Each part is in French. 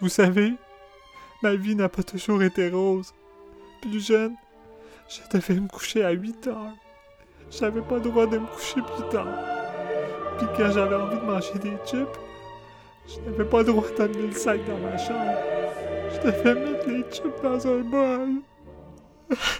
Vous savez, ma vie n'a pas toujours été rose. Plus jeune, je devais me coucher à 8 heures. J'avais pas le droit de me coucher plus tard. Puis quand j'avais envie de manger des chips, je n'avais pas le droit d'amener le sac dans ma chambre. Je devais mettre les chips dans un bol.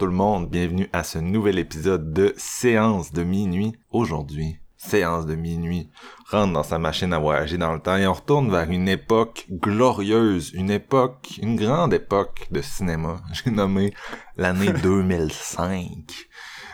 Tout le monde, bienvenue à ce nouvel épisode de Séance de minuit. Aujourd'hui, séance de minuit, rentre dans sa machine à voyager dans le temps et on retourne vers une époque glorieuse, une époque, une grande époque de cinéma. J'ai nommé l'année 2005.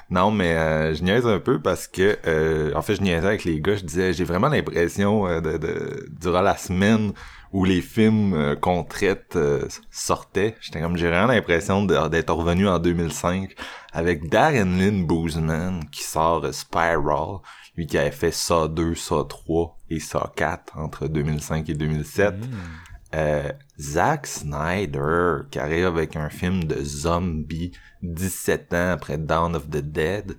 Non, mais euh, je niaise un peu parce que, euh, en fait, je niaisais avec les gars. Je disais, j'ai vraiment l'impression euh, de, de, durant la semaine où les films euh, qu'on traite euh, sortaient, j'étais comme, j'ai vraiment l'impression de- d'être revenu en 2005 avec Darren Lynn Boozman qui sort euh, Spiral, lui qui avait fait Saw 2, Saw 3 et Saw 4 entre 2005 et 2007. Euh, Zack Snyder qui arrive avec un film de zombie 17 ans après Dawn of the Dead.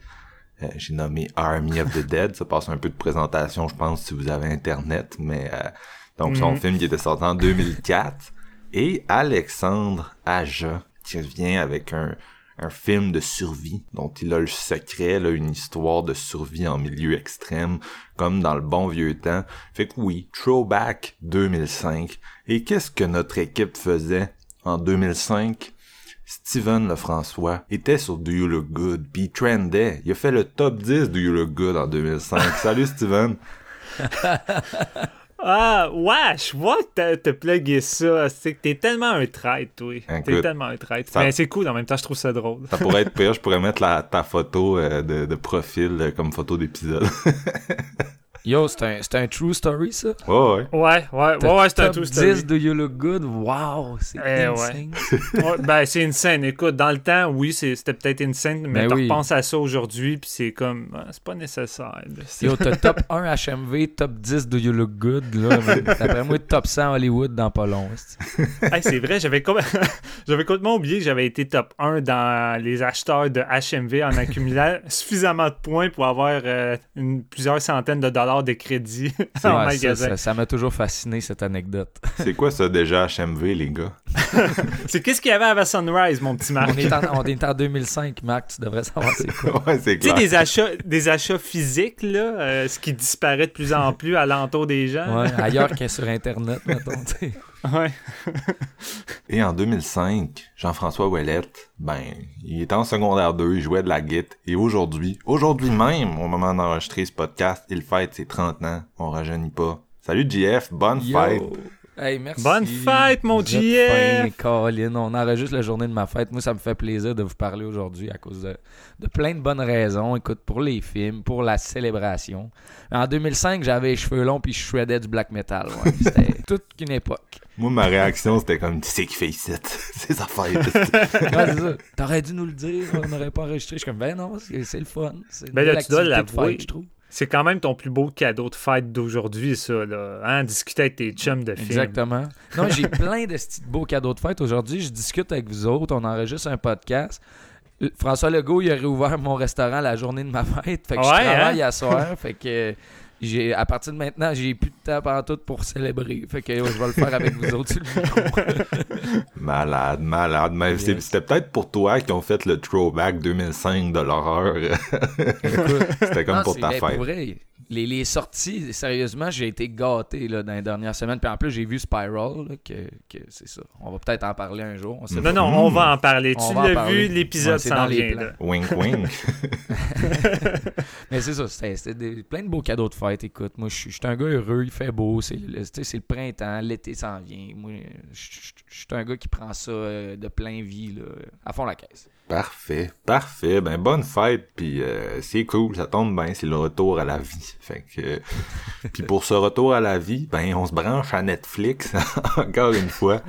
Euh, J'ai nommé Army of the Dead. Ça passe un peu de présentation, je pense, si vous avez Internet. Mais euh, donc, son Mhm. film qui était sorti en 2004. Et Alexandre Aja qui revient avec un, un film de survie dont il a le secret, là, une histoire de survie en milieu extrême, comme dans le bon vieux temps. Fait que oui, Throwback 2005. Et qu'est-ce que notre équipe faisait en 2005? Steven Lefrançois était sur Do You Look Good, puis il trendait. Il a fait le top 10 Do You Look Good en 2005. Salut Steven! Ah, wesh, je vois que t'as- plugué ça. C'est que t'es tellement un traître, toi. T'es Écoute, tellement un traître. ça- Mais c'est cool, en même temps, je trouve ça drôle. Ça pourrait être pire, je pourrais mettre la, ta photo euh, de, de profil euh, comme photo d'épisode. Yo, c'est un, c'est un true story, ça? ouais, ouais. Ouais, ouais, ouais, ouais, c'est un top tout 10 Do You Look Good? Wow, c'est Eh insane. Ouais, ben, c'est une scène. Écoute, dans le temps, oui, c'est- c'était peut-être une scène, mais Ben tu oui. repenses à ça aujourd'hui, puis c'est comme, ah, c'est pas nécessaire. là. Yo, t'as top 1 HMV, top 10 Do You Look Good, là. D'après moi, top 100 Hollywood dans pas long. c'est- Hey, c'est vrai, j'avais com- j'avais complètement oublié que j'avais été top 1 dans les acheteurs de HMV en accumulant suffisamment de points pour avoir euh, une- plusieurs centaines de dollars de crédit en Ouais, ça- magasin. ça- Ça m'a toujours fasciné, cette anecdote. C'est quoi ça déjà HMV, les gars? C'est qu'est-ce qu'il y avait avant Sunrise, mon petit Marc? On est, en, on est en 2005, Marc, tu devrais savoir c'est quoi. ouais, c'est Tu sais, des achats, des achats physiques, là, euh, ce qui disparaît de plus en plus à l'entour des gens. Ouais, ailleurs que sur Internet, mettons, tu sais. Ouais. Et en 2005, Jean-François Ouellette, ben, il était en secondaire 2, il jouait de la guitare. Et aujourd'hui, aujourd'hui même, au moment d'enregistrer ce podcast, il fête ses 30 ans. On rajeunit pas. Salut JF, bonne Yo. fête. Hey, merci. Bonne fête, mon JF. Colin. On enregistre la journée de ma fête. Moi, ça me fait plaisir de vous parler aujourd'hui à cause de, de plein de bonnes raisons. Écoute, pour les films, pour la célébration. En 2005, j'avais les cheveux longs puis je shreddais du black metal. ouais. C'était toute une époque. Moi, ma réaction, c'était comme, tu sais qui fait ici? C'est sa fête. Ouais, c'est ça. T'aurais dû nous le dire, on n'aurait pas enregistré. Je suis comme, ben non, c'est c'est le fun. C'est Ben là, tu dois l'avouer. fête, je trouve. C'est quand même ton plus beau cadeau de fête d'aujourd'hui, ça, là. Hein? Discuter avec tes chums de films. Exactement. Non, j'ai plein de petits beaux cadeaux de fête. Aujourd'hui, je discute avec vous autres. On enregistre un podcast. Euh, François Legault, il a réouvert mon restaurant la journée de ma fête. Fait que je Ouais, travaille hein? à soir. fait que j'ai à partir de maintenant, j'ai plus de temps pendant tout pour célébrer. Fait que ouais, je vais le faire avec vous autres sur le micro. Malade, malade. Mais Yes. c'était peut-être pour toi qui ont fait le throwback 2005 de l'horreur. C'était comme Non, pour ta fête. vrai, les, les sorties, sérieusement, j'ai été gâté là, dans les dernières semaines. Puis en plus, j'ai vu Spiral, là, que, que c'est ça. On va peut-être en parler un jour. On sait Non, non, on va en parler. On tu l'as vu, l'épisode Ouais, s'en les vient. là. Wink wink. Mais c'est ça, c'était plein de beaux cadeaux de fête. Écoute, moi, je suis je suis un gars heureux, il fait beau, c'est le, tu sais, c'est le printemps, l'été s'en vient. Moi, je suis un gars qui prend ça euh, de plein vie, là, à fond la caisse. Parfait, parfait. Ben bonne fête, puis euh, c'est cool, ça tombe bien, c'est le retour à la vie. Fait que, puis pour ce retour à la vie, ben on se branche à Netflix encore une fois.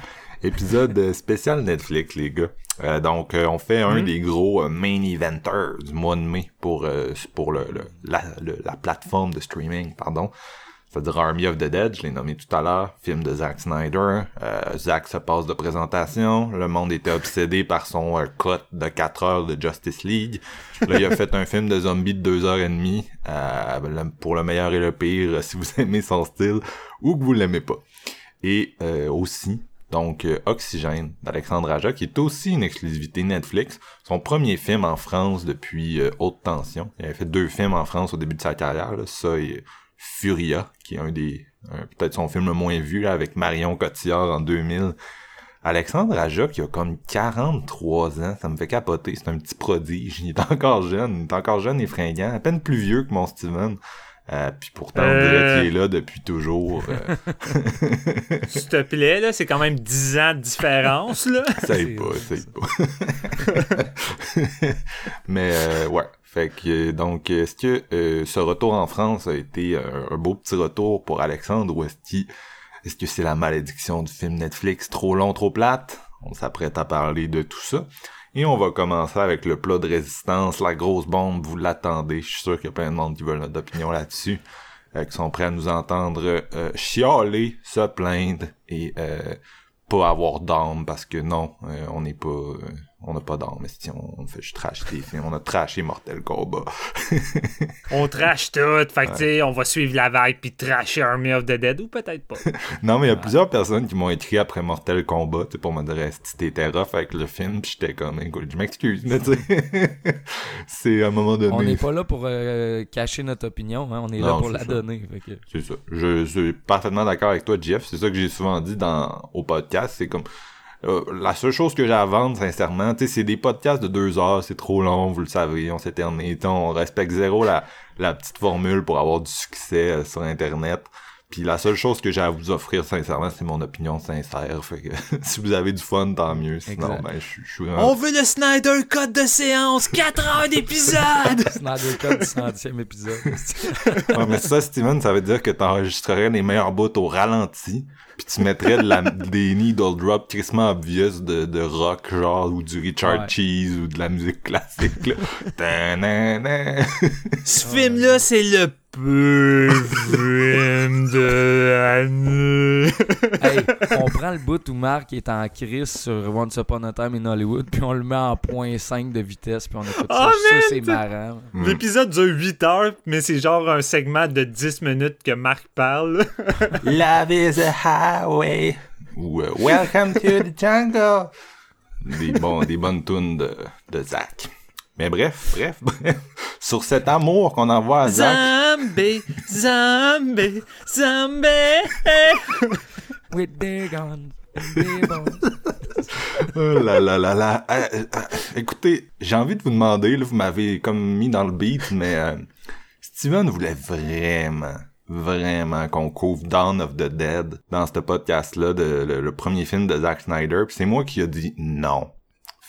Épisode euh, spécial Netflix, les gars. Euh, donc, euh, on fait un des gros euh, main eventers du mois de mai pour euh, pour le, le- la, le- la plateforme de streaming, pardon. C'est-à-dire Army of the Dead, je l'ai nommé tout à l'heure, film de Zack Snyder. Euh, Zack se passe de présentation. Le monde était obsédé par son euh, cut de 4 heures de Justice League. Là, il a fait un film de zombies de 2 heures et demie. euh, pour le meilleur et le pire, euh, si vous aimez son style ou que vous l'aimez pas. Et euh, aussi, donc euh, Oxygène d'Alexandre Aja, qui est aussi une exclusivité Netflix. Son premier film en France depuis Haute Tension. Il avait fait deux films en France au début de sa carrière. Là. Ça et Furia, qui est un des un- peut-être son film le moins vu là, avec Marion Cotillard en 2000. Alexandre Aja, qui a comme 43 ans, ça me fait capoter, c'est un petit prodige. Il est encore jeune, il est encore jeune et fringant, à peine plus vieux que mon Steven. Euh, puis pourtant, on dirait Euh. qu'il est là depuis toujours. euh, S'il te plaît, là, c'est quand même 10 ans de différence, là. Essaye pas, essaye pas. Mais euh, ouais. Fait que donc est-ce que euh, ce retour en France a été euh, un beau petit retour pour Alexandre ou est-ce qu'il est-ce que c'est la malédiction du film Netflix trop long, trop plate? On s'apprête à parler de tout ça. Et on va commencer avec le plat de résistance, la grosse bombe, vous l'attendez. Je suis sûr qu'il y a plein de monde qui veulent notre opinion là-dessus. euh, qui sont prêts à nous entendre euh, chialer, se plaindre et pas avoir d'âme parce que non, on n'est pas on n'a pas d'âme, mais si on, on fait juste trash des films, on a trashé Mortel Kombat. On trash tout. Fait que, tu sais, on va suivre la vague puis trasher Army of the Dead ou peut-être pas. non, mais il y a plusieurs personnes qui m'ont écrit après Mortel Kombat, pour me dire si t'étais rough avec le film, pis j'étais comme écoute, je m'excuse, mais tu sais, c'est à un moment donné. On n'est pas là pour euh, cacher notre opinion, hein, on est là pour la ça. donner. que- C'est ça. Je suis parfaitement d'accord avec toi, Jeff. C'est ça que j'ai souvent dit dans au podcast. C'est comme euh, la seule chose que j'ai à vendre, sincèrement, tu sais, c'est des podcasts de deux heures, c'est trop long, vous le savez, on s'éternise, on respecte zéro la, la petite formule pour avoir du succès euh, sur Internet. Puis la seule chose que j'ai à vous offrir, sincèrement, c'est mon opinion sincère. Fait que si vous avez du fun, tant mieux. Sinon, Exact. ben, je suis- vraiment... On veut le Snyder Cut de séance, 4 heures d'épisode! Le cas du centième épisode. Ouais, mais ça, Steven, ça veut dire que t'enregistrerais les meilleurs bouts au ralenti, puis tu mettrais de la, des needle drop crissement obvious de, de rock, genre, ou du Richard Ouais. Cheese, ou de la musique classique, là. Ce film-là, c'est le film de l'année. hey, on prend le bout où Marc est en crise sur Once Upon a Time in Hollywood, puis on le met en point 5 de vitesse, puis on écoute ça. Oh, ça, man, c'est marrant. Mm. L'épisode dure 8 heures, mais c'est genre un segment de 10 minutes que Marc parle. Love is a highway. Ou Welcome to the jungle. Des, bons, des bonnes tunes de, de Zach. Mais bref, bref, bref. Sur cet amour qu'on envoie à Zach. Zombie, zombie, zombie. With their guns, and their bones. Oh là là là là. Euh, euh, écoutez, j'ai envie de vous demander, là, vous m'avez comme mis dans le beat, mais euh, Steven voulait vraiment, vraiment qu'on couvre Dawn of the Dead dans ce podcast-là, de, le, le premier film de Zack Snyder, puis c'est moi qui a dit non.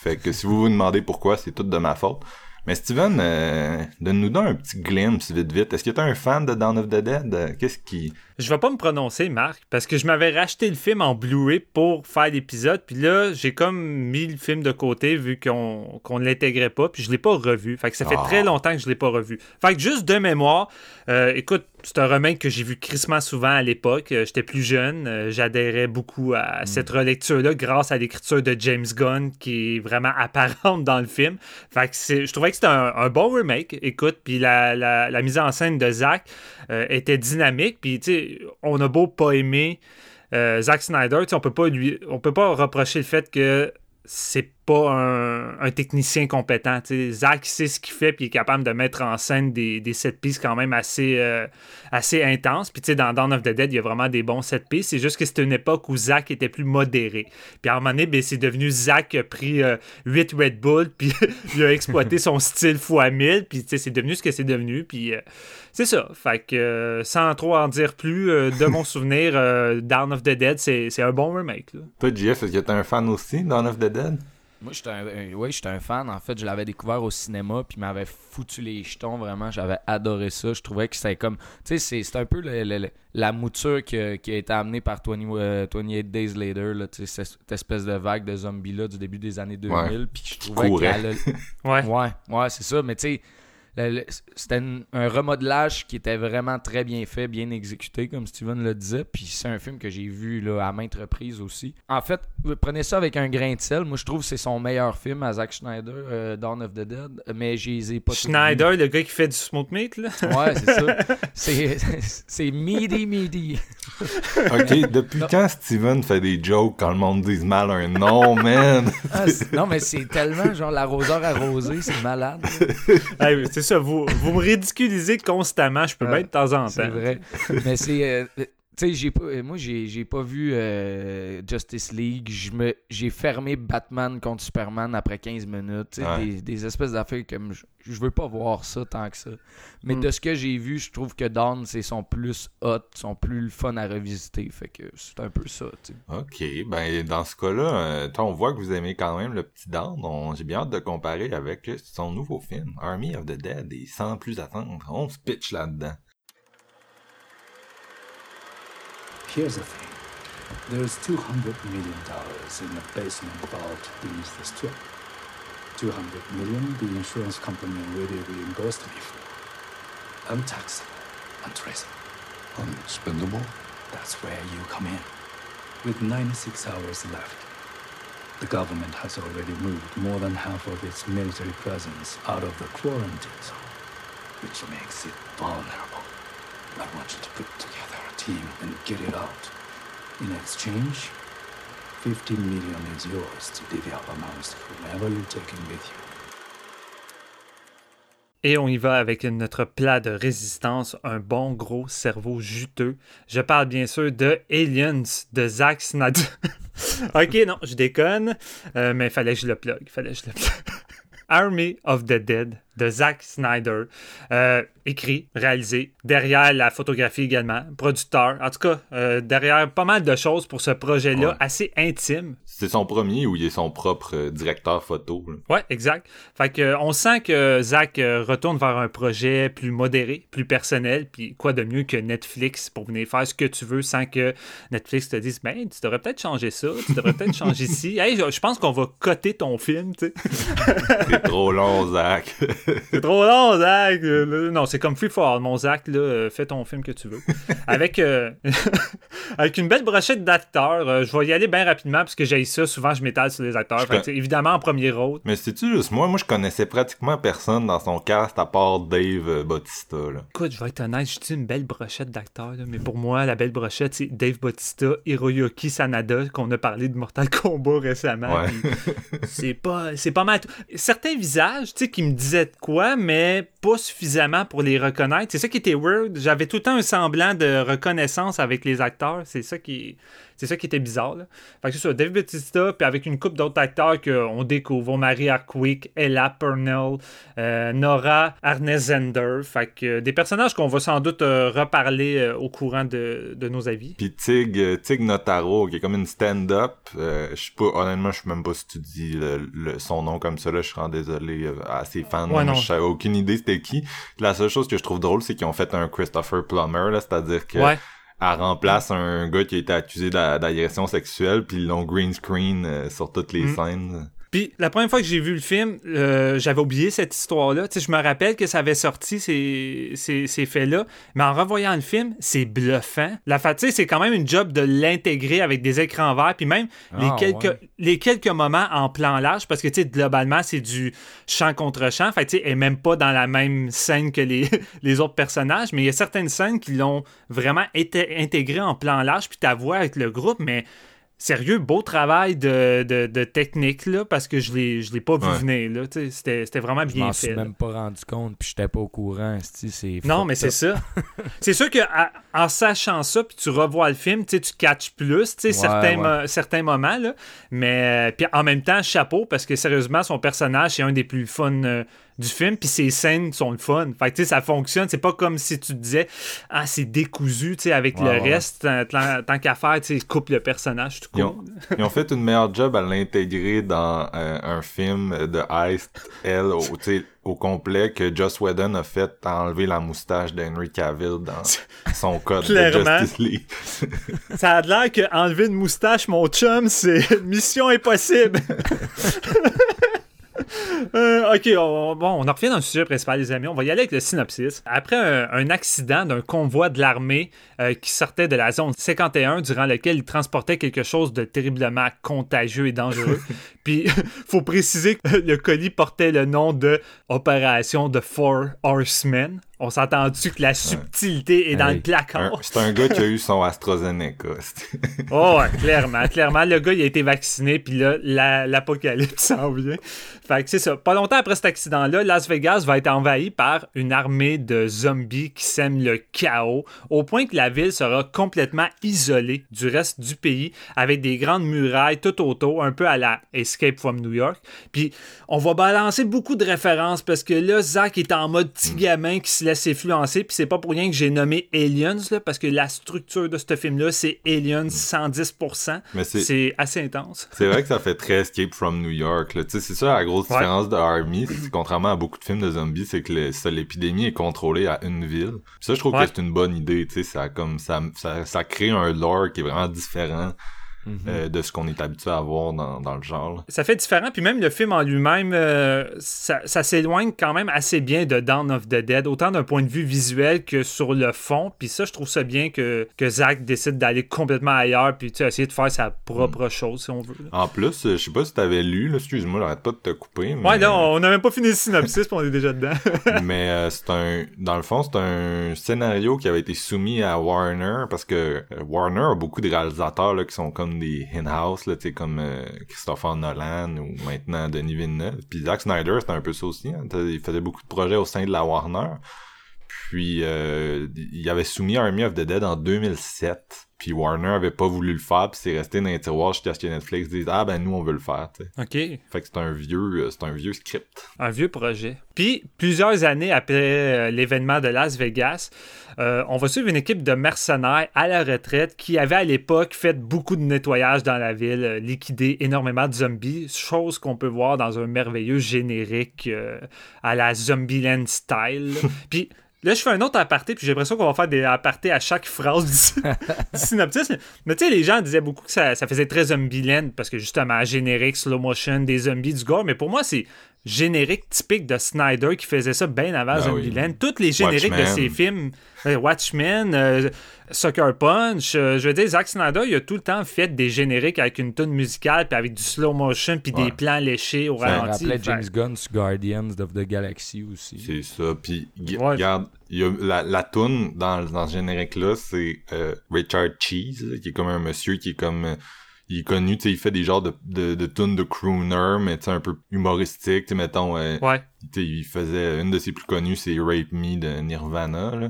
Fait que si vous vous demandez pourquoi, c'est tout de ma faute. Mais Steven, euh, donne-nous un petit glimpse vite vite. Est-ce que t'es un fan de Dawn of the Dead? Euh, Qu'est-ce qui... je vais pas me prononcer, Marc, parce que je m'avais racheté le film en Blu-ray pour faire l'épisode, puis là, j'ai comme mis le film de côté vu qu'on ne l'intégrait pas, puis je l'ai pas revu. Fait que ça fait Ah. très longtemps que je l'ai pas revu. Fait que juste de mémoire, euh, écoute, c'est un remake que j'ai vu crissement souvent à l'époque. Euh, J'étais plus jeune, euh, j'adhérais beaucoup à cette relecture-là grâce à l'écriture de James Gunn qui est vraiment apparente dans le film. Fait que c'est- je trouvais que c'était un, un bon remake. Écoute, puis la, la- la mise en scène de Zach euh, était dynamique. Puis tu sais, on a beau pas aimer euh, Zack Snyder, on peut pas lui, on peut pas reprocher le fait que c'est pas un, un technicien compétent. Zach sait ce qu'il fait puis il est capable de mettre en scène des, des set pieces quand même assez, euh, assez intenses. Puis dans Dawn of the Dead, il y a vraiment des bons set pieces. C'est juste que c'était une époque où Zach était plus modéré. Puis à un moment donné, ben, c'est devenu Zach qui a pris 8 Red Bull puis il a exploité son style fois 1000. Puis c'est devenu ce que c'est devenu. Puis euh, c'est ça. Fait que euh, sans trop en dire plus, euh, de mon souvenir, euh, Dawn of the Dead, c'est un bon remake. là. Toi, JF, est-ce que t'es un fan aussi d'Dawn of the Dead? Moi, j'étais un, un- ouais, j'étais un fan. En fait, je l'avais découvert au cinéma, puis il m'avait foutu les jetons. Vraiment, j'avais adoré ça. Je trouvais que c'était comme. Tu sais, c'est, c'est un peu le- le- le- la mouture qui a, qui a été amenée par 20, euh, 28 Days Later, là, tu sais, cette espèce de vague de zombies-là du début des années 2000. Puis je trouvais courait. qu'elle a- Ouais. Ouais, ouais, c'est ça. Mais tu sais, c'était un remodelage qui était vraiment très bien fait, bien exécuté, comme Steven le disait. Puis c'est un film que j'ai vu là, à maintes reprises aussi. En fait, vous prenez ça avec un grain de sel. Moi, je trouve que c'est son meilleur film à Zack Schneider, euh, Dawn of the Dead. Mais je les ai pas Schneider, le gars qui fait du smoke meat, là? Ouais, c'est ça. C'est, c'est meaty, meaty. Ok, depuis quand Steven fait des jokes quand le monde dit mal un nom, man? Ah, non, mais c'est tellement genre l'arroseur arrosé, c'est malade. Hey, c'est ça, vous, vous me ridiculisez constamment, je peux Ouais, bien de temps en temps. C'est vrai. Mais c'est. euh, tu sais, j'ai pas, euh, moi, j'ai, j'ai pas vu euh, Justice League. J'ai fermé Batman contre Superman après 15 minutes. Ouais. des, des espèces d'affaires comme. Je, veux pas voir ça tant que ça. Mais Mm. de ce que j'ai vu, je trouve que Dawn, c'est son plus hot, son plus fun à revisiter. Fait que c'est un peu ça. Ok, ben dans ce cas-là, euh, on voit que vous aimez quand même le petit Dawn. J'ai bien hâte de comparer avec son nouveau film, Army of the Dead, et sans plus attendre, on se pitch là-dedans. Here's the thing. There's $200 million in the basement vault beneath the strip. 200 million the insurance company already reimbursed me for. Untaxable, untraceable. Unspendable? That's where you come in. With 96 hours left, the government has already moved more than half of its military presence out of the quarantine zone, which makes it vulnerable. I want you to put together team and get it out. In exchange, 15 million is yours to divvy up amongst whomever you're taking with you. Et on y va avec notre plat de résistance, un bon gros cerveau juteux. Je parle bien sûr de Aliens de Zack Snyder. ok, non, je déconne, euh, mais fallait que je le plug, fallait que je le plug. Army of the Dead de Zack Snyder, Euh, écrit, réalisé, derrière la photographie également, producteur, en tout cas, euh, derrière pas mal de choses pour ce projet-là, Ouais. assez intime. C'est son premier ou il est son propre euh, directeur photo? là? Ouais, exact. Fait que euh, on sent que Zach euh, retourne vers un projet plus modéré, plus personnel, puis quoi de mieux que Netflix pour venir faire ce que tu veux sans que Netflix te dise ben tu devrais peut-être changer ça, tu devrais peut-être changer ci. Hey, je, pense qu'on va coter ton film, tu sais. C'est trop long, Zach. C'est trop long, Zach. Non, c'est comme Free for All, mon Zach, là, fais ton film que tu veux. Avec, euh, avec une belle brochette d'acteurs. Je vais y aller bien rapidement parce que j'ai ça. Souvent, je m'étale sur les acteurs. Fait con- évidemment, en premier rôle. Mais c'est-tu juste moi? Moi, je connaissais pratiquement personne dans son cast à part Dave euh, Bautista, là. Écoute, je vais être honnête, je dis une belle brochette d'acteurs, mais pour moi, la belle brochette, c'est Dave Bautista, Hiroyuki Sanada, qu'on a parlé de Mortal Kombat récemment. Ouais. c'est pas, c'est pas mal. Certains visages, tu sais, qui me disaient de quoi, mais pas suffisamment pour les reconnaître. C'est ça qui était weird. J'avais tout le temps un semblant de reconnaissance avec les acteurs. C'est ça qui, c'est ça qui était bizarre. Là. Fait que c'est ça, Dave Bautista, puis avec une couple d'autres acteurs qu'on découvre, Marie Harkwick, Ella Purnell, euh, Nora Arnesender. Fait que euh, des personnages qu'on va sans doute euh, reparler euh, au courant de, de nos avis. Pis Tig, Tig Notaro, qui est comme une stand-up. je sais pas, honnêtement, je sais même pas si tu dis le- le- son nom comme ça, là, je suis vraiment désolé à ses fans. Ouais, non. je aucune idée c'était qui. La seule chose que je trouve drôle, c'est qu'ils ont fait un Christopher Plummer, là, c'est-à-dire que Ouais. Elle remplace un gars qui a été accusé d'a- d'agression sexuelle, puis ils l'ont green screen euh, sur toutes les Mm. scènes. Puis la première fois que j'ai vu le film, euh, j'avais oublié cette histoire-là. Tu sais, je me rappelle que ça avait sorti ces, ces, ces faits-là, mais en revoyant le film, c'est bluffant. La fa- tu sais, c'est quand même une job de l'intégrer avec des écrans verts, puis même les, Ah, quelques, ouais. les quelques moments en plan large, parce que tu sais, globalement, c'est du champ contre champ. Fait que, tu sais, elle est même pas dans la même scène que les, les autres personnages, mais il y a certaines scènes qui l'ont vraiment été intégré en plan large, puis ta voix avec le groupe, mais sérieux, beau travail de, de, de technique, là, parce que je l'ai je l'ai pas vu Ouais. venir, là. C'était c'était vraiment Je bien m'en fait. suis là. même pas rendu compte, puis j'étais pas au courant. c'est Non, mais c'est ça. c'est sûr que à- en sachant ça, puis tu revois le film, tu catches plus, Ouais, certains, ouais. mo- certains moments, là. Mais, euh, puis en même temps, chapeau, parce que sérieusement, son personnage, c'est un des plus fun euh, du film, puis ses scènes sont le fun. Fait que, tu sais, ça fonctionne. C'est pas comme si tu te disais, ah, c'est décousu, tu sais, avec Ouais, le ouais. reste, tant, qu'à faire, tu coupe le personnage, tout Ils ont, ils ont fait une meilleure job à l'intégrer dans euh, un film de Heist, elle, au, au complet, que Joss Whedon a fait enlever la moustache d'Henry Cavill dans son code de. Justice League. Ça a l'air que enlever une moustache, mon chum, c'est mission impossible. Euh, ok, on, bon, on en revient dans le sujet principal, les amis. On va y aller avec le synopsis. Après un, accident d'un convoi de l'armée euh, qui sortait de la zone 51, durant lequel il transportait quelque chose de terriblement contagieux et dangereux. Puis, faut préciser que le colis portait le nom de Opération de Four Horsemen. On s'entend-tu que la subtilité est dans Hey, le placard? C'est un gars qui a eu son AstraZeneca. Oh, ouais, clairement, clairement. Le gars, il a été vacciné, puis là, la- l'apocalypse s'en vient. Fait que c'est ça. Pas longtemps après cet accident-là, Las Vegas va être envahi par une armée de zombies qui sèment le chaos, au point que la ville sera complètement isolée du reste du pays, avec des grandes murailles tout autour, un peu à la Escape from New York. Puis on va balancer beaucoup de références, parce que là, Zach est en mode petit gamin qui se laisse influencer, puis c'est pas pour rien que j'ai nommé Aliens, là, parce que la structure de ce film-là, c'est Aliens 110%. Mais c'est- assez intense. C'est vrai que ça fait très Escape from New York. c'est ça la grosse Ouais. différence de Army. contrairement à beaucoup de films de zombies, c'est que l'épidémie est contrôlée à une ville. Puis ça, je trouve Ouais. que c'est une bonne idée. Ça comme ça, ça, ça crée un lore qui est vraiment différent Mhm. euh, de ce qu'on est habitué à voir dans, dans le genre. Ça fait différent, puis même le film en lui-même, euh, ça, ça s'éloigne quand même assez bien de Dawn of the Dead, autant d'un point de vue visuel que sur le fond. Puis ça, je trouve ça bien que, que Zach décide d'aller complètement ailleurs, puis essayer de faire sa propre Mm. chose, si on veut. là. En plus, euh, je sais pas si t'avais lu, excuse-moi, j'arrête pas de te couper. Mais, Ouais, là, on n'a même pas fini le synopsis, puis on est déjà dedans. mais euh, c'est un, dans le fond, c'est un scénario qui avait été soumis à Warner parce que Warner a beaucoup de réalisateurs là, qui sont comme des in-house, là, comme euh, Christopher Nolan ou maintenant Denis Villeneuve. Puis Zack Snyder, c'était un peu ça aussi. hein. Il faisait beaucoup de projets au sein de la Warner. Puis euh, il avait soumis Army of the Dead en 2007. Puis Warner avait pas voulu le faire, puis c'est resté dans les tiroirs jusqu'à ce que Netflix dise ah ben nous on veut le faire. tu sais. OK. Fait que c'est un vieux, euh, c'est un vieux script. Un vieux projet. Puis, plusieurs années après euh, l'événement de Las Vegas, euh, on va suivre une équipe de mercenaires à la retraite qui avait à l'époque fait beaucoup de nettoyage dans la ville, liquidé énormément de zombies, chose qu'on peut voir dans un merveilleux générique euh, à la Zombieland style. Puis, Là, je fais un autre aparté, puis j'ai l'impression qu'on va faire des apartés à chaque phrase du, du synopsis. Mais, tu sais, les gens disaient beaucoup que ça, ça faisait très Zombieland, parce que justement, générique, slow motion, des zombies, du gore. Mais pour moi, c'est générique typique de Snyder qui faisait ça bien avant oui. Zombieland. Tous les génériques de ses films, euh, Watchmen, euh, Sucker Punch, euh, je veux dire, Zack Snyder, il a tout le temps fait des génériques avec une tune musicale, puis avec du slow motion, puis Ouais. des plans léchés au Ça ralenti. rappelait Fait- James Gunn sur Guardians of the Galaxy aussi. C'est ça. Puis Ouais. regarde, il y a la, la toune dans, dans ce générique-là, c'est euh, Richard Cheese, là, qui est comme un monsieur qui est comme... euh, il est connu, tu sais, il fait des genres de, de, de tunes de crooner, mais tu sais, un peu humoristique, tu sais, mettons... euh, Ouais. tu sais, il faisait... Une de ses plus connues, c'est Rape Me de Nirvana, là.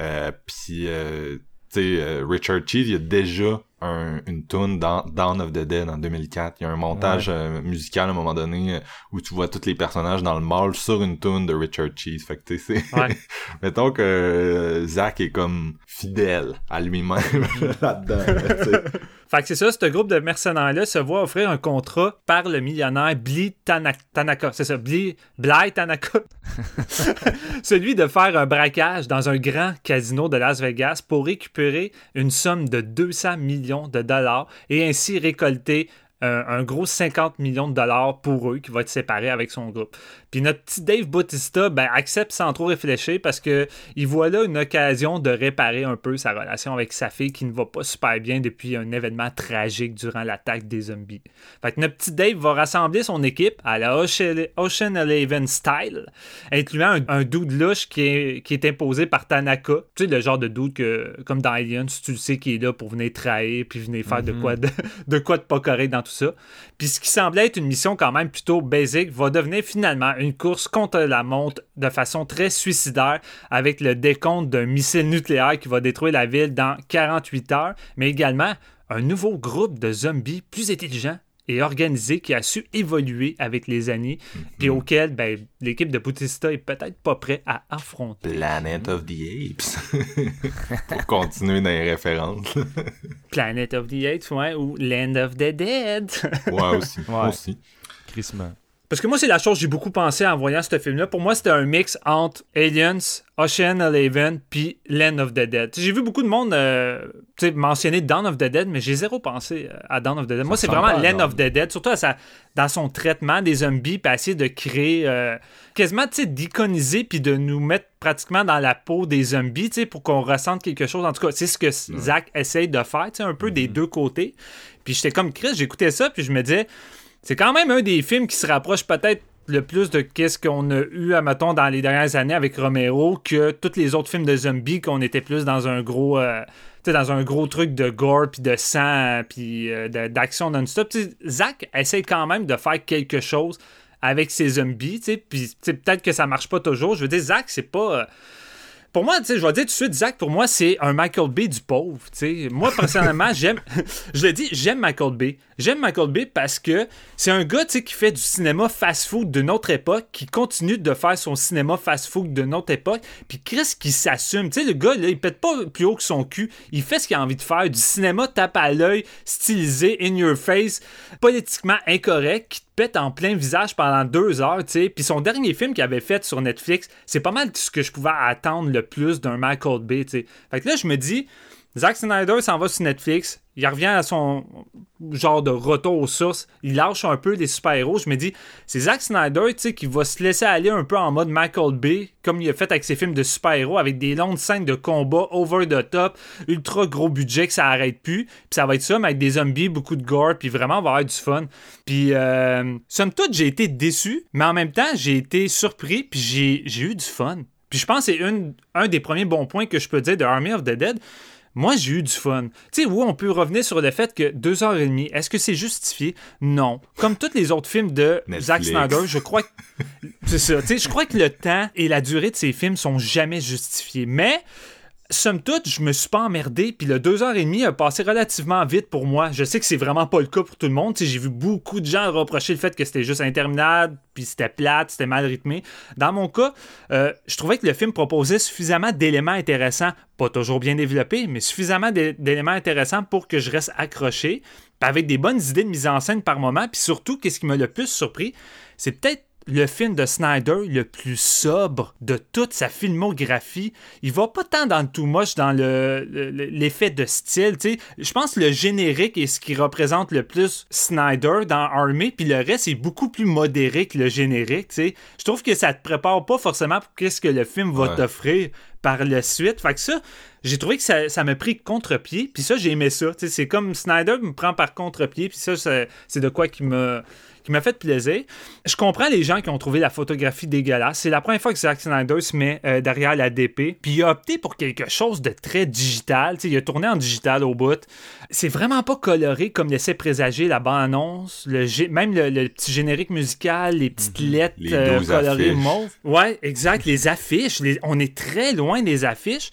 Euh, Puis, euh, tu sais, euh, Richard Cheese, il y a déjà un, une tune dans Dawn of the Dead en 2004. Il y a un montage euh, musical à un moment donné euh, où tu vois tous les personnages dans le mall sur une tune de Richard Cheese. Fait que tu sais, c'est... Ouais. Mettons que euh, Zach est comme fidèle à lui-même là-dedans. là. Fait que c'est ça, ce groupe de mercenaires-là se voit offrir un contrat par le millionnaire Bly Tana- Tanaka. C'est ça, Bly, Bly Tanaka. Celui de faire un braquage dans un grand casino de Las Vegas pour récupérer une somme de 200 millions de dollars et ainsi récolter un, un gros 50 millions de dollars pour eux qui va être séparé avec son groupe. Puis notre petit Dave Bautista ben, accepte sans trop réfléchir parce que il voit là une occasion de réparer un peu sa relation avec sa fille qui ne va pas super bien depuis un événement tragique durant l'attaque des zombies. Fait que notre petit Dave va rassembler son équipe à la Ocean Eleven style, incluant un, un dude louche qui est, qui est imposé par Tanaka. Tu sais, le genre de dude que, comme dans Aliens, tu le sais, qui est là pour venir trahir puis venir faire de, quoi de, de quoi de pas correct dans tout ça. Puis ce qui semblait être une mission quand même plutôt basique va devenir finalement une course contre la montre de façon très suicidaire avec le décompte d'un missile nucléaire qui va détruire la ville dans 48 heures, mais également un nouveau groupe de zombies plus intelligents et organisé qui a su évoluer avec les années et auquel ben, l'équipe de Bautista est peut-être pas prêt à affronter. Planet of the Apes. Pour continuer dans les références. Planet of the Apes, ouais, ou Land of the Dead. ouais, aussi. Ouais. aussi. Crissement. Parce que moi, c'est la chose que j'ai beaucoup pensé en voyant ce film-là. Pour moi, c'était un mix entre Aliens, Ocean Eleven, puis Land of the Dead. J'ai vu beaucoup de monde euh, mentionner Dawn of the Dead, mais j'ai zéro pensé euh, à Dawn of the Dead. moi, c'est vraiment pas Land of the Dead, surtout à sa- dans son traitement des zombies, puis essayer de créer euh, quasiment d'iconiser, puis de nous mettre pratiquement dans la peau des zombies, pour qu'on ressente quelque chose. En tout cas, c'est ce que Zach essaye de faire, un peu des deux côtés. Puis j'étais comme Chris, j'écoutais ça, puis je me disais, c'est quand même un des films qui se rapproche peut-être le plus de qu'est-ce qu'on a eu, mettons, dans les dernières années avec Romero que tous les autres films de zombies qu'on était plus dans un gros... euh, dans un gros truc de gore, puis de sang, euh, puis euh, d'action non-stop. Zach essaie quand même de faire quelque chose avec ses zombies, puis peut-être que ça marche pas toujours. Je veux dire, Zach, c'est pas... euh, pour moi, je vais dire tout de suite, Zach, pour moi, c'est un Michael Bay du pauvre. Moi, personnellement, j'aime. je le dis, j'aime Michael Bay. J'aime Michael Bay parce que c'est un gars qui fait du cinéma fast-food de notre époque, qui continue de faire son cinéma fast-food de notre époque, puis Chris qui s'assume. Tu sais, le gars, là, il pète pas plus haut que son cul. Il fait ce qu'il a envie de faire. Du cinéma tape à l'œil, stylisé, in your face, politiquement incorrect, en plein visage pendant deux heures, tu sais. Puis son dernier film qu'il avait fait sur Netflix, c'est pas mal ce que je pouvais attendre le plus d'un Michael Bay, tu sais. Fait que là, je me dis, Zack Snyder s'en va sur Netflix, il revient à son genre de retour aux sources, il lâche un peu les super-héros. Je me dis, c'est Zack Snyder, qui va se laisser aller un peu en mode Michael Bay, comme il a fait avec ses films de super-héros, avec des longues scènes de combat over the top, ultra gros budget que ça arrête plus. Puis ça va être ça, mais avec des zombies, beaucoup de gore, puis vraiment, on va avoir du fun. Puis, euh, somme toute, j'ai été déçu, mais en même temps, j'ai été surpris, puis j'ai eu du fun. Puis je pense que c'est un des premiers bons points que je peux dire de Army of the Dead. Moi, j'ai eu du fun. Tu sais, oui, on peut revenir sur le fait que deux heures et demie, est-ce que c'est justifié? Non. Comme tous les autres films de Zack. Snyder, je crois que. C'est ça. Tu sais, je crois que le temps et la durée de ces films sont jamais justifiés. Mais. Somme toute, je me suis pas emmerdé, puis le deux heures et demie a passé relativement vite pour moi. Je sais que c'est vraiment pas le cas pour tout le monde. J'ai vu beaucoup de gens reprocher le fait que c'était juste interminable, puis c'était plate, c'était mal rythmé. Dans mon cas, euh, je trouvais que le film proposait suffisamment d'éléments intéressants, pas toujours bien développés, mais suffisamment d'é- d'éléments intéressants pour que je reste accroché, avec des bonnes idées de mise en scène par moment, puis surtout, qu'est-ce qui m'a le plus surpris, c'est peut-être le film de Snyder le plus sobre de toute sa filmographie. Il va pas tant dans le too much, dans le- le- l'effet de style. tu sais. Je pense que le générique est ce qui représente le plus Snyder dans Army, puis le reste est beaucoup plus modéré que le générique. tu sais. Je trouve que ça te prépare pas forcément pour qu'est-ce que le film va Ouais. t'offrir par la suite. Fait que ça, j'ai trouvé que ça, ça m'a pris contre-pied, puis ça, j'ai aimé ça. Tu sais, C'est comme Snyder me prend par contre-pied, puis ça, ça- c'est de quoi qui me qui m'a fait plaisir. Je comprends les gens qui ont trouvé la photographie dégueulasse. C'est la première fois que Zack Snyder se met euh, derrière la DP. Puis il a opté pour quelque chose de très digital. Tu sais, il a tourné en digital au bout. C'est vraiment pas coloré comme laissait présager la bande-annonce. Le gé- même le, le petit générique musical, les petites lettres Les euh, colorées affiches. mauve. Ouais, exact. Les affiches. les- on est très loin des affiches.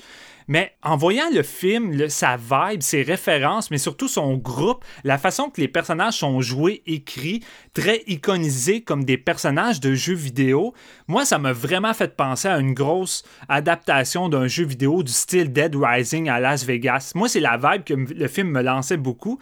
Mais en voyant le film, sa vibe, ses références, mais surtout son groupe, la façon que les personnages sont joués, écrits, très iconisés comme des personnages de jeux vidéo, moi, ça m'a vraiment fait penser à une grosse adaptation d'un jeu vidéo du style Dead Rising à Las Vegas. Moi, c'est la vibe que le film me lançait beaucoup.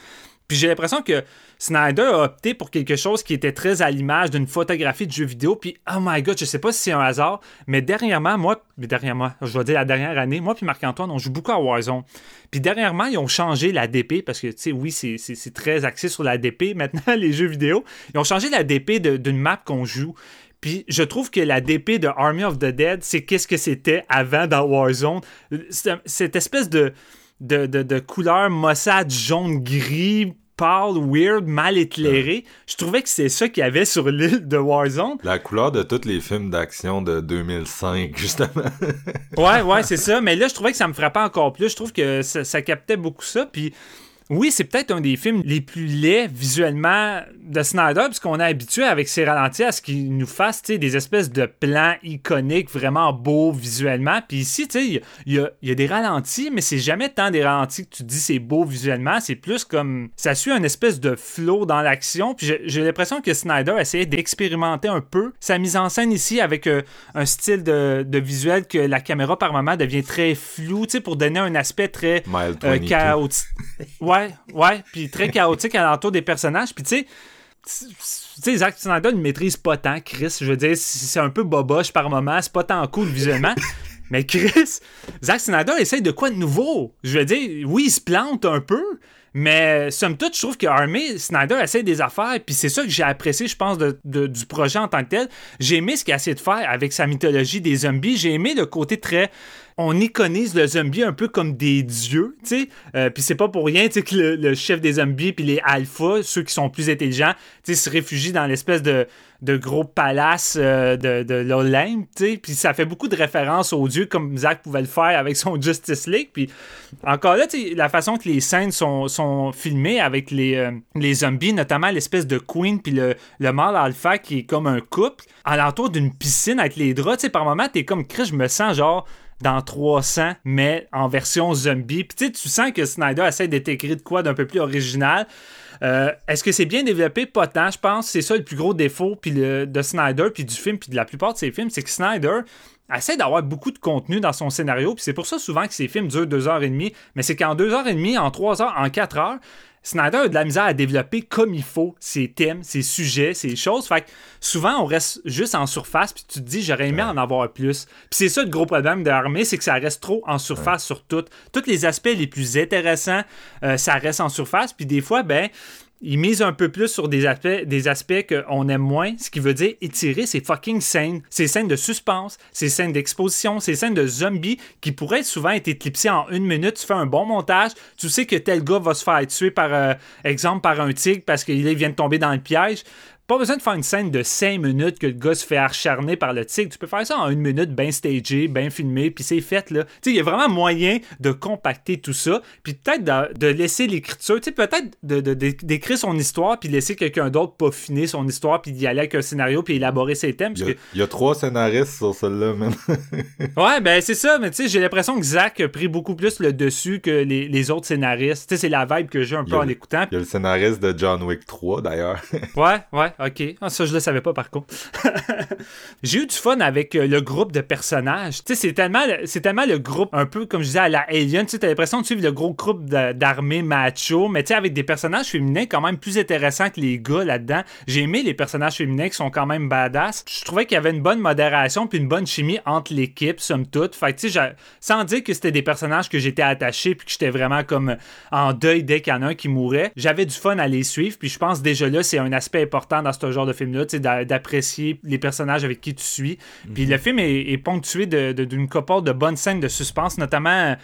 Puis j'ai l'impression que Snyder a opté pour quelque chose qui était très à l'image d'une photographie de jeu vidéo. Puis, oh my god, je sais pas si c'est un hasard, mais dernièrement, moi, dernièrement, je dois dire la dernière année, moi puis Marc-Antoine, on joue beaucoup à Warzone. Puis dernièrement, ils ont changé la DP parce que, tu sais, oui, c'est- très axé sur la DP maintenant, les jeux vidéo. Ils ont changé la DP d'une map qu'on joue. Puis je trouve que la DP de Army of the Dead, c'est qu'est-ce que c'était avant dans Warzone. Cette espèce de, de, de, de couleur maussade jaune-gris, pâle, weird, mal éclairé. Je trouvais que c'est ça qu'il y avait sur l'île de Warzone. La couleur de tous les films d'action de 2005, justement. Ouais, ouais, c'est ça. Mais là, je trouvais que ça me frappait encore plus. Je trouve que ça, ça captait beaucoup ça. Puis oui, c'est peut-être un des films les plus laids visuellement de Snyder, puisqu'on est habitué avec ses ralentis à ce qu'il nous fasse des espèces de plans iconiques vraiment beaux visuellement. Puis ici, il y a- y, des ralentis, mais c'est jamais tant des ralentis que tu dis c'est beau visuellement. C'est plus comme ça suit un espèce de flow dans l'action. Puis j'ai- l'impression que Snyder essayait d'expérimenter un peu sa mise en scène ici avec euh, un style de, de visuel que la caméra par moment devient très floue, pour donner un aspect très euh, 22. chaotique. Ouais, ouais, puis très chaotique alentour des personnages. Puis tu sais, tu sais, Zack Snyder ne maîtrise pas tant, Chris. Je veux dire, c'est un peu boboche par moment, c'est pas tant cool visuellement. Mais Chris, Zack Snyder essaye de quoi de nouveau? Je veux dire, oui, il se plante un peu, mais somme toute, je trouve que Army, Snyder essaie des affaires, puis c'est ça que j'ai apprécié, je pense, de- de- du projet en tant que tel. J'ai aimé ce qu'il a essayé de faire avec sa mythologie des zombies. J'ai aimé le côté très on iconise le zombie un peu comme des dieux, tu sais. Euh, puis c'est pas pour rien, tu sais, que le, chef des zombies puis les alphas, ceux qui sont plus intelligents, tu sais, se réfugient dans l'espèce de, gros palace euh, de, de l'Olympe, tu sais. Puis ça fait beaucoup de références aux dieux comme Zack pouvait le faire avec son Justice League. Puis encore là, tu sais, la façon que les scènes sont, filmées avec les, euh, les zombies, notamment l'espèce de Queen puis le, le mâle alpha qui est comme un couple, alentour d'une piscine avec les draps, tu sais, par moment, t'es comme, Chris, je me sens genre dans 300, mais en version zombie. Puis tu sens que Snyder essaie d'être écrit de quoi d'un peu plus original. Euh, Est-ce que c'est bien développé? Pas tant, je pense. C'est ça le plus gros défaut puis de Snyder, puis du film, puis de la plupart de ses films, c'est que Snyder essaie d'avoir beaucoup de contenu dans son scénario, puis c'est pour ça souvent que ses films durent deux heures et demie, mais c'est qu'en deux heures et demie, en trois heures, en quatre heures, Snyder a de la misère à développer comme il faut ses thèmes, ses sujets, ses choses. Fait que souvent, on reste juste en surface, puis tu te dis, j'aurais aimé en avoir plus. Puis c'est ça le gros problème de l'armée, c'est que ça reste trop en surface sur tout. Tous les aspects les plus intéressants, euh, ça reste en surface. Puis des fois, ben, il mise un peu plus sur des aspects, des aspects qu'on aime moins, ce qui veut dire étirer ces fucking scènes, ces scènes de suspense, ces scènes d'exposition, ces scènes de zombies qui pourraient souvent être éclipsées en une minute. Tu fais un bon montage, tu sais que tel gars va se faire tuer par euh, exemple par un tigre parce qu'il vient de tomber dans le piège. Pas besoin de faire une scène de 5 minutes que le gars se fait acharner par le tigre. Tu peux faire ça en une minute, bien stagé, bien filmé, puis c'est fait, là. Tu sais, il y a vraiment moyen de compacter tout ça, puis peut-être de, de laisser l'écriture, tu sais, peut-être de- de- de- d'écrire son histoire, puis laisser quelqu'un d'autre peaufiner son histoire, puis d'y aller avec un scénario, puis élaborer ses thèmes. Il y, a, il y a trois scénaristes sur celle-là, même. ouais, ben c'est ça, mais tu sais, j'ai l'impression que Zach a pris beaucoup plus le dessus que les, les autres scénaristes. Tu sais, c'est la vibe que j'ai un peu en l'écoutant. Il y a le scénariste de John Wick 3, d'ailleurs. Ouais, ouais, ok. Ah, ça, je le savais pas par contre. J'ai eu du fun avec euh, le groupe de personnages. Tu sais, c'est tellement, tellement le groupe, un peu comme je disais à la Alien. Tu t'as l'impression de suivre le gros groupe d'armées macho, mais tu sais, avec des personnages féminins quand même plus intéressants que les gars là-dedans. J'ai aimé les personnages féminins qui sont quand même badass. Je trouvais qu'il y avait une bonne modération puis une bonne chimie entre l'équipe, somme toute. Fait que, tu sais, sans dire que c'était des personnages que j'étais attaché puis que j'étais vraiment comme en deuil dès qu'il y en a un qui mourait, j'avais du fun à les suivre. Puis je pense déjà là, c'est un aspect important dans ce genre de film-là, d'apprécier les personnages avec qui tu suis. Puis le film est, est ponctué de- de- d'une coporte de bonnes scènes de suspense, notamment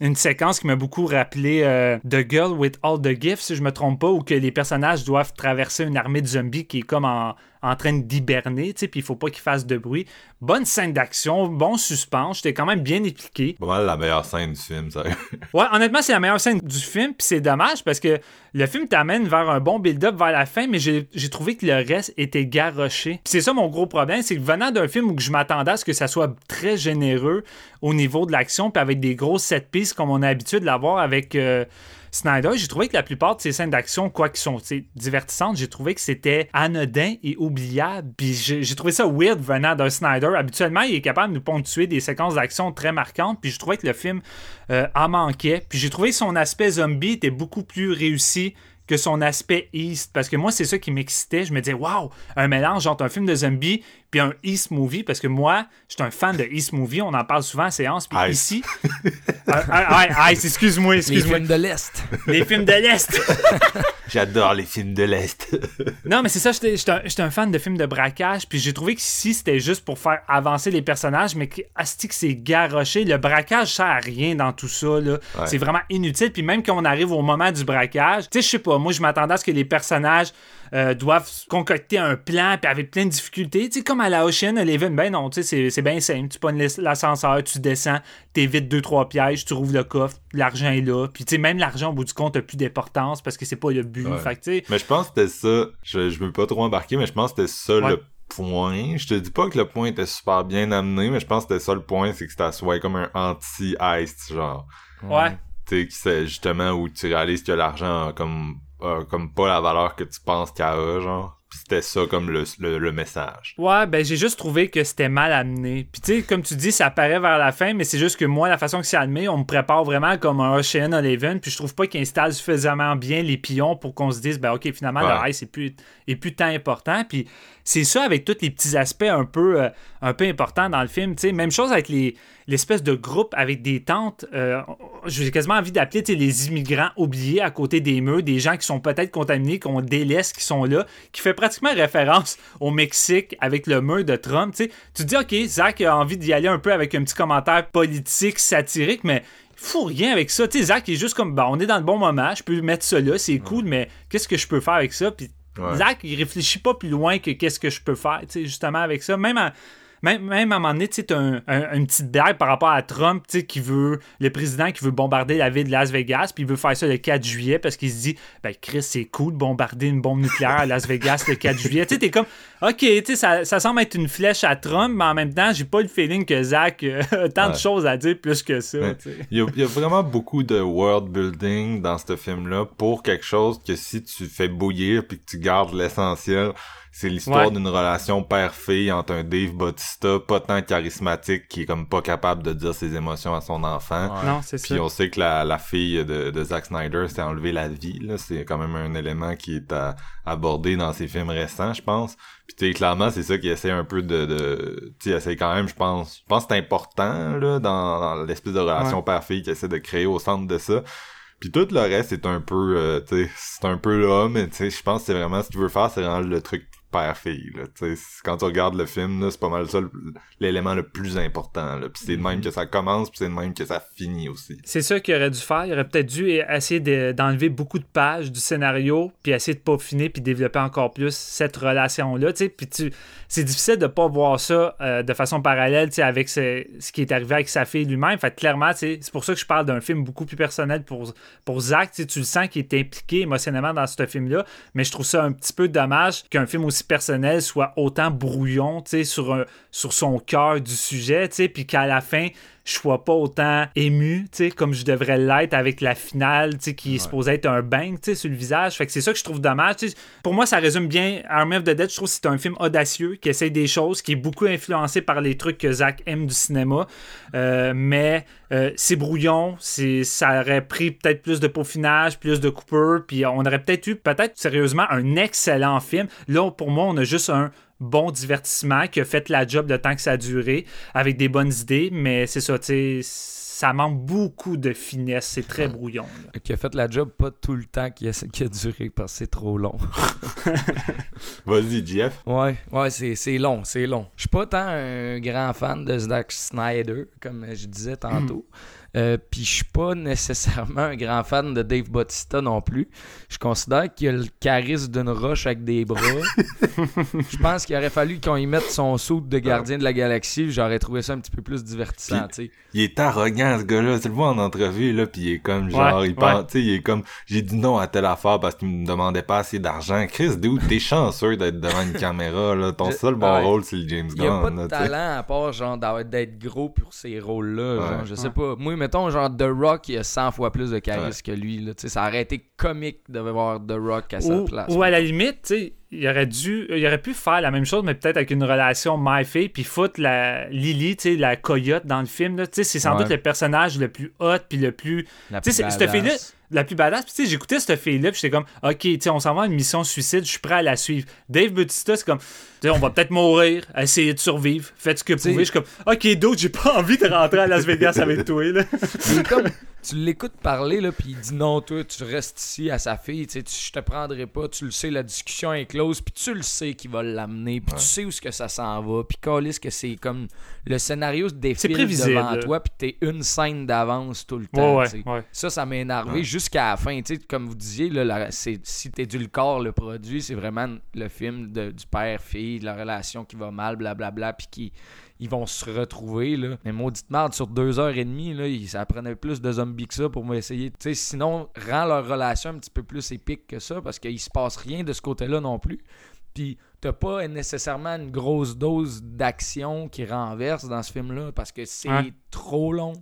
une séquence qui m'a beaucoup rappelé euh, The Girl with All the Gifts, si je me trompe pas, où que les personnages doivent traverser une armée de zombies qui est comme en, en train d'hiberner, tu sais, puis il faut pas qu'il fasse de bruit. Bonne scène d'action, bon suspense, j'étais quand même bien impliqué. Pas mal la meilleure scène du film, ça. Ouais, honnêtement, c'est la meilleure scène du film, puis c'est dommage parce que le film t'amène vers un bon build-up vers la fin, mais j'ai trouvé que le reste était garoché. Puis c'est ça mon gros problème, c'est que venant d'un film où je m'attendais à ce que ça soit très généreux au niveau de l'action, puis avec des grosses set pieces comme on a l'habitude de l'avoir avec euh, Snyder, j'ai trouvé que la plupart de ces scènes d'action, quoi qu'ils sont divertissantes, j'ai trouvé que c'était anodin et oubliable. Puis j'ai trouvé ça weird venant d'un Snyder. Habituellement, il est capable de ponctuer des séquences d'action très marquantes. Puis je trouvais que le film euh, en manquait. Puis j'ai trouvé son aspect zombie était beaucoup plus réussi que son aspect East. Parce que moi, c'est ça qui m'excitait. Je me disais, waouh, un mélange entre un film de zombie puis un East movie. Parce que moi, je suis un fan de East movie. On en parle souvent en séance. Puis ici. Ah, ah, Ice, excuse-moi, Les excuse-moi. films de l'Est. Les films de l'Est. J'adore les films de l'Est. Non, mais c'est ça, j'étais j'étais un, un fan de films de braquage, puis j'ai trouvé que ici, c'était juste pour faire avancer les personnages, mais que asti que c'est garoché. Le braquage sert à rien dans tout ça, là. C'est vraiment inutile, puis même quand on arrive au moment du braquage, tu sais, je sais pas, moi, je m'attendais à ce que les personnages euh, doivent concocter un plan, puis avec plein de difficultés. Tu sais, comme à la Ocean Eleven, ben non, tu sais, c'est- c'est bien simple. Tu pognes l'as- l'ascenseur, tu descends, t'évites deux, trois pièges, tu rouvres le coffre, l'argent est là, puis tu sais, même l'argent, au bout du compte, a plus d'importance parce que c'est pas le but. Ouais. Fait que, tu sais, mais je pense que c'était ça. Je, je veux pas trop embarquer, mais je pense que c'était ça Ouais. le point. Je te dis pas que le point était super bien amené, mais je pense que c'était ça le point, c'est que c'était soit comme un anti-heist, genre. ouais. Tu sais, justement où tu réalises que l'argent a comme, comme pas la valeur que tu penses qu'il a, genre. Puis c'était ça comme le, le, le message. Ouais, ben j'ai juste trouvé que c'était mal amené. Puis tu sais, comme tu dis, ça apparaît vers la fin, mais c'est juste que moi, la façon que c'est amené, on me prépare vraiment comme un Ocean Eleven, puis je trouve pas qu'il installe suffisamment bien les pions pour qu'on se dise, ben ok, finalement, Ouais. le ice est plus, est plus tant important. Puis c'est ça avec tous les petits aspects un peu, euh, un peu importants dans le film. Tu sais, même chose avec les l'espèce de groupe avec des tentes. euh, J'ai quasiment envie d'appeler tu sais, les immigrants oubliés à côté des murs, des gens qui sont peut-être contaminés, qu'on délaisse, qui sont là, qui fait pratiquement référence au Mexique avec le mur de Trump. Tu te dis, OK, Zach a envie d'y aller un peu avec un petit commentaire politique, satirique, mais il faut rien avec ça. Tu sais, Zach est juste comme, bah, on est dans le bon moment, je peux mettre ça là, c'est cool, mais qu'est-ce que je peux faire avec ça? Puis Ouais. Zach, il réfléchit pas plus loin que qu'est-ce que je peux faire, tu sais, justement avec ça. Même même, même à un moment donné, tu un- un- une petite blague par rapport à Trump, tu qui veut, le président qui veut bombarder la ville de Las Vegas, puis il veut faire ça le 4 juillet parce qu'il se dit, ben Chris, c'est cool de bombarder une bombe nucléaire à Las Vegas le 4 juillet. Tu sais, t'es comme, ok, tu ça, ça semble être une flèche à Trump, mais en même temps, j'ai pas le feeling que Zach euh, a tant de choses à dire plus que ça, Ouais. Il y, y a vraiment beaucoup de world building dans ce film-là pour quelque chose que si tu fais bouillir puis que tu gardes l'essentiel, c'est l'histoire Ouais. d'une relation père-fille entre un Dave Bautista pas tant charismatique qui est comme pas capable de dire ses émotions à son enfant. Non, c'est ça. Puis on sait que la, la fille de, de Zack Snyder s'est enlevé la vie. là. C'est quand même un élément qui est à- abordé dans ses films récents, je pense. Puis tu sais, clairement, c'est ça qui essaie un peu de... de tu sais, essaie quand même, je pense... Je pense que c'est important, là, dans, dans l'espèce de relation père-fille qu'il essaie de créer au centre de ça. Puis tout le reste, c'est un peu... euh, tu sais, c'est un peu là, mais tu sais, je pense que c'est vraiment... Ce qu'il veut faire, c'est vraiment le truc père-fille, quand tu regardes le film, c'est pas mal ça l'élément le plus important. Puis c'est de même que ça commence, puis c'est de même que ça finit aussi. C'est ça qu'il aurait dû faire. Il aurait peut-être dû essayer de- d'enlever beaucoup de pages du scénario, puis essayer de peaufiner, puis développer encore plus cette relation-là. Puis tu, c'est difficile de pas voir ça euh, de façon parallèle avec ce, ce qui est arrivé avec sa fille lui-même. Fait clairement, c'est pour ça que je parle d'un film beaucoup plus personnel pour, pour Zach. Tu sais, tu le sens qu'il est impliqué émotionnellement dans ce film-là, mais je trouve ça un petit peu dommage qu'un film aussi personnel soit autant brouillon sur, son cœur du sujet, puis qu'à la fin, je sois pas autant ému, tu sais, comme je devrais l'être avec la finale, tu sais, qui est supposée être un bang, tu sais, sur le visage. Fait que c'est ça que je trouve dommage. tu sais. Pour moi, ça résume bien Army of the Dead. Je trouve que c'est un film audacieux, qui essaye des choses, qui est beaucoup influencé par les trucs que Zach aime du cinéma. Euh, mais euh, c'est brouillon, c'est, ça aurait pris peut-être plus de peaufinage, plus de coupure, puis on aurait peut-être eu, peut-être sérieusement, un excellent film. Là, pour moi, on a juste un bon divertissement qui a fait la job le temps que ça a duré, avec des bonnes idées, mais c'est ça, tu sais, ça manque beaucoup de finesse, c'est très brouillon. là. Qui a fait la job pas tout le temps qui a, qui a duré parce que c'est trop long. Vas-y, Jeff. Ouais, ouais, c'est, c'est long, c'est long. Je suis pas tant un grand fan de Zack Snyder, comme je disais tantôt. Euh, Puis je suis pas nécessairement un grand fan de Dave Bautista non plus. Je considère qu'il a le charisme d'une roche avec des bras. je pense qu'il aurait fallu qu'on y mette son saut de gardien de la galaxie. J'aurais trouvé ça un petit peu plus divertissant. Il est arrogant, ce gars-là. Tu le vois en entrevue, là, pis il est comme, genre, il pense, ouais. il est comme, j'ai dit non à telle affaire parce qu'il me demandait pas assez d'argent. Chris, d'où t'es chanceux d'être devant une caméra, là. Ton Je- seul bon ouais. rôle, c'est le James Il y a pas Gunn, de là, talent à part genre d'être gros pour ces rôles-là. genre, je sais pas. Moi, mettons, genre The Rock, il a 100 fois plus de charisme Ouais. que lui. Là. Tu sais, Ça aurait été comique de voir The Rock à sa place. ou à la limite, tu sais, il aurait dû, il aurait pu faire la même chose, mais peut-être avec une relation mère-fille, puis foutre la Lily, tu sais, la coyote dans le film. là. Tu sais, c'est sans Ouais. doute le personnage le plus hot, puis le plus La Tu sais, cette badass. la plus badass. Puis, tu sais, j'écoutais cette fille-là, puis j'étais comme, OK, tu sais, on s'en va à une mission suicide, je suis prêt à la suivre. Dave Bautista, c'est comme, on va peut-être mourir, essayer de survivre, faites ce que vous pouvez. Je suis comme, OK, d'autres, j'ai pas envie de rentrer à Las Vegas avec toi, là. Comme, tu l'écoutes parler, là, puis il dit non, toi, tu restes ici à sa fille, tu je te prendrai pas, tu le sais, la discussion est close, puis tu le sais qu'il va l'amener, puis tu sais où ce que ça s'en va, puis calisse que c'est comme le scénario se défile devant là. toi, puis t'es une scène d'avance tout le temps. Ouais, ouais. Ça, ça m'a énervé jusqu'à la fin. Comme vous disiez, là, la- c'est, si t'édulcores le produit, c'est vraiment le film de- du père-fille, de la relation qui va mal, blablabla, puis qui ils vont se retrouver. Là. Mais maudite merde, sur deux heures et demie, là, il- ça prenait plus de zombies que ça pour m'essayer. Tu sais, sinon, rend leur relation un petit peu plus épique que ça, parce qu'il se passe rien de ce côté-là non plus. Puis t'as pas nécessairement une grosse dose d'action qui renverse dans ce film-là parce que c'est trop long.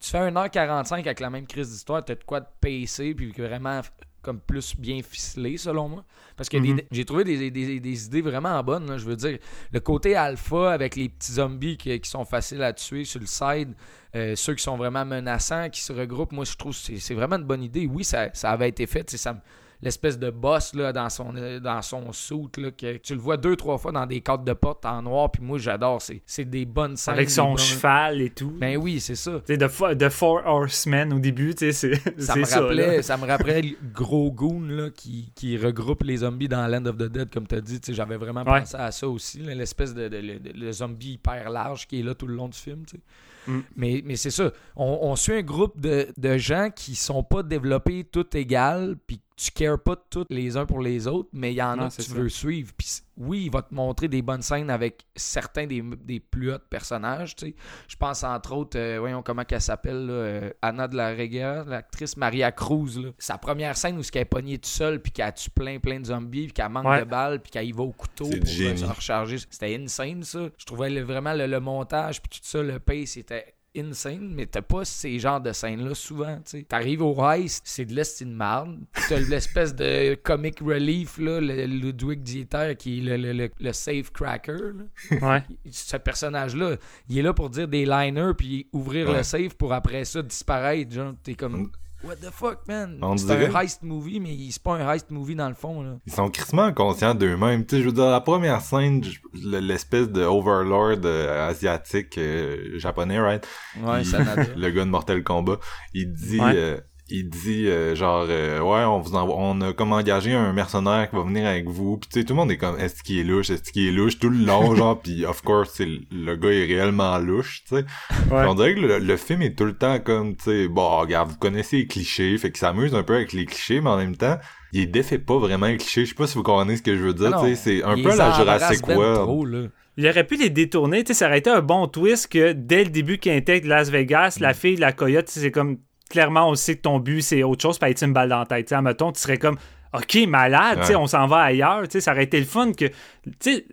Tu fais 1h45 avec la même crise d'histoire, t'as de quoi te pacer puis vraiment comme plus bien ficelé selon moi. Parce que Mhm. j'ai trouvé des, des- des idées vraiment bonnes. là. Je veux dire, le côté alpha avec les petits zombies qui, qui sont faciles à tuer sur le side, euh, ceux qui sont vraiment menaçants, qui se regroupent, moi je trouve que c'est vraiment une bonne idée. Oui, ça, ça avait été fait. Ça, me- l'espèce de boss là, dans son euh, dans son suit là, que tu le vois deux trois fois dans des cadres de porte en noir puis moi j'adore c'est des bonnes scènes Avec son cheval et tout. ben oui c'est ça Tu de, de Four Horsemen au début, tu sais, c'est ça me ça. rappelait ça me rappelait le gros goon là, qui, qui regroupe les zombies dans Land of the Dead comme tu as dit j'avais vraiment Ouais. pensé à ça aussi l'espèce de, de- de- de- le zombie hyper large qui est là tout le long du film tu sais. Mm. mais, mais c'est ça on, on suit un groupe de, de gens qui sont pas développés tout égales puis tu cares pas tous les uns pour les autres mais il y en Non, a que tu ça. veux suivre puis oui il va te montrer des bonnes scènes avec certains des, des plus hauts personnages tu sais je pense entre autres, euh, voyons comment qu'elle s'appelle, euh, Anna de la Rega, l'actrice Maria Cruz. là. Sa première scène où elle est pognée toute seule, puis qu'elle tue plein plein de zombies, puis qu'elle manque Ouais. de balles, puis qu'elle y va au couteau pour euh, se recharger. C'était insane, ça. Je trouvais le- vraiment le, le montage, puis tout ça, le pace, c'était insane, mais t'as pas ces genres de scènes-là souvent. T'arrives au heist, c'est de l'estime marde. T'as l'espèce de comic relief, là, le Ludwig Dieter, qui est le, le, le- le safe cracker, là Ouais. ce personnage-là, il est là pour dire des liners puis ouvrir Ouais. le safe pour après ça disparaître. Genre, t'es comme, what the fuck, man? C'est un heist movie, mais c'est pas un heist movie dans le fond, là. Ils sont crissement conscients d'eux-mêmes. Tu sais, je veux dire, la première scène, l'espèce de overlord euh, asiatique euh, japonais, right? Ouais, Il- ça le gars de Mortal Kombat, il dit, Ouais. euh, il dit euh, genre, euh, ouais, on vous envoie- on a comme engagé un mercenaire qui va venir avec vous. Puis tu sais, tout le monde est comme, est-ce qu'il est louche, est-ce qu'il est louche tout le long, genre? Puis of course, c'est le- gars est réellement louche, tu sais. Ouais. On dirait que le, le film est tout le temps comme, tu sais, bon, regarde, vous connaissez les clichés, fait qu'il s'amuse un peu avec les clichés, mais en même temps, il défait pas vraiment les clichés. Je sais pas si vous comprenez ce que je veux dire, tu sais, c'est un peu la Jurassic ben World. trop, là. Il aurait pu les détourner, tu sais, ça aurait été un bon twist que dès le début qu'il intègre Las Vegas, Mm. la fille, la coyote, tu sais, c'est comme clairement on sait que ton but c'est autre chose, pas être une balle dans la tête. Tu sais, mettons, tu serais comme OK, malade, Ouais. on s'en va ailleurs, ça aurait été le fun que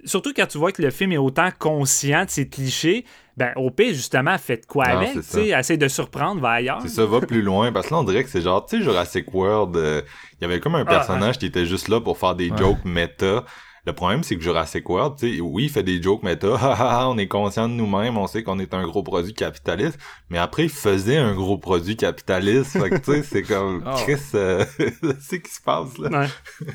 surtout quand tu vois que le film est autant conscient de ses clichés, ben au pire justement fait de quoi Non, avec, tu sais, essaie de surprendre, va ailleurs. C'est ça, va plus loin. Parce que là, on dirait que c'est genre, tu sais, Jurassic World, euh, il y avait comme un Ah, personnage qui était juste là pour faire des Ouais. jokes méta. Le problème, c'est que Jurassic World, tu sais, oui, il fait des jokes méta, on est conscient de nous-mêmes, on sait qu'on est un gros produit capitaliste, mais après, il faisait un gros produit capitaliste, fait que, tu sais, c'est comme, Ah. Chris, euh, c'est ce qui se passe, là? Ouais.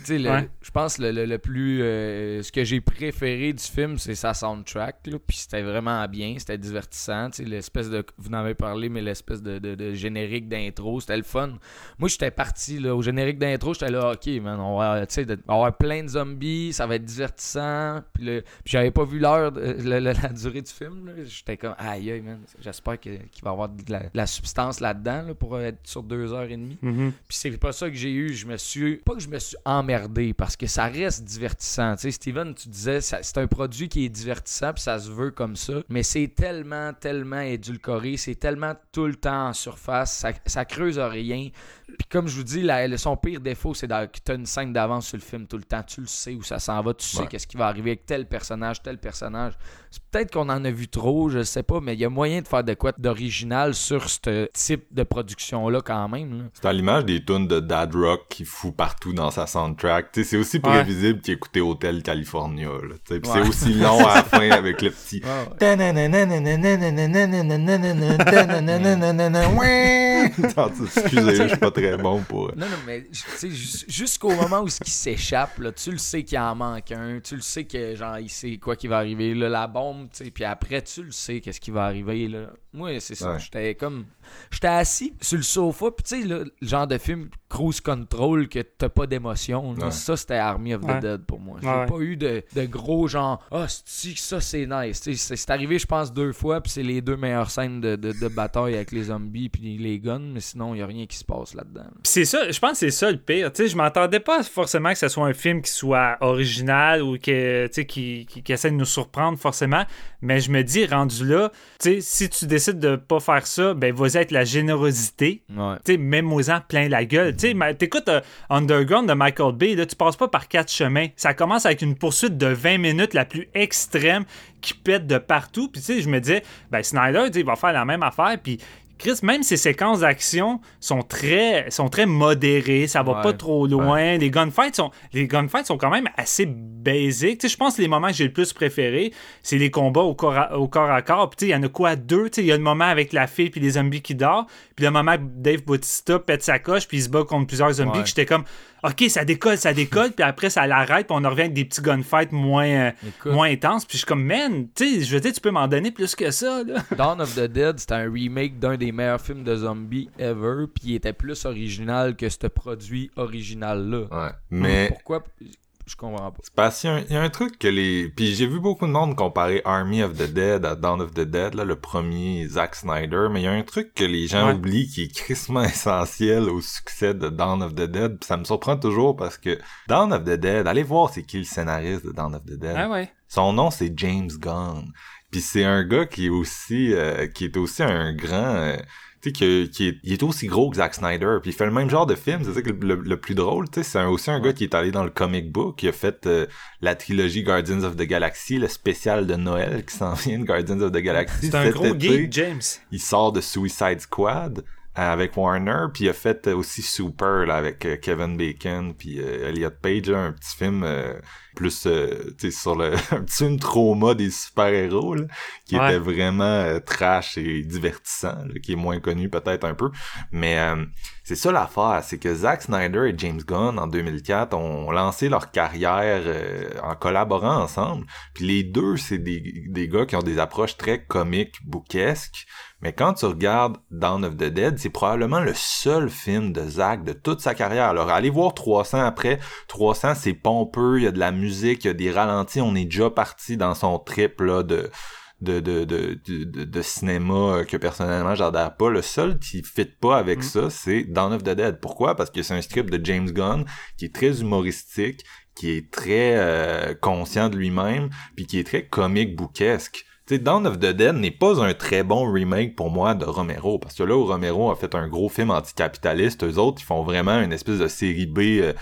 Tu sais, Ouais. je pense le, le, le plus. euh, ce que j'ai préféré du film, c'est sa soundtrack. Là, puis c'était vraiment bien, c'était divertissant. Tu sais, l'espèce de. Vous en avez parlé, mais l'espèce de, de, de générique d'intro, c'était le fun. Moi, j'étais parti là, au générique d'intro, j'étais là, ok, man, on va, tu sais, de- on va avoir plein de zombies, ça va être divertissant. Puis, le- puis j'avais pas vu l'heure, de- la, la- la durée du film. là. J'étais comme, aïe, aïe, man. J'espère que- qu'il va y avoir de la, de la substance là-dedans là, pour être sur deux heures et demie. Mhm. Puis c'est pas ça que j'ai eu. Je me suis. Pas que je me suis emmerdé parce que ça reste divertissant. Tu sais, Steven, tu disais, c'est un produit qui est divertissant puis ça se veut comme ça. Mais c'est tellement, tellement édulcoré. C'est tellement tout le temps en surface. Ça, ça creuse rien. Puis comme je vous dis, la- son pire défaut, c'est que tu as une scène d'avance sur le film tout le temps. Tu le sais où ça s'en va. Tu sais Ouais. qu'est-ce qui va arriver avec tel personnage, tel personnage. C'est peut-être qu'on en a vu trop, je sais pas, mais il y a moyen de faire de quoi d'original sur ce type de production-là quand même. C'est à l'image des tunes de Dad Rock qui fout partout dans sa soundtrack. C'est aussi Ouais. prévisible qu'écouter Hotel California. Ouais. c'est aussi long à la fin avec le petit. Attends, Excusez, je suis pas très bon pour. Non, non, mais jusqu'au moment où ce qui s'échappe, tu le sais qu'il en manque tu le sais que genre il sait quoi qui va arriver, là, la bombe, tu sais, puis après tu le sais qu'est-ce qui va arriver là. Moi, c'est ça, Ouais. j'étais comme j'étais assis sur le sofa, puis tu sais le genre de film cruise control que t'as pas d'émotion, Ouais. ça c'était Army of the Ouais. Dead pour moi. J'ai Ouais, pas eu de, de gros genre ah si ça c'est nice, c'est c'est arrivé je pense deux fois, puis c'est les deux meilleures scènes de, de, de bataille avec les zombies puis les guns, mais sinon il y a rien qui se passe là-dedans. c'est ça, je pense que c'est ça le pire. Tu sais, je m'attendais pas forcément que ce soit un film qui soit original ou que, tu sais, qui, qui, qui essaie de nous surprendre forcément. Mais je me dis, rendu là, tu sais, si tu décides de pas faire ça, ben vas-y la générosité. Ouais. Tu sais, mets-moi-en plein la gueule. Tu sais, t'écoutes euh, Underground de Michael Bay, là, tu passes pas par quatre chemins. Ça commence avec une poursuite de 20 minutes la plus extrême qui pète de partout. Puis tu sais, je me disais, ben Snyder, il va faire la même affaire. Puis Chris, même ses séquences d'action sont très, sont très modérées, ça va Ouais. pas trop loin. Les gunfights sont, les gunfights sont quand même assez basiques. Tu sais, je pense que les moments que j'ai le plus préférés, c'est les combats au corps à, au corps, à corps. Puis tu sais, il y en a quoi deux? Tu sais, il y a le moment avec la fille puis les zombies qui dorment, puis le moment que Dave Bautista pète sa coche puis il se bat contre plusieurs zombies. Ouais. J'étais comme, ok, ça décolle, ça décolle, puis après ça l'arrête, puis on en revient avec des petits gunfights moins, euh, Écoute. moins intenses. Puis je suis comme, man, tu sais, je veux dire, tu peux m'en donner plus que ça là. Dawn of the Dead, c'était un remake d'un des meilleurs films de zombies ever, puis il était plus original que ce produit original-là. Ouais. Mais Pourquoi? Je comprends pas. c'est parce qu'il y a un- il y, a un truc que les. Puis j'ai vu beaucoup de monde comparer Army of the Dead à Dawn of the Dead, là, le premier Zack Snyder, mais il y a un truc que les gens Ouais. oublient qui est crissement essentiel au succès de Dawn of the Dead. Puis ça me surprend toujours parce que Dawn of the Dead, allez voir c'est qui le scénariste de Dawn of the Dead. Ah ouais. Son nom c'est James Gunn. Puis c'est un gars qui est aussi euh, qui est aussi un grand euh, tu sais que- qui est, il est aussi gros que Zack Snyder puis il fait le même genre de film c'est ça que le, le plus drôle tu sais c'est aussi un gars qui est allé dans le comic book qui a fait euh, la trilogie Guardians of the Galaxy le spécial de Noël qui s'en vient de Guardians of the Galaxy C'est un gros été. geek, James. il sort de Suicide Squad avec Warner puis il a fait aussi Super là, avec euh, Kevin Bacon puis euh, Elliot Page là, un petit film euh, plus euh, tu sais sur le un petit film trauma des super-héros qui Ouais. était vraiment euh, trash et divertissant là, qui est moins connu peut-être un peu mais euh, c'est ça l'affaire c'est que Zack Snyder et James Gunn en 2004 ont lancé leur carrière euh, en collaborant ensemble puis les deux c'est des, des gars qui ont des approches très comiques bouquesques mais quand tu regardes Dawn of the Dead, c'est probablement le seul film de Zack de toute sa carrière. Alors, allez voir 300 après. 300, c'est pompeux, il y a de la musique, il y a des ralentis. On est déjà parti dans son trip là, de, de, de, de, de, de- cinéma euh, que personnellement j'adhère pas. Le seul qui fit pas avec ça, c'est Dawn of the Dead. Pourquoi? Parce que c'est un script de James Gunn qui est très humoristique, qui est très euh, conscient de lui-même, puis qui est très comique bouquesque. Tu sais, Dawn of the Dead n'est pas un très bon remake pour moi de Romero, parce que là où Romero a fait un gros film anticapitaliste, eux autres, ils font vraiment une espèce de série B euh,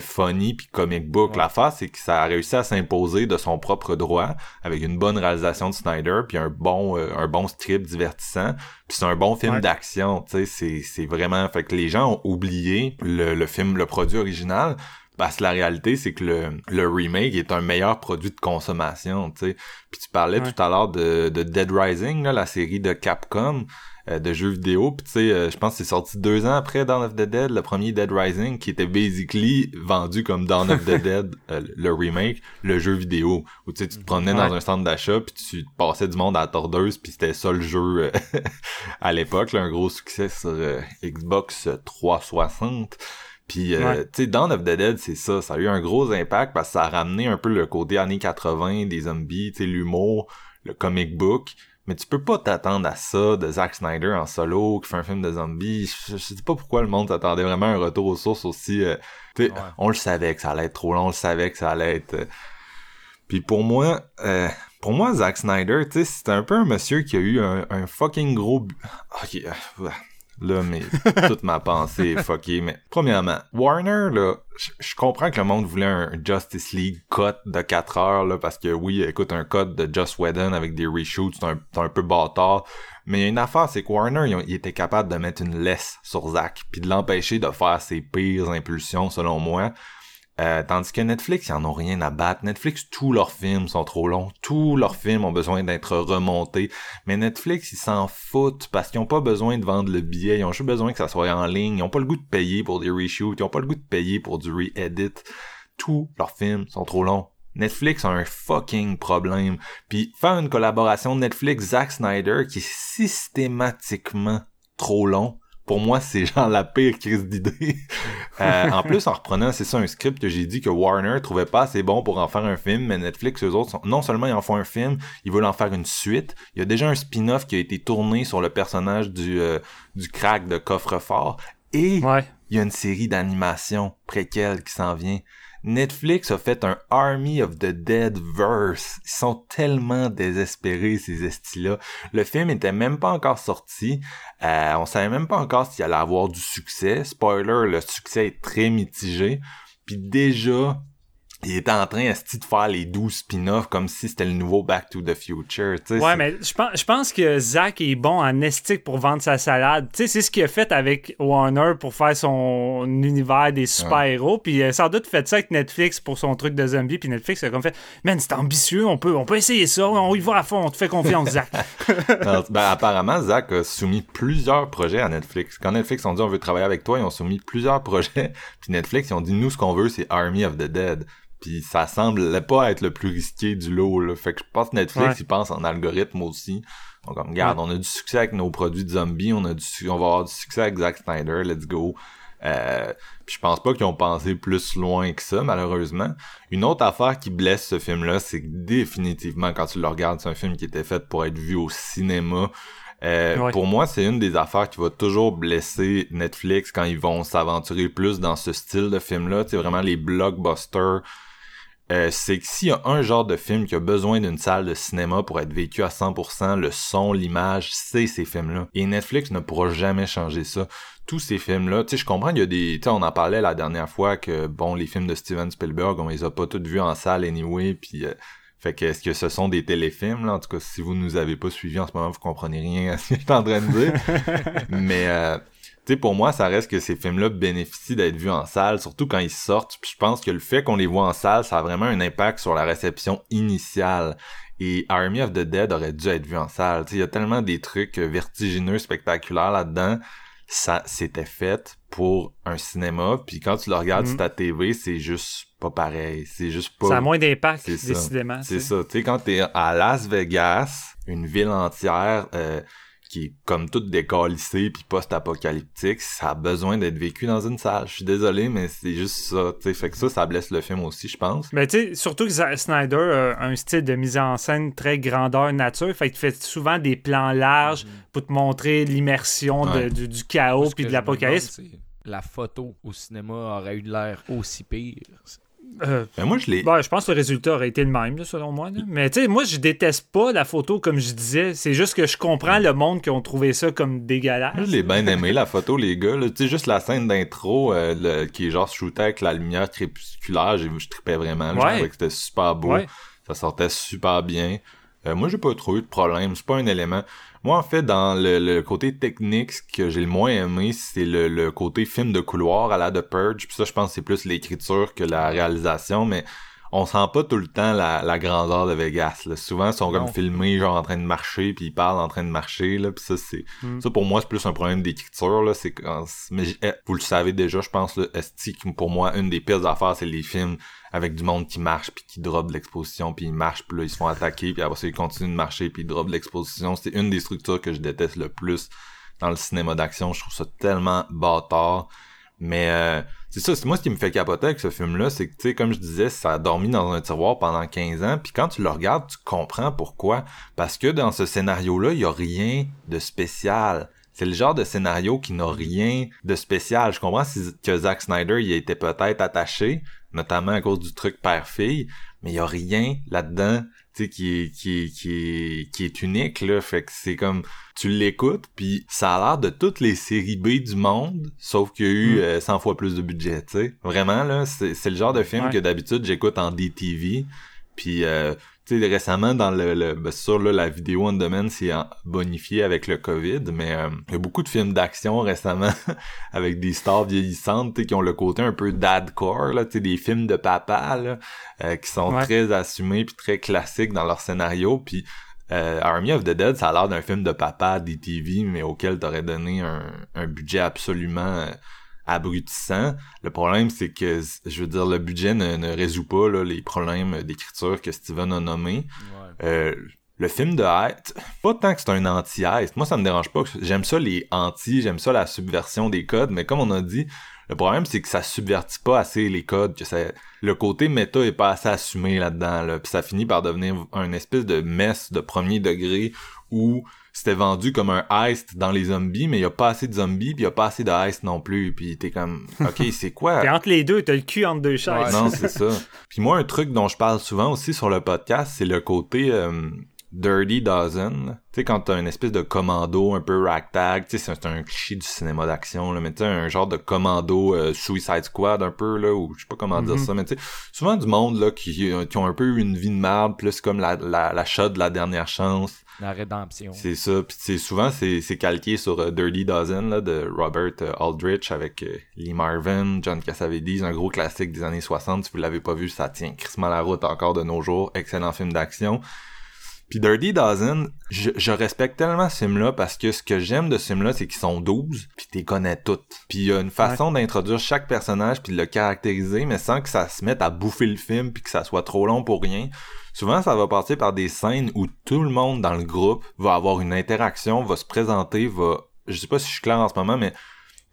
funny puis comic book. L'affaire, c'est que ça a réussi à s'imposer de son propre droit, avec une bonne réalisation de Snyder, puis un bon euh, un bon script divertissant, puis c'est un bon film Ouais. d'action, tu sais, c'est c'est vraiment... Fait que les gens ont oublié le, le film, le produit original, parce que la réalité, c'est que le, le remake est un meilleur produit de consommation, tu sais. Puis tu parlais Ouais. tout à l'heure de, de Dead Rising, là, la série de Capcom euh, de jeux vidéo. Puis tu sais, euh, je pense que c'est sorti deux ans après Dawn of the Dead, le premier Dead Rising, qui était basically vendu comme Dawn of the Dead, euh, le remake, le jeu vidéo. Où tu sais, tu te promenais Ouais. dans un centre d'achat, puis tu passais du monde à la tordeuse, puis c'était ça le jeu euh, à l'époque, un gros succès sur euh, Xbox 360. Puis, euh, Ouais. tu sais, Dawn of the Dead, c'est ça. Ça a eu un gros impact parce que ça a ramené un peu le côté années 80 des zombies, tu sais, l'humour, le comic book. Mais tu peux pas t'attendre à ça de Zack Snyder en solo qui fait un film de zombies. Je, sais pas pourquoi le monde s'attendait vraiment à un retour aux sources aussi. euh, Ouais. On le savait que ça allait être trop long, on le savait que ça allait être... euh, Puis pour moi, euh, pour moi, Zack Snyder, tu sais, c'est un peu un monsieur qui a eu un, un fucking gros... Ok, euh, là, mais toute ma pensée est fuckée. Mais premièrement, Warner, là, je- comprends que le monde voulait un Justice League cut de 4 heures, là, parce que oui, écoute, un cut de Just Whedon avec des reshoots, c'est un, peu bâtard. Mais il y a une affaire, c'est que Warner, il était capable de mettre une laisse sur Zack, puis de l'empêcher de faire ses pires impulsions, selon moi. Euh, tandis que Netflix, ils en ont rien à battre. Netflix, tous leurs films sont trop longs. Tous leurs films ont besoin d'être remontés. Mais Netflix, ils s'en foutent parce qu'ils ont pas besoin de vendre le billet. Ils ont juste besoin que ça soit en ligne. Ils ont pas le goût de payer pour des reshoots. Ils ont pas le goût de payer pour du re-edit. Tous leurs films sont trop longs. Netflix a un fucking problème. Puis faire une collaboration Netflix-Zack Snyder qui est systématiquement trop long, pour moi, c'est genre la pire crise d'idée. Euh, en plus, en reprenant, c'est ça, un script que j'ai dit que Warner trouvait pas assez bon pour en faire un film, mais Netflix, eux autres, sont- non seulement ils en font un film, ils veulent en faire une suite. Il y a déjà un spin-off qui a été tourné sur le personnage du, euh, du crack de coffre-fort. Et Ouais. il y a une série d'animation préquelle qui s'en vient. Netflix a fait un Army of the Dead verse. Ils sont tellement désespérés, ces estis-là. Le film était même pas encore sorti. Euh, on savait même pas encore s'il allait avoir du succès. Spoiler, le succès est très mitigé. Puis déjà, il était en train de faire les 12 spin-offs comme si c'était le nouveau Back to the Future. Ouais, mais je pense, je pense que Zach est bon en estique pour vendre sa salade. C'est ce qu'il a fait avec Warner pour faire son univers des super-héros. Puis euh, sans doute fait ça avec Netflix pour son truc de zombie. Puis Netflix a comme fait Man, c'est ambitieux, on peut, on peut essayer ça, on y va à fond, on te fait confiance, Zach. Non, ben, apparemment, Zach a soumis plusieurs projets à Netflix. Quand Netflix ont dit on veut travailler avec toi, ils ont soumis plusieurs projets. Puis Netflix, ils ont dit nous, ce qu'on veut, c'est Army of the Dead. Puis ça semble pas être le plus risqué du lot. Là. Fait que je pense que Netflix, Ouais. ils pensent en algorithme aussi. Donc, comme, regarde, on a du succès avec nos produits de zombies, on a du, on va avoir du succès avec Zack Snyder, let's go. Euh, puis je pense pas qu'ils ont pensé plus loin que ça, malheureusement. Une autre affaire qui blesse ce film-là, c'est que définitivement, quand tu le regardes, c'est un film qui était fait pour être vu au cinéma. Euh, Ouais. Pour moi, c'est une des affaires qui va toujours blesser Netflix quand ils vont s'aventurer plus dans ce style de film-là. C'est vraiment les blockbusters. Euh, c'est que s'il y a un genre de film qui a besoin d'une salle de cinéma pour être vécu à 100%, le son, l'image, c'est ces films-là. Et Netflix ne pourra jamais changer ça. Tous ces films-là, tu sais, je comprends qu'il y a des, tu sais, on en parlait la dernière fois que, bon, les films de Steven Spielberg, on les a pas tous vus en salle anyway, puis euh, fait que est-ce que ce sont des téléfilms, là? En tout cas, si vous nous avez pas suivis en ce moment, vous comprenez rien à ce que je suis en train de dire. Mais, euh, tu sais, pour moi, ça reste que ces films-là bénéficient d'être vus en salle, surtout quand ils sortent. Puis je pense que le fait qu'on les voit en salle, ça a vraiment un impact sur la réception initiale. Et Army of the Dead aurait dû être vu en salle. Il y a tellement des trucs vertigineux, spectaculaires là-dedans. Ça, c'était fait pour un cinéma. Puis quand tu le regardes Mhm. sur ta TV, c'est juste pas pareil. C'est juste pas... ça a moins d'impact, décidément. C'est ça. Tu sais, quand t'es à Las Vegas, une ville entière euh, qui est comme toute décalissée puis post-apocalyptique, ça a besoin d'être vécu dans une salle. Je suis désolé, mais c'est juste ça. Tu sais, fait que ça, ça blesse le film aussi, je pense. Mais tu sais, surtout que Zack Snyder a un style de mise en scène très grandeur nature. Fait qu'il fait souvent des plans larges pour te montrer l'immersion Ouais. du, du chaos puis de l'apocalypse. La photo au cinéma aurait eu l'air aussi pire. Euh, Mais moi, je l'ai. ben, je pense que le résultat aurait été le même, là, selon moi. là. Mais tu sais, moi, je déteste pas la photo, comme je disais. C'est juste que je comprends le monde qui ont trouvé ça comme dégueulasse. Moi, je l'ai bien aimé, la photo, les gars. Tu sais, juste la scène d'intro euh, qui est genre shooté avec la lumière crépusculaire, je tripais vraiment. Je trouvais que c'était super beau. Ouais. Ça sortait super bien. Euh, moi, j'ai pas trop eu de problème. C'est pas un élément. Moi, en fait, dans le, le côté technique, ce que j'ai le moins aimé, c'est le, le côté film de couloir à la de Purge. Puis ça, je pense que c'est plus l'écriture que la réalisation, mais on sent pas tout le temps la, la grandeur de Vegas. Là. Souvent, ils sont Non. comme filmés, genre en train de marcher, puis ils parlent en train de marcher. Là, puis ça, c'est Mm. ça pour moi, c'est plus un problème d'écriture. Là, c'est quand, mais eh, vous le savez déjà, je pense. Là, esti, que pour moi, une des pires affaires, c'est les films avec du monde qui marche puis qui drop de l'exposition puis ils marchent puis là ils se font attaquer puis après ça ils continuent de marcher puis ils drop de l'exposition c'est une des structures que je déteste le plus dans le cinéma d'action je trouve ça tellement bâtard mais euh, c'est ça, c'est moi ce qui me fait capoter avec ce film-là, c'est que, tu sais, comme je disais, ça a dormi dans un tiroir pendant 15 ans, puis quand tu le regardes, tu comprends pourquoi. Parce que dans ce scénario-là, il y a rien de spécial. C'est le genre de scénario qui n'a rien de spécial. Je comprends que Zack Snyder y était peut-être attaché, notamment à cause du truc père-fille, mais il y a rien là-dedans, tu sais, qui est, qui est, qui est, qui est unique, là. Fait que c'est comme, tu l'écoutes, puis ça a l'air de toutes les séries B du monde, sauf qu'il y a eu Mm. euh, 100 fois plus de budget, tu sais. Vraiment, là, c'est c'est le genre de film Ouais. que d'habitude j'écoute en DTV, puis euh, tu sais, récemment, dans le, le ben, sûr, là, la vidéo on demand s'est bonifiée avec le COVID, mais euh, il y a beaucoup de films d'action récemment avec des stars vieillissantes, tu sais, qui ont le côté un peu dadcore, là, tu sais, des films de papa, là, euh, qui sont Ouais. très assumés puis très classiques dans leur scénario, puis euh, Army of the Dead, ça a l'air d'un film de papa des TV, mais auquel t'aurais donné un, un budget absolument euh, abrutissant. Le problème, c'est que, je veux dire, le budget ne, ne résout pas là, les problèmes d'écriture que Steven a nommés. Euh, le film de Heist, pas tant que c'est un anti-Heist. Moi, ça me dérange pas. J'aime ça les anti, j'aime ça la subversion des codes, mais comme on a dit, le problème, c'est que ça subvertit pas assez les codes, que ça, le côté méta est pas assez assumé là-dedans, là. Puis ça finit par devenir un espèce de mess de premier degré où c'était vendu comme un heist dans les zombies, mais il y a pas assez de zombies, puis il y a pas assez de heist non plus. Puis t'es comme, ok, c'est quoi? T'es entre les deux, t'as le cul entre deux chaises. Non, c'est ça. Puis moi, un truc dont je parle souvent aussi sur le podcast, c'est le côté euh, Dirty Dozen. Tu sais, quand t'as une espèce de commando un peu ragtag, tu sais, c'est un cliché du cinéma d'action, là, mais tu sais, un genre de commando euh, Suicide Squad un peu, là, ou je sais pas comment dire Mhm. ça, mais tu sais, souvent du monde, là, qui, euh, qui ont un peu eu une vie de merde, plus comme la, la, la shot de la dernière chance. La rédemption. C'est ça. Puis c'est souvent c'est c'est calqué sur euh, Dirty Dozen là, de Robert euh, Aldrich avec Lee Marvin, John Cassavetes, un gros classique des années 60. Si vous l'avez pas vu, ça tient crissement la route encore de nos jours. Excellent film d'action. Puis Dirty Dozen, je, je respecte tellement ce film-là parce que ce que j'aime de ce film-là, c'est qu'ils sont 12, puis t'es connais toutes. Puis il y a une façon d'introduire chaque personnage puis de le caractériser, mais sans que ça se mette à bouffer le film puis que ça soit trop long pour rien. Souvent, ça va passer par des scènes où tout le monde dans le groupe va avoir une interaction, va se présenter, va... Je sais pas si je suis clair en ce moment, mais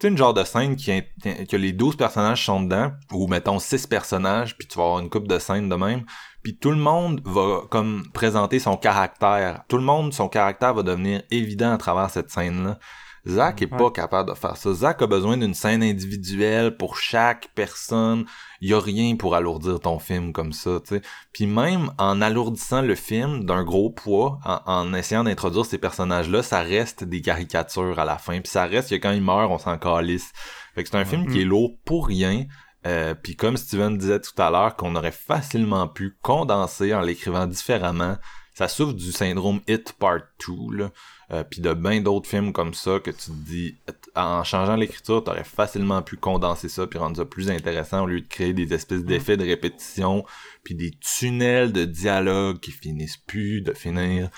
tu une genre de scène qui que les 12 personnages sont dedans, ou mettons 6 personnages, puis tu vas avoir une coupe de scènes de même, puis tout le monde va comme présenter son caractère. Tout le monde, son caractère va devenir évident à travers cette scène-là. Zach est Ouais. pas capable de faire ça. Zach a besoin d'une scène individuelle pour chaque personne. Il y a rien pour alourdir ton film comme ça, tu sais. Puis même en alourdissant le film d'un gros poids, en, en essayant d'introduire ces personnages-là, ça reste des caricatures à la fin. Puis ça reste que quand ils meurent, on s'en calisse. Fait que c'est un film qui est lourd pour rien. Euh, puis comme Steven disait tout à l'heure, qu'on aurait facilement pu condenser en l'écrivant différemment. Ça souffre du syndrome Hit Part 2, là. Euh, puis de bien d'autres films comme ça que tu te dis, en changeant l'écriture, t'aurais facilement pu condenser ça puis rendre ça plus intéressant au lieu de créer des espèces d'effets de répétition puis des tunnels de dialogue qui finissent plus de finir.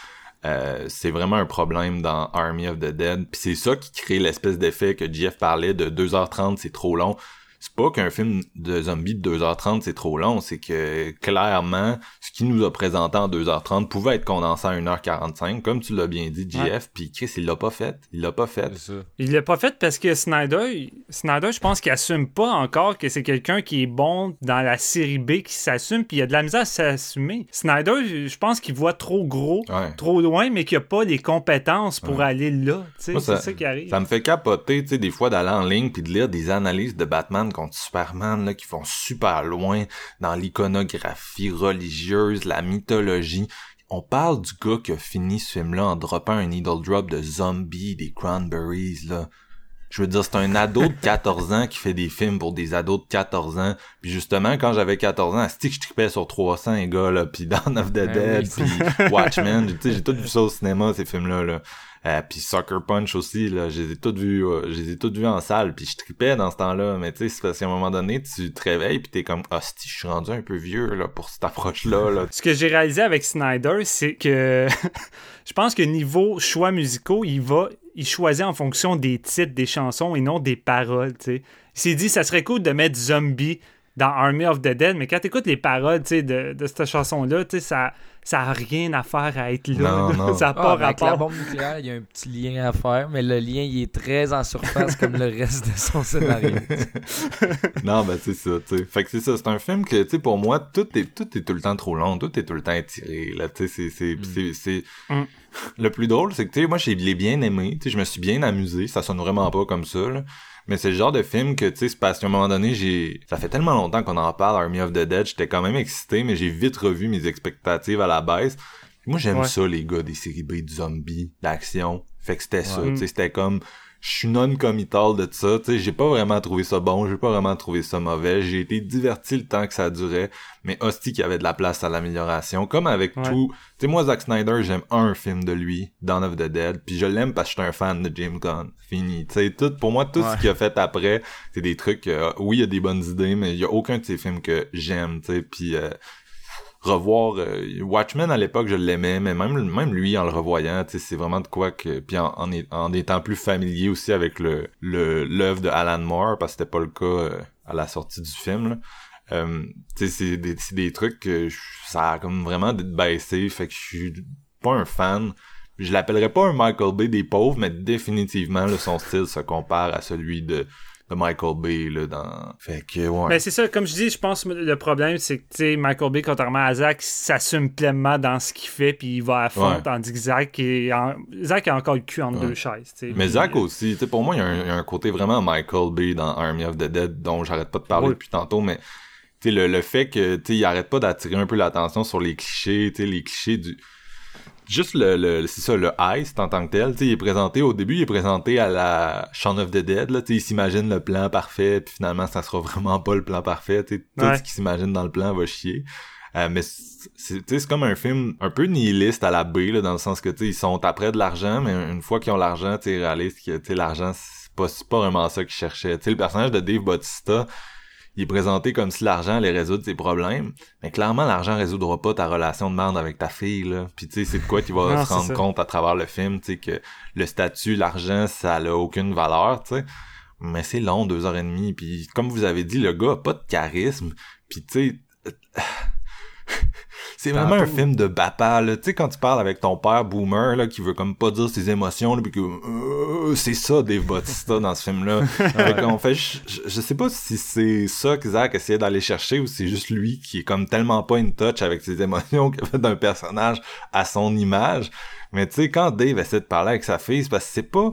Euh, c'est vraiment un problème dans Army of the Dead. Puis c'est ça qui crée l'espèce d'effet que Jeff parlait de 2h30, c'est trop long. C'est pas qu'un film de zombies de 2h30 c'est trop long, c'est que clairement, ce qui nous a présenté en 2h30 pouvait être condensé à 1h45, comme tu l'as bien dit, Jeff, puis Chris, il l'a pas fait. Il l'a pas fait. Il l'a pas fait parce que Snyder, il- Snyder, je pense qu'il assume pas encore que c'est quelqu'un qui est bon dans la série B qui s'assume, puis il a de la misère à s'assumer. Snyder, je pense qu'il voit trop gros, Ouais. trop loin, mais qu'il a pas les compétences pour Ouais. aller là. C'est ça- ça qui arrive. Ça me fait capoter, tu sais, des fois d'aller en ligne puis de lire des analyses de Batman contre Superman là, qui vont super loin dans l'iconographie religieuse, la mythologie. On parle du gars qui a fini ce film-là en droppant un needle drop de zombies, des cranberries, là. Je veux dire, c'est un ado de 14 ans qui fait des films pour des ados de 14 ans. Puis justement, quand j'avais 14 ans, que je tripais sur 300, les gars, là. Puis Dawn of the Ben Dead, puis Watchmen. Tu sais, j'ai tout vu ça au cinéma, ces films-là, là. Euh, puis Sucker Punch aussi, là, euh, je les ai toutes vus en salle, puis je tripais dans ce temps-là, mais tu sais, c'est parce qu'à un moment donné, tu te réveilles, puis t'es comme, hostie, je suis rendu un peu vieux, là, pour cette approche-là, là. Ce que j'ai réalisé avec Snyder, c'est que je pense que niveau choix musicaux, il va, il choisit en fonction des titres des chansons et non des paroles. tu sais. Il s'est dit, ça serait cool de mettre zombie dans Army of the Dead, mais quand t'écoutes les paroles tu de, de cette chanson-là, tu sais, ça ça a rien à faire à être là. Non, non. Ça n'a Ah, pas ben, avec la rapport. bombe nucléaire, il y a un petit lien à faire, mais le lien, il est très en surface comme le reste de son scénario. non, ben c'est ça, tu sais. Fait que c'est ça, c'est un film que, tu sais, pour moi, tout est, tout est tout le temps trop long, tout est tout le temps étiré, là, tu sais, c'est, c'est, c'est, c'est- Mm. Le plus drôle, c'est que, tu sais, moi, je l'ai bien aimé, tu sais, je me suis bien amusé, ça sonne vraiment pas comme ça, là. Mais c'est le genre de film que, tu sais, c'est parce qu'à un moment donné, j'ai... Ça fait tellement longtemps qu'on en parle, Army of the Dead, j'étais quand même excité, mais j'ai vite revu mes expectatives à la baisse. Moi, j'aime Ouais. ça, les gars, des séries B, du zombie, d'action. Fait que c'était ça, tu sais, c'était comme... Je suis non-committal de ça, tu sais, j'ai pas vraiment trouvé ça bon, j'ai pas vraiment trouvé ça mauvais, j'ai été diverti le temps que ça durait, mais hostie qu'il y avait de la place à l'amélioration, comme avec Ouais. tout... Tu sais, moi, Zack Snyder, j'aime un film de lui, Dawn of the Dead, puis je l'aime parce que je suis un fan de James Gunn, fini. Tu sais, tout, pour moi, tout Ouais. ce qu'il a fait après, c'est des trucs, euh, oui, il y a des bonnes idées, mais il y a aucun de ces films que j'aime, tu sais, puis... euh, revoir euh, Watchmen à l'époque je l'aimais mais même lui en le revoyant c'est vraiment de quoi que puis en, étant plus familier aussi avec le l'œuvre de Alan Moore parce que c'était pas le cas euh, à la sortie du film là. Euh, c'est des des trucs que ça a comme vraiment baissé fait que je suis pas un fan je l'appellerais pas un Michael Bay des pauvres mais définitivement là, son style se compare à celui de de Michael Bay là dans fait que ouais Mais c'est ça, comme je dis, je pense que le problème, c'est que tu sais, Michael Bay, contrairement à Zach, s'assume pleinement dans ce qu'il fait, puis il va à fond, Ouais. tandis que Zach, est en- Zach a encore le cul entre Ouais. deux chaises. tu sais. Mais Zach aussi, tu sais, pour moi, il y, a un, il y a un côté vraiment Michael Bay dans Army of the Dead dont j'arrête pas de parler depuis tantôt, mais tu sais, le, le fait que, tu sais, il arrête pas d'attirer un peu l'attention sur les clichés, tu sais, les clichés du... Juste le, le c'est ça, le heist en tant que tel, tu sais, il est présenté, au début, il est présenté à la Shaun of the Dead, là, tu sais, il s'imagine le plan parfait, puis finalement, ça sera vraiment pas le plan parfait, tout Ouais. ce qu'il s'imagine dans le plan va chier. Euh, mais c'est tu sais, c'est comme un film un peu nihiliste à la B là dans le sens que tu sais ils sont après de l'argent mais une fois qu'ils ont l'argent ils réalisent que tu sais l'argent c'est pas c'est pas vraiment ça qu'ils cherchaient tu sais le personnage de Dave Bautista il est présenté comme si l'argent allait résoudre tes problèmes. Mais clairement l'argent résoudra pas ta relation de merde avec ta fille là. Puis tu sais c'est de quoi qu'il va Non, se rendre ça. compte à travers le film tu sais que le statut l'argent ça a aucune valeur tu sais. Mais c'est long deux heures et demie. Puis comme vous avez dit le gars a pas de charisme. Puis tu sais c'est vraiment un film de papa, là. Tu sais, quand tu parles avec ton père boomer, là, qui veut comme pas dire ses émotions, là, pis que, euh, c'est ça, Dave Bautista, dans ce film-là. Fait qu'on fait, je, je- sais pas si c'est ça que Zach essayait d'aller chercher ou c'est juste lui qui est comme tellement pas in touch avec ses émotions qu'il a fait d'un personnage à son image. Mais tu sais, quand Dave essaie de parler avec sa fille, c'est parce que c'est pas,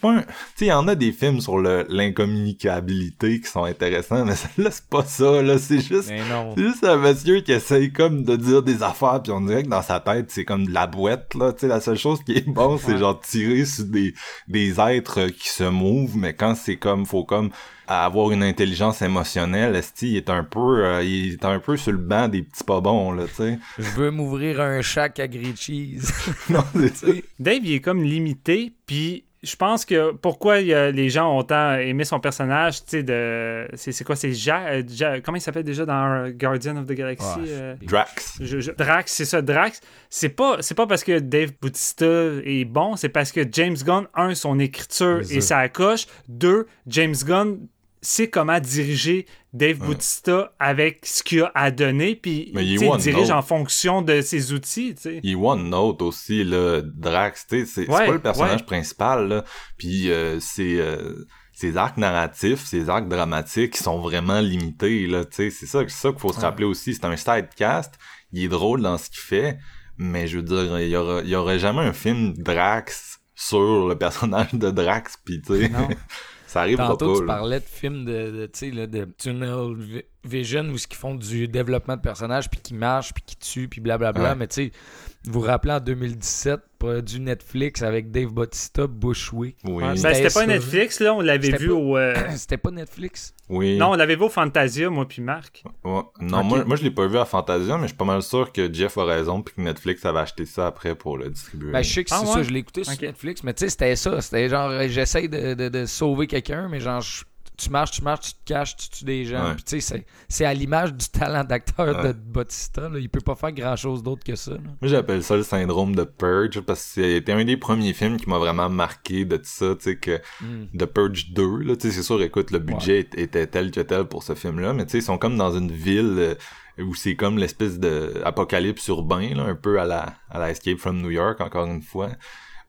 pas un, tu sais, il y en a des films sur le, l'incommunicabilité qui sont intéressants, mais là, c'est pas ça, là, c'est juste, Mais non. c'est juste un monsieur qui essaye comme de dire des affaires puis on dirait que dans sa tête c'est comme de la boîte là, tu sais la seule chose qui est bon c'est Ouais. genre tirer sur des des êtres qui se mouvent mais quand c'est comme faut comme avoir une intelligence émotionnelle, esti il est un peu euh, il est un peu sur le banc des petits pas bons là, tu sais. Je veux m'ouvrir un shack à grilled cheese. non, c'est ça. Dave, il est comme limité, puis je pense que pourquoi les gens ont tant aimé son personnage, tu sais, de. C'est c'est quoi, c'est Ja, Ja- Comment il s'appelle déjà dans Guardian of the Galaxy Ouais. euh, Drax. je- je- Drax, c'est ça, Drax. C'est pas, c'est pas parce que Dave Bautista est bon, c'est parce que James Gunn, un, son écriture et ça. sa coche. Deux, James Gunn sait comment diriger Dave Bautista avec ce qu'il a à donner, puis Mais il dirige note. en fonction de ses outils, tu sais. Il one note aussi là, Drax, tu sais, c'est Ouais, pas le personnage ouais. principal là, puis euh, c'est euh, ses arcs narratifs, ses arcs dramatiques qui sont vraiment limités là, tu sais, c'est ça, c'est ça qu'il faut se rappeler aussi, c'est un sidecast, il est drôle dans ce qu'il fait, mais je veux dire, il y aura il y aurait jamais un film Drax sur le personnage de Drax puis tu sais, Non. Ça arrivera Tantôt, pas. tu là. parlais de films de, de, tu sais, là, de tunnel vi- vision où ils font du développement de personnages, puis qui marchent, puis qui tuent, puis blablabla. Ouais. Mais tu sais, vous vous rappelez en 2017, produit Netflix avec Dave Bautista, Bushwick. Oui, ben, C'était ça. pas Netflix, là, on l'avait vu pas- au. euh, C'était pas Netflix? oui. Non, on l'avait vu au Fantasia, moi puis Marc. Ouais. Non, moi, moi je l'ai pas vu à Fantasia, mais je suis pas mal sûr que Jeff a raison puis que Netflix avait acheté ça après pour le distribuer. Ben, je sais que Ah c'est ouais? ça, je l'ai écouté sur. Netflix, mais tu sais, c'était ça. C'était genre, j'essaye de, de, de sauver quelqu'un, mais genre, je- tu marches, tu marches, tu te caches, tu tues des gens. Ouais. Puis tu sais, c'est- à l'image du talent d'acteur Ouais. de Bautista. Là. Il peut pas faire grand-chose d'autre que ça. là. Moi, j'appelle ça le syndrome de Purge parce que c'était un des premiers films qui m'a vraiment marqué de tout ça, tu sais, que Mm. The Purge 2, là, tu sais, c'est sûr, écoute, le budget était tel que tel pour ce film-là, mais tu sais, ils sont comme dans une ville euh, où c'est comme l'espèce de apocalypse urbain, là, un peu à la, à la Escape from New York, encore une fois.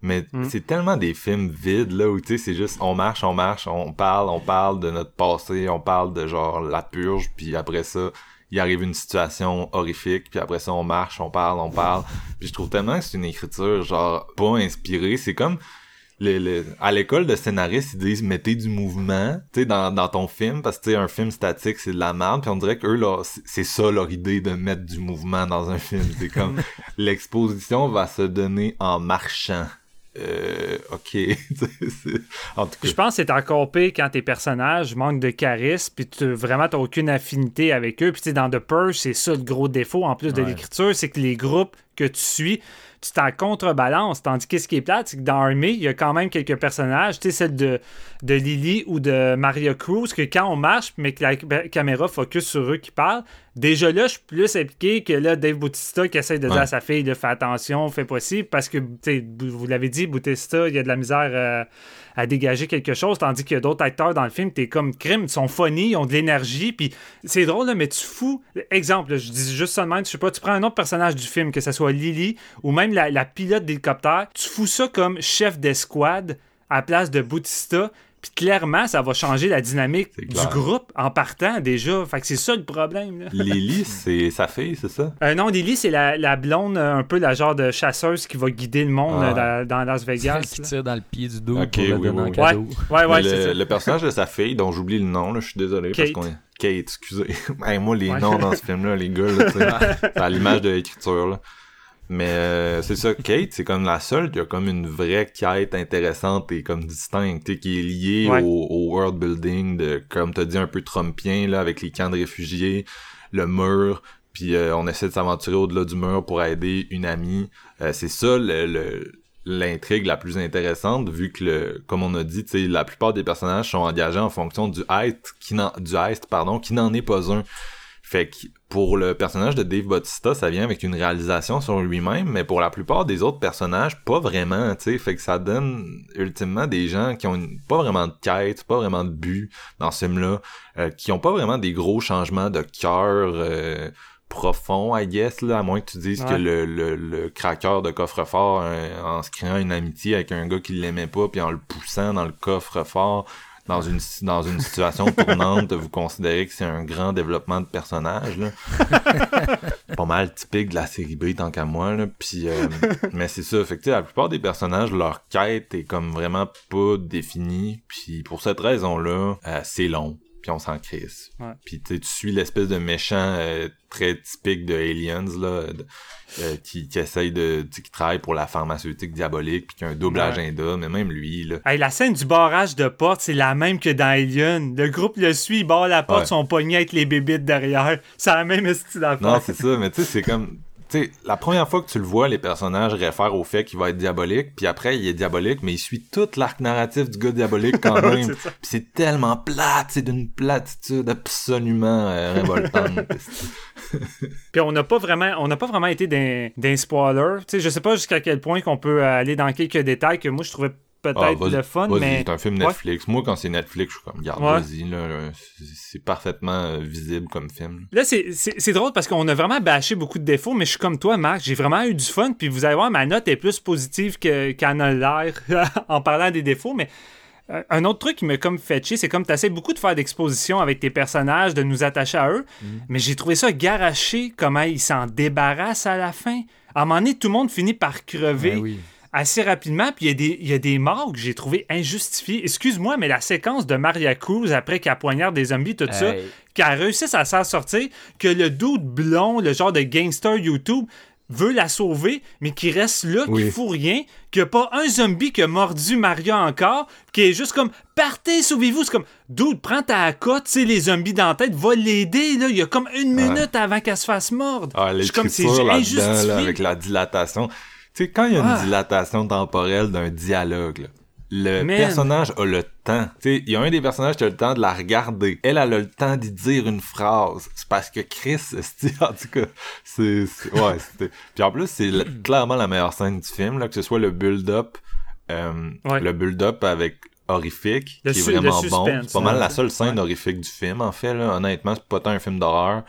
Mais Mm. c'est tellement des films vides, là, où tu sais, c'est juste, on marche, on marche, on parle, on parle de notre passé, on parle de genre la purge, puis après ça, il arrive une situation horrifique, puis après ça, on marche, on parle, on parle. Puis je trouve tellement que c'est une écriture, genre, pas inspirée. C'est comme, le, le- à l'école de scénaristes, ils disent mettez du mouvement, tu sais, dans, dans ton film, parce que tu sais, un film statique, c'est de la merde, puis on dirait que eux, là, c'est- c'est ça leur idée de mettre du mouvement dans un film. C'est comme, l'exposition va se donner en marchant. Euh, ok. C'est- en tout cas, Je pense que c'est encore pire quand tes personnages manquent de charisme, puis tu vraiment t'as aucune affinité avec eux. Puis tu sais, dans The Purge, c'est ça le gros défaut en plus de Ouais. l'écriture, c'est que les groupes que tu suis, tu t'en contrebalances. Tandis que ce qui est plate, c'est que dans Army, il y a quand même quelques personnages, tu sais, celle de, de Lily ou de Maria Cruz, que quand on marche, mais que la caméra focus sur eux qui parlent, déjà là, je suis plus impliqué que là, Dave Bautista qui essaie de dire à sa fille de faire attention, fais possible, parce que, tu sais, vous vous l'avez dit, Bautista, il y a de la misère euh, à dégager quelque chose, tandis a d'autres acteurs dans le film, t'es comme crime, ils sont funny, ils ont de l'énergie, puis c'est drôle, là, mais tu fous. Exemple, je dis juste même, je sais pas, tu prends un autre personnage du film, que ce soit Lily ou même la, la pilote d'hélicoptère, tu fous ça comme chef d'escouade à la place de Bautista. Puis clairement, ça va changer la dynamique du groupe en partant déjà. Fait que c'est ça le problème. Là. Lily, c'est sa fille, c'est ça? Euh, non, Lily, c'est la, la blonde, euh, un peu la genre de chasseuse qui va guider le monde Ah. euh, dans, dans Las Celle Vegas. qui tire dans le pied du dos Ok, pour le oui, donner oui, en cadeau. Ouais, ouais, le, le personnage de sa fille, dont j'oublie le nom, là, je suis désolé, parce Kate. qu'on est... Kate, excusez. Hey, moi, les Ouais. noms dans ce film-là, les gars, là, à l'image de l'écriture, là. Mais euh, c'est ça, Kate, c'est comme la seule qui a comme une vraie quête intéressante et comme distincte, qui est liée Ouais. au, au world building de, comme t'as dit, un peu trumpien, là, avec les camps de réfugiés, le mur, puis euh, on essaie de s'aventurer au-delà du mur pour aider une amie. Euh, c'est ça le, le- l'intrigue la plus intéressante vu que le comme on a dit tu sais la plupart des personnages sont engagés en fonction du heist qui n'en du heist pardon qui n'en est pas un fait que pour le personnage de Dave Bautista ça vient avec une réalisation sur lui-même mais pour la plupart des autres personnages pas vraiment tu sais fait que ça donne ultimement des gens qui ont une- pas vraiment de quête pas vraiment de but dans ce film là qui ont pas vraiment des gros changements de cœur euh, profond, I guess, là, à moins que tu dises Ouais. que le, le, le craqueur de coffre-fort, euh, en se créant une amitié avec un gars qui l'aimait pas, puis en le poussant dans le coffre-fort, dans une, dans une situation tournante, vous considérez que c'est un grand développement de personnage, là. pas mal typique de la série B, tant qu'à moi, là. Puis, euh, mais c'est ça, fait que, la plupart des personnages, leur quête est comme vraiment pas définie, puis pour cette raison-là, euh, c'est long, puis on s'en crisse. Ouais. Puis tu suis l'espèce de méchant euh, très typique de Aliens là, de- euh, qui, qui essaye de, qui travaille pour la pharmaceutique diabolique puis qui a un double Ouais. agenda, mais même lui là. Hey, la scène du barrage de porte, c'est la même que dans Alien. Le groupe le suit, il barre la porte, Ouais. son poignet avec les bébites derrière. C'est la même style d'affaire. Non, c'est ça, mais tu sais, c'est comme sais, la première fois que tu le vois, les personnages réfèrent au fait qu'il va être diabolique, puis après il est diabolique, mais il suit tout l'arc narratif du gars diabolique quand même. Puis c'est tellement plate, c'est d'une platitude absolument euh, révoltante. Puis on n'a pas vraiment, on n'a pas vraiment été d'un d'un spoiler. Tu sais, je sais pas jusqu'à quel point qu'on peut aller dans quelques détails que moi je trouvais peut-être Ah, vas-y, le fun, mais c'est un film Ouais. Netflix. Moi, quand c'est Netflix, je suis comme, garde, Ouais. vas-y, là, là, c'est- parfaitement euh, visible comme film. Là, c'est- drôle parce qu'on a vraiment bâché beaucoup de défauts, mais je suis comme toi, Marc. J'ai vraiment eu du fun. Puis vous allez voir, ma note est plus positive que- qu'en a l'air en parlant des défauts. Mais euh, un autre truc qui m'a comme fait chier, c'est comme tu essaies beaucoup de faire d'exposition avec tes personnages, de nous attacher à eux. Mais j'ai trouvé ça garaché, comment ils s'en débarrassent à la fin. À un moment donné, tout le monde finit par crever Ben oui. Assez rapidement, puis il y, a des- il y a des morts que j'ai trouvé injustifiées. Excuse-moi, mais la séquence de Maria Cruz après qu'elle poignarde des zombies, tout ça, Hey. qu'elle réussisse à s'en sortir, que le dude blond, le genre de gangster YouTube, veut la sauver, mais qui reste là, qui Oui. fout rien, qu'il n'y a pas un zombie qui a mordu Maria encore, qui est juste comme partez, sauvez-vous. C'est comme dude, prends ta cote, tu sais, les zombies dans la tête, va l'aider, là. Il y a comme une minute avant qu'elle se fasse mordre. Ah, suis comme, c'est injustifié. là, avec la dilatation. Tu sais, quand il y a une Ah. dilatation temporelle d'un dialogue, là, le Man. personnage a le temps. Tu sais, il y a un des personnages qui a le temps de la regarder. Elle, elle a le temps d'y dire une phrase. C'est parce que Chris, c'est- en tout cas, c'est, ouais, c'était. Puis en plus, c'est la- clairement la meilleure scène du film, là, que ce soit le build-up, euh, Ouais. le build-up avec horrifique, Le qui est vraiment bon. C'est pas mal hein, la seule scène Ouais. horrifique du film, en fait, là. Honnêtement, c'est pas tant un film d'horreur,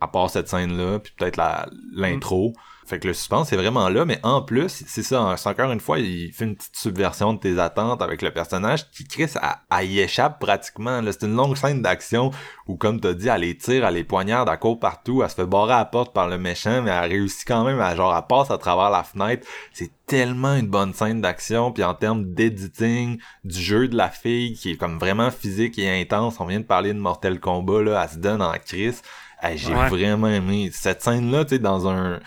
à part cette scène-là, puis peut-être la, l'intro. Fait que le suspense est vraiment là, mais en plus, c'est ça, c'est encore une fois, il fait une petite subversion de tes attentes avec le personnage qui, Chris, elle, y échappe pratiquement. là. C'est une longue scène d'action où, comme t'as dit, elle les tire, elle les poignarde, elle court partout, elle se fait barrer à la porte par le méchant, mais elle réussit quand même à, genre, elle passe à travers la fenêtre. C'est tellement une bonne scène d'action, puis en termes d'editing, du jeu de la fille, qui est comme vraiment physique et intense, on vient de parler de Mortal Kombat, là, elle se donne en Chris. Hey, j'ai Ouais. vraiment aimé cette scène-là, tu sais, dans un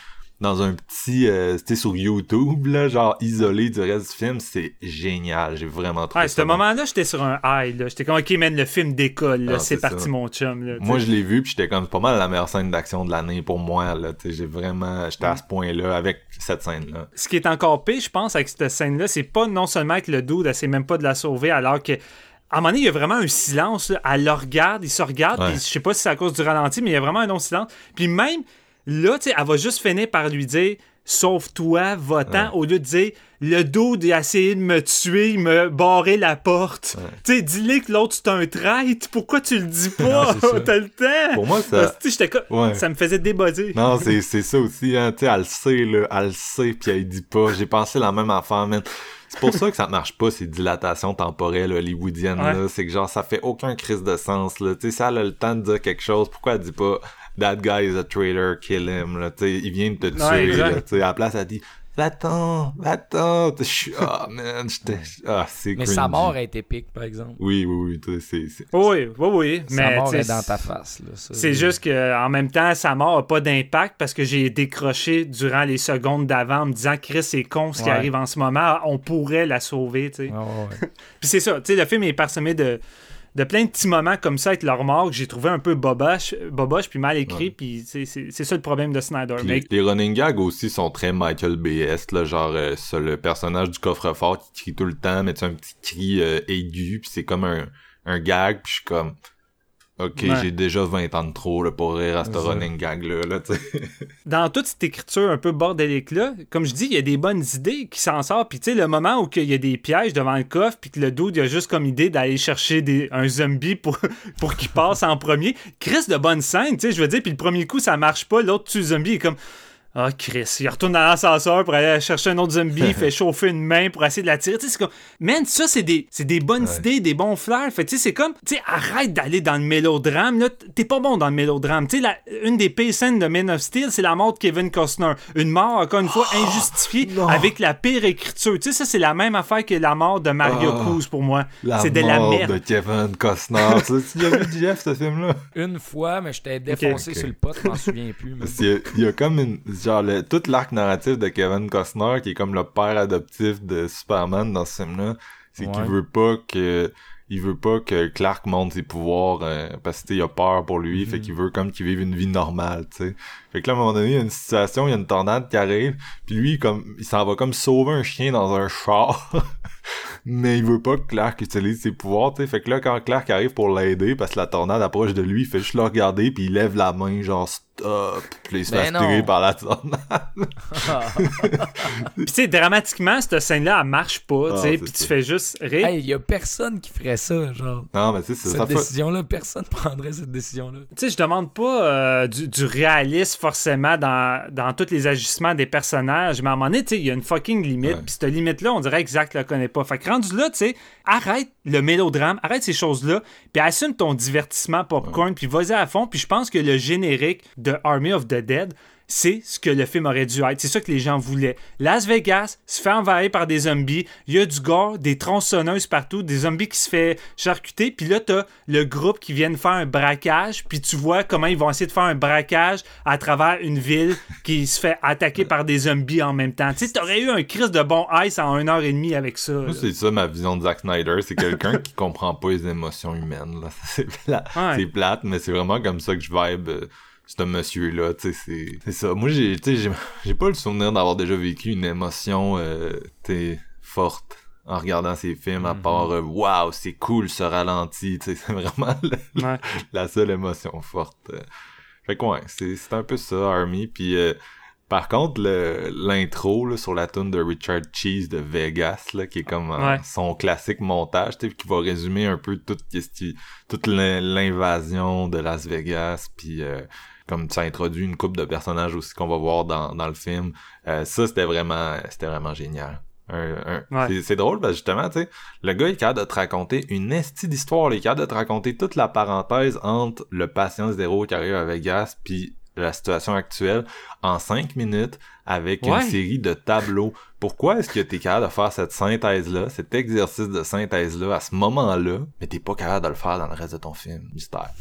dans un petit euh, c'était sur YouTube là genre isolé du reste du film c'est génial j'ai vraiment trouvé Ouais, ça ce moment-là, j'étais sur un high, là. J'étais comme, ok, man, le film décolle, là. Ah, c'est c'est parti, ça. mon chum, là. moi je l'ai vu puis j'étais comme c'est pas mal la meilleure scène d'action de l'année pour moi là j'ai vraiment j'étais à ce point là avec cette scène là Ce qui est encore pire, je pense, avec cette scène-là, c'est pas non seulement que le dude essaie même pas de la sauver, alors que. À un moment donné, il y a vraiment un silence. là. Elle le regarde, il se regarde, Ouais. puis je sais pas si c'est à cause du ralenti, mais il y a vraiment un long silence. Puis même là, tu sais, elle va juste finir par lui dire Sauve-toi, va-t'en, Ouais. au lieu de dire Le dude a essayé de me tuer, m'a barré la porte. Tu sais, dis-lui que l'autre c'est un traître, pourquoi tu le dis pas? T'as le temps. Pour moi ça Tu sais, j'étais comme- Ouais. Ça me faisait débuzzer. non c'est ça aussi hein. Tu sais elle le sait là. Elle le sait puis elle dit pas. J'ai pensé la même affaire man. C'est pour ça que ça marche pas ces dilatations temporelles hollywoodiennes là. C'est que genre ça fait aucun crise de sens là. Tu sais ça elle a le temps de dire quelque chose pourquoi elle dit pas that guy is a traitor kill him là tu sais il vient de te tuer là à la place elle dit va-t'en va-t'en je suis ah man j'étais ah c'est Mais cringy. sa mort est épique, par exemple. oui oui oui tu sais, c'est c'est Oui, oui, oui. Sa Mais mort est dans ta face. là, ça. C'est juste que en même temps, sa mort n'a pas d'impact parce que j'ai décroché durant les secondes d'avant en me disant Chris, c'est con ce qui arrive en ce moment, on pourrait la sauver. tu sais. Ouais. Puis c'est ça, tu sais, le film est parsemé de, de plein de petits moments comme ça avec leur mort que j'ai trouvé un peu boboche, boboche puis mal écrit. Ouais. Puis c'est c'est- c'est ça le problème de Snyder. Mais les, running gags aussi sont très Michael B.S. Là, genre euh, le personnage du coffre-fort qui crie tout le temps, mais tu un petit cri euh, aigu, puis c'est comme un, un gag, puis je suis comme Ok, Ouais. j'ai déjà 20 ans de trop là, pour rire à ce running gag-là. Là, dans toute cette écriture un peu bordélique-là, comme je dis, il y a des bonnes idées qui s'en sortent. Puis, tu sais, le moment où il y a des pièges devant le coffre, puis que le dude, il a juste comme idée d'aller chercher des, un zombie pour, pour qu'il passe en premier. Chris de bonne scène, tu sais, je veux dire, puis le premier coup, ça marche pas. L'autre tue le zombie, est comme. Ah, Chris, il retourne dans l'ascenseur pour aller chercher un autre zombie, il fait chauffer une main pour essayer de la tirer. Tu sais, c'est comme. Man, ça, c'est des, c'est des bonnes Ouais. idées, des bons flairs. Fait, tu sais, c'est comme. Tu sais, arrête d'aller dans le mélodrame, là. T'es pas bon dans le mélodrame. Tu sais, la- une des pires scènes de Man of Steel, c'est la mort de Kevin Costner. Une mort, encore une fois, injustifiée, non. avec la pire écriture. Tu sais, ça, c'est la même affaire que la mort de Mario Ah. Cruz pour moi. La C'est de la mort merde. de Kevin Costner. tu sais, tu l'as vu, Jeff, ce film-là? Une fois, mais j'étais défoncé ok. sur le pot, je m'en souviens plus. qu'il y il y, a comme une. Genre, le- tout l'arc narratif de Kevin Costner, qui est comme le père adoptif de Superman dans ce film-là, c'est qu'il veut pas que. Il veut pas que Clark monte ses pouvoirs euh, parce que tu sais, il a peur pour lui, fait qu'il veut comme qu'il vive une vie normale, tu sais. Fait que là, à un moment donné, il y a une situation, il y a une tornade qui arrive, puis lui, comme il s'en va comme sauver un chien dans un char. mais il veut pas que Clark utilise ses pouvoirs, tu sais. Fait que là, quand Clark arrive pour l'aider, parce que la tornade approche de lui, il fait juste le regarder, puis il lève la main, genre stop, puis il se Ben fait par la tornade. Puis, tu sais, dramatiquement, cette scène-là, elle marche pas, tu Ah, sais, puis tu fais juste rire. Hey, il y a personne qui ferait ça, genre. non, mais tu sais, c'est Cette décision-là, personne prendrait cette décision-là. Tu sais, je demande pas euh, du, du réalisme forcément dans, dans tous les agissements des personnages, mais à un moment donné, tu sais, il y a une fucking limite, Ouais. puis cette limite-là, on dirait que Zach la connaît pas. Fait que rendu là, tu sais, arrête le mélodrame, arrête ces choses-là, puis assume ton divertissement popcorn, puis vas-y à fond, puis je pense que le générique de Army of the Dead, c'est ce que le film aurait dû être. C'est ça que les gens voulaient. Las Vegas se fait envahir par des zombies. Il y a du gore, des tronçonneuses partout, des zombies qui se fait charcuter. Puis là, t'as le groupe qui vient de faire un braquage. Puis tu vois comment ils vont essayer de faire un braquage à travers une ville qui se fait attaquer par des zombies en même temps. Tu sais, t'aurais eu un crise de bon ice en une heure et demie avec ça. Moi, c'est ça ma vision de Zack Snyder. C'est quelqu'un qui comprend pas les émotions humaines. C'est Ouais. c'est plate, mais c'est vraiment comme ça que je vibe euh, ce monsieur-là. Tu sais, c'est, c'est ça. Moi, j'ai, tu sais, j'ai, j'ai pas le souvenir d'avoir déjà vécu une émotion, euh, forte en regardant ces films, à Mhm. part euh, Waouh, c'est cool ce ralenti. Tu sais, c'est vraiment le- Ouais. la seule émotion forte. Fait que ouais, c'est c'est un peu ça, Army. Puis euh, par contre, le- l'intro là, sur la tune de Richard Cheese de Vegas, là, qui est comme euh, son classique montage, tu sais, qui va résumer un peu toute l'in- l'invasion de Las Vegas, puis euh, comme ça introduit une couple de personnages aussi qu'on va voir dans, dans le film. Euh, ça, c'était vraiment, c'était vraiment génial. Un- un- Ouais. c'est- drôle parce que justement, tu sais, le gars est capable de te raconter une estie d'histoire, il est capable de te raconter toute la parenthèse entre le patient zéro qui arrive à Vegas puis la situation actuelle en cinq minutes avec Ouais. une série de tableaux. Pourquoi est-ce que t'es capable de faire cette synthèse-là, cet exercice de synthèse-là à ce moment-là, mais t'es pas capable de le faire dans le reste de ton film? Mystère?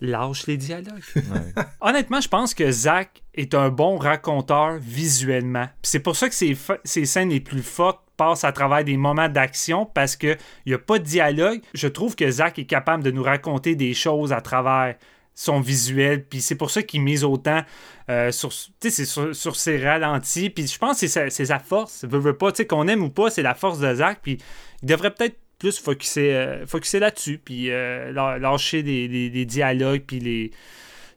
Lâche les dialogues. Honnêtement, je pense que Zach est un bon raconteur visuellement. C'est pour ça que ses, ses scènes les plus fortes passent à travers des moments d'action parce que il y a pas de dialogue. Je trouve que Zach est capable de nous raconter des choses à travers son visuel. Puis c'est pour ça qu'il mise autant euh, sur, tu sais, c'est sur, sur ses ralentis. Puis je pense que c'est sa, force. Veut, veut pas, tu sais, qu'on aime ou pas, c'est la force de Zach. Puis il devrait peut-être plus focuser, euh, focuser là-dessus. Puis euh, lâ- lâcher des dialogues. Puis les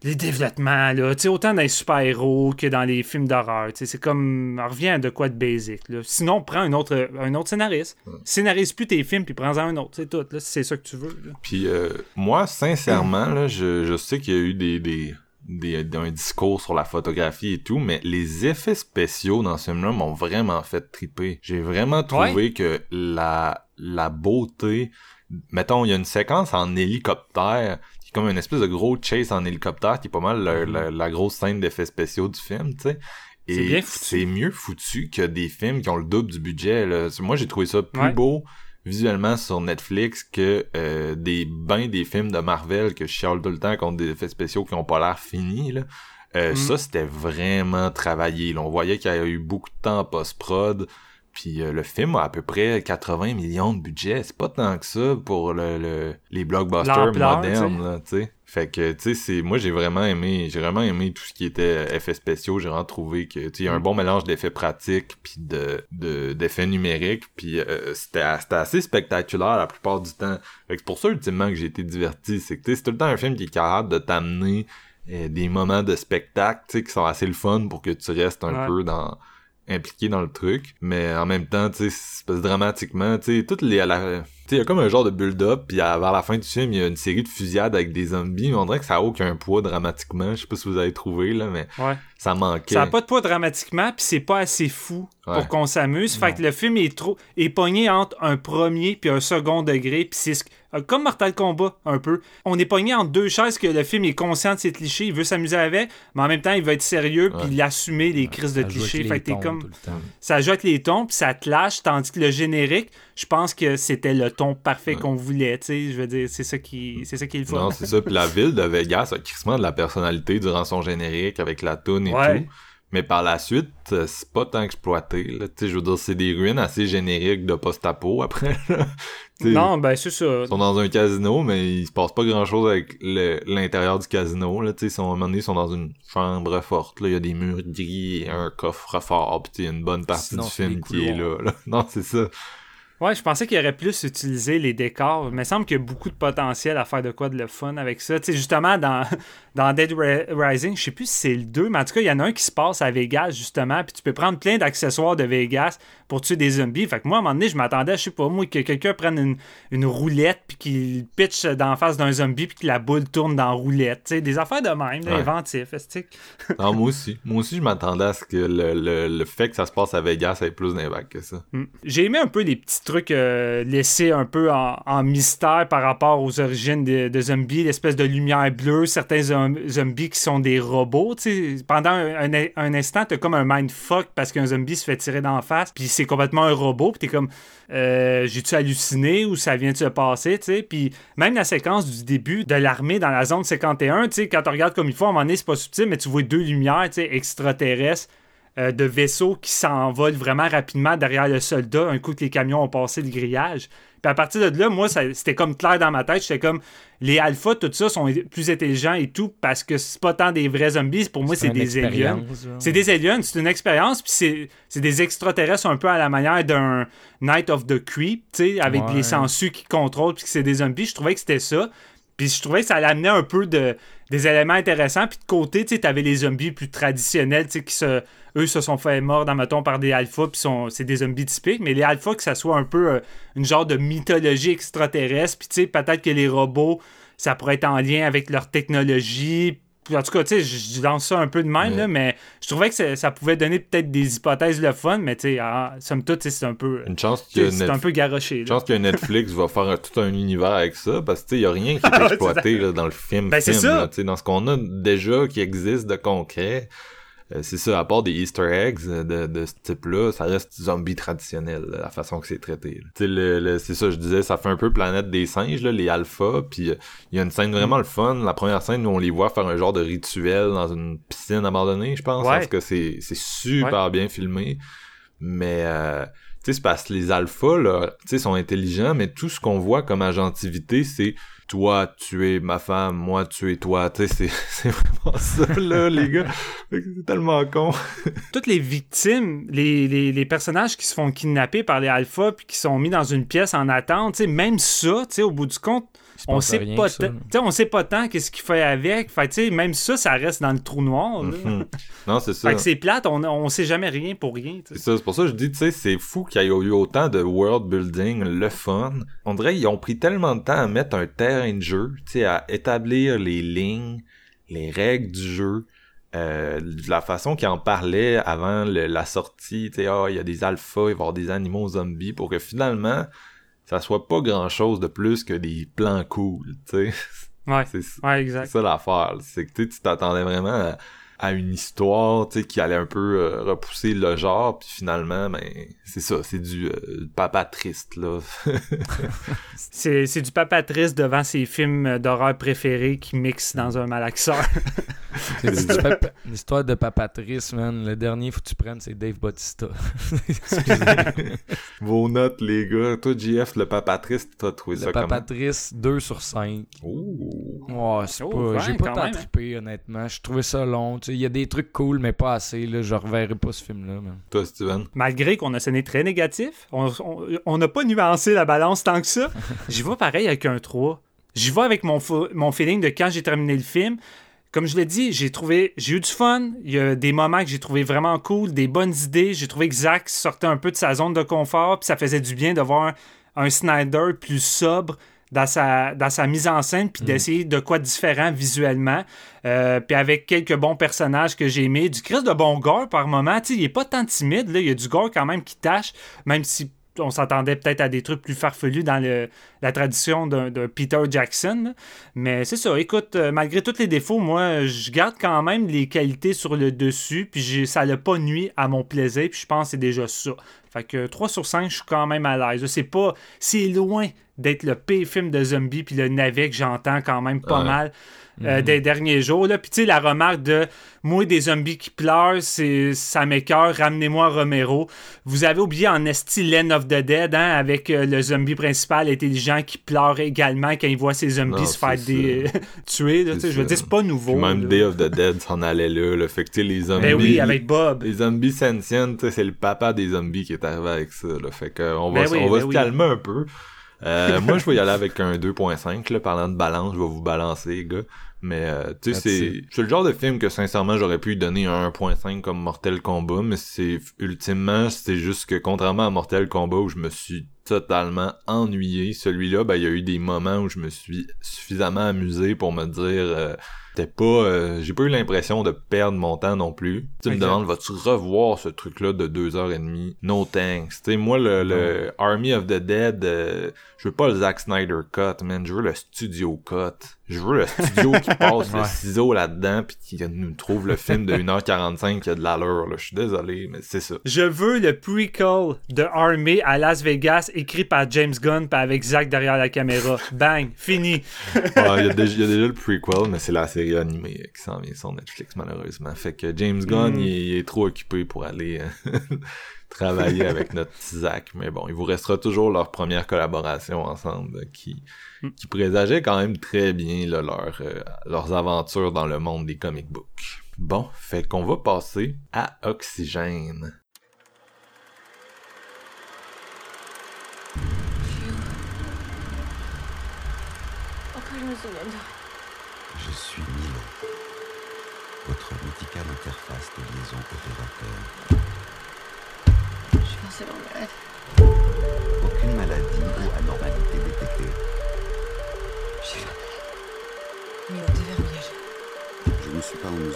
les développements, là, autant dans les super-héros que dans les films d'horreur. C'est comme. On revient à de quoi de basic. Là. Sinon, prends un autre, un autre scénariste. Scénarise plus tes films, puis prends-en un autre. C'est tout, là, si c'est ça que tu veux. Puis euh, moi, sincèrement, là, je, je sais qu'il y a eu des, des, des, un discours sur la photographie et tout, mais les effets spéciaux dans ce film-là m'ont vraiment fait triper. J'ai vraiment trouvé que la, la beauté... Mettons, il y a une séquence en hélicoptère qui est comme une espèce de gros chase en hélicoptère qui est pas mal la, la- la grosse scène d'effets spéciaux du film, tu sais. Et c'est mieux foutu que des films qui ont le double du budget. Là. Moi, j'ai trouvé ça plus Ouais. beau visuellement sur Netflix que euh, des bains des films de Marvel que je chiale tout le temps contre des effets spéciaux qui ont pas l'air finis. Là. Euh, Mm. Ça, c'était vraiment travaillé. là. On voyait qu'il y a eu beaucoup de temps en post-prod. Puis euh, le film a à peu près 80 millions de budget. C'est pas tant que ça pour le, le- les blockbusters modernes, là, tu sais. Fait que, tu sais, c'est, moi, j'ai vraiment aimé, j'ai vraiment aimé tout ce qui était effets spéciaux. J'ai vraiment trouvé que, tu sais, il y a un bon mélange d'effets pratiques puis de, de, d'effets numériques. Puis euh, c'était, assez spectaculaire la plupart du temps. Fait que c'est pour ça, ultimement, que j'ai été diverti. C'est que, tu sais, c'est tout le temps un film qui est capable de t'amener euh, des moments de spectacle, tu sais, qui sont assez le fun pour que tu restes un Ouais. peu dans impliqué dans le truc, mais en même temps, tu sais, dramatiquement, tu sais, toutes les, à la- tu sais, il y a comme un genre de build-up, puis à- vers la fin du film, il y a une série de fusillades avec des zombies, mais on dirait que ça a aucun poids dramatiquement, je sais pas si vous avez trouvé, là, mais Ouais. ça manquait. Ça n'a pas de poids dramatiquement, puis c'est pas assez fou Ouais. pour qu'on s'amuse. Fait que le film est trop est pogné entre un premier puis un second degré, puis c'est ce- comme Mortal Kombat un peu. On est pogné entre deux chaises que le film est conscient de ses clichés, il veut s'amuser avec, mais en même temps il veut être sérieux puis Ouais. l'assumer les crises de Ça clichés. les Fait que comme tout le temps. ça joue avec les tons puis ça te lâche, tandis que le générique, je pense que c'était le ton parfait qu'on voulait. Tu sais, je veux dire, c'est ça qui c'est ça qui est le fun. Non, c'est ça. Puis la ville de Vegas a crissement de la personnalité durant son générique avec la toune et Ouais. tout. Mais par la suite, euh, c'est pas tant exploité. Là. Tu sais, je veux dire, c'est des ruines assez génériques de post-apo après. Non, ben c'est ça. Ils sont dans un casino, mais il se passe pas grand chose avec l'intérieur du casino. Là, tu sais, ils sont, à un moment donné, ils sont dans une chambre forte. Là, il y a des murs gris et un coffre fort. Puis une bonne partie Sinon, du film qui est là, là. Non, c'est ça. Ouais, je pensais qu'il aurait plus utilisé les décors. Il me semble qu'il y a beaucoup de potentiel à faire de quoi de le fun avec ça. Tu sais, justement, dans, dans Dead Ri- Rising, je sais plus si c'est le 2, mais en tout cas, il y en a un qui se passe à Vegas, justement, puis tu peux prendre plein d'accessoires de Vegas pour tuer des zombies. Fait que moi, à un moment donné, je m'attendais, je sais pas, moi, que quelqu'un prenne une, une roulette, puis qu'il pitch dans la face d'un zombie, puis que la boule tourne dans la roulette. Tu sais, des affaires de même, Ouais. inventif, estique. Non, moi aussi. Moi aussi, je m'attendais à ce que le, le, le fait que ça se passe à Vegas ait plus d'impact que ça. Mm. J'ai aimé un peu les petits trucs euh, laissés un peu en, mystère par rapport aux origines de, zombies, l'espèce de lumière bleue, certains zom- zombies qui sont des robots. tu sais. Pendant un, un- instant, t'as comme un mindfuck parce qu'un zombie se fait tirer d'en face, puis c'est complètement un robot, puis t'es comme, euh, j'ai-tu halluciné ou ça vient de se passer, tu. Puis même la séquence du début de l'armée dans la zone 51, tu sais, quand tu regardes comme il faut, à un moment donné, c'est pas subtil, mais tu vois deux lumières, tu sais, extraterrestres euh, de vaisseaux qui s'envolent vraiment rapidement derrière le soldat un coup que les camions ont passé le grillage. Puis à partir de là, moi, c'était comme clair dans ma tête. J'étais comme, les alphas, tout ça, sont plus intelligents et tout, parce que c'est pas tant des vrais zombies. Pour moi, c'est des aliens. C'est des aliens, c'est une expérience, puis c'est, c'est des extraterrestres un peu à la manière d'un Night of the Creep, tu sais, avec Ouais. les sangsues qui contrôlent, puis que c'est des zombies. Je trouvais que c'était ça. Puis je trouvais que ça amenait un peu de, des éléments intéressants. Puis de côté, tu sais, t'avais les zombies plus traditionnels, tu sais, qui se, eux se sont fait mordre, mettons, par des alphas, puis sont, c'est des zombies typiques. Mais les alphas, que ça soit un peu euh, une genre de mythologie extraterrestre, puis tu sais, peut-être que les robots, ça pourrait être en lien avec leur technologie. En tout cas, tu sais, je lance ça un peu de même, Ouais. là, mais je trouvais que ça, pouvait donner peut-être des hypothèses le fun, mais tu sais, ah, somme toute, tu sais, c'est un peu. Une chance tu sais, C'est un peu garoché. Là. pense que Netflix va faire tout un univers avec ça parce que il y a rien qui est exploité là, dans le film. Ben, c'est ça. là, tu sais, dans ce qu'on a déjà qui existe de concret. Euh, c'est ça, à part des Easter eggs euh, de, de ce type-là, ça reste zombie traditionnel, là, la façon que c'est traité. le, le- c'est ça, je disais, ça fait un peu planète des singes, là, les alphas, puis euh, il y a une scène vraiment le fun. La première scène où on les voit faire un genre de rituel dans une piscine abandonnée, je pense, Ouais. parce que c'est, c'est super bien filmé. Mais euh, tu sais, c'est parce que les alphas, là, tu sais, sont intelligents, mais tout ce qu'on voit comme agentivité, c'est toi, tu es ma femme, moi, tu es toi. Tu sais, c'est, vraiment ça, là, les gars. C'est tellement con. toutes les victimes, les, les, les personnages qui se font kidnapper par les alphas puis qui sont mis dans une pièce en attente, tu sais, même ça, tu sais, au bout du compte, on sait rien pas tant, on sait pas tant qu'est-ce qu'il fait avec. Fait même ça, ça reste dans le trou noir. là. Mhm. non, c'est ça. Fait que c'est plate, on, on sait jamais rien pour rien. C'est sais. ça, c'est pour ça que je dis, tu sais, c'est fou qu'il y ait eu autant de world building, le fun. On dirait qu'ils ont pris tellement de temps à mettre un terrain de jeu, tu sais, à établir les lignes, les règles du jeu, euh, de la façon qu'ils en parlaient avant le- la sortie, tu sais, ah, il y a des alphas, il va y avoir des animaux zombies, pour que finalement, ça soit pas grand chose de plus que des plans cool, tu sais. Ouais, C'est ouais, c'est exact. ça l'affaire. C'est que tu t'attendais vraiment à, à une histoire tu sais, qui allait un peu euh, repousser le genre, puis finalement, ben, c'est ça, c'est du euh, papa triste, là. C'est c'est du papa triste devant ses films d'horreur préférés qui mixent dans un malaxeur. C'est du papa- L'histoire de Papatrice, man. Le dernier, faut que tu prennes, c'est Dave Bautista. Excusez. Vos notes, les gars. Toi, JF, le papa triste, t'as trouvé Le ça comment? Papatrice, 2 sur 5. Ouh. Ouais, c'est Oh, pas. ouais, J'ai pas tant trippé, honnêtement. Je trouvais ça long. Tu sais, Il y a des trucs cool, mais pas assez. Là. Je reverrai pas ce film-là. Toi, Steven? Malgré qu'on a sonné très négatif, on on- on n'a pas nuancé la balance tant que ça. J'y vais pareil avec un 3. J'y vais avec mon, fo- mon feeling de quand j'ai terminé le film. Comme je l'ai dit, j'ai trouvé, j'ai eu du fun. Il y a des moments que j'ai trouvé vraiment cool, des bonnes idées. J'ai trouvé que Zach sortait un peu de sa zone de confort, puis ça faisait du bien de voir un Snyder plus sobre dans sa, dans sa mise en scène, puis d'essayer de quoi différent visuellement. Euh, puis avec quelques bons personnages que j'ai aimés, du Chris de bon gore par moment. Il est pas tant timide, là. il y a du gore quand même qui tâche, même si on s'attendait peut-être à des trucs plus farfelus dans le, la tradition d'un Peter Jackson. Mais c'est ça, écoute, euh, malgré tous les défauts, moi, je garde quand même les qualités sur le dessus, puis ça n'a pas nuit à mon plaisir, puis je pense que c'est déjà ça. Fait que 3 sur 5, je suis quand même à l'aise. C'est pas... C'est loin d'être le pire film de zombie, puis le navet que j'entends quand même pas Ouais. mal euh, des derniers jours. Là. Puis tu sais, la remarque de moi, des zombies qui pleurent, c'est, ça m'écœure, ramenez-moi Romero. Vous avez oublié en esti Len of the Dead, hein, avec euh, le zombie principal intelligent qui pleure également quand il voit ses zombies Non, se faire des... tuer. là, je veux dire, c'est pas nouveau. Puis même là. Day of the Dead s'en allait là, le fait que, tu sais, les zombies... Ben oui, avec Bob. Les zombies sais, c'est le papa des zombies qui est arrivé avec ça, là. Fait va, Ben oui, on va ben se oui. calmer un peu. Euh, moi, je vais y aller avec un 2.5, là. Parlant de balance, je vais vous balancer, gars. Mais, euh, tu sais, c'est, le genre de film que, sincèrement, j'aurais pu lui donner un 1.5 comme Mortel Kombat, mais c'est, ultimement, c'est juste que, contrairement à Mortel Kombat, où je me suis totalement ennuyé, celui-là, ben, il y a eu des moments où je me suis suffisamment amusé pour me dire, euh, c'était pas euh, j'ai pas eu l'impression de perdre mon temps non plus. Tu me Exact. demandes vas-tu revoir ce truc là de deux heures et demie? No thanks. Tu sais moi le, le Army of the Dead euh, je veux pas le Zack Snyder cut man. Je veux le studio cut je veux le studio qui passe le Ouais. ciseau là-dedans puis qui nous trouve le film de 1h45 qui a de l'allure là je suis désolé mais c'est ça Je veux le prequel de Army à Las Vegas écrit par James Gunn puis avec Zach derrière la caméra. Bang, fini. Ouais, il y, a déjà- il y a déjà le prequel mais c'est la série animée qui s'en vient sur Netflix, malheureusement. Fait que James Gunn, Mm. il, il est trop occupé pour aller euh, travailler avec notre petit Zach. Mais bon, il vous restera toujours leur première collaboration ensemble euh, qui, Mm. qui présageait quand même très bien là, leur, euh, leurs aventures dans le monde des comic books. Bon, fait qu'on va passer à Oxygène. Je suis Milo, votre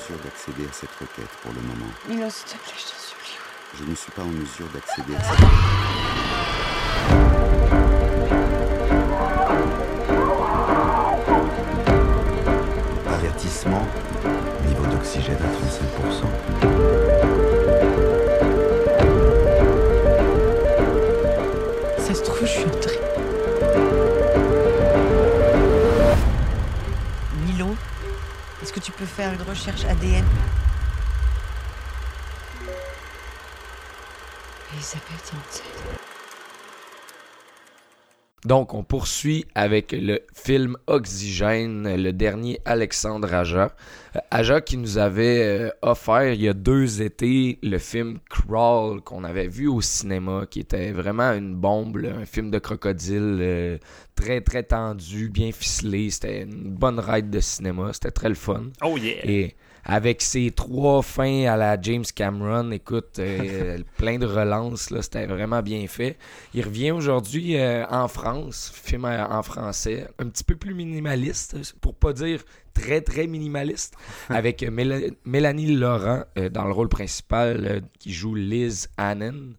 mesure d'accéder à cette requête pour le moment. Milo, s'il te plaît, je t'en supplie. Je ne suis pas en mesure d'accéder à cette... Avertissement, niveau d'oxygène à 35%. Tu peux faire une recherche ADN Elisabeth Hansen. Donc, on poursuit avec le film Oxygène, le dernier Alexandre Aja. Euh, Aja qui nous avait euh, offert il y a deux étés le film Crawl qu'on avait vu au cinéma, qui était vraiment une bombe, là, un film de crocodile euh, très très tendu, bien ficelé. C'était une bonne ride de cinéma, c'était très le fun. Oh yeah! Et avec ses trois fins à la James Cameron, écoute, euh, plein de relances, là, c'était vraiment bien fait. Il revient aujourd'hui euh, en France, film euh, en français, un petit peu plus minimaliste, pour pas dire très très minimaliste, avec Méla- Mélanie Laurent euh, dans le rôle principal qui joue Liz Hannon.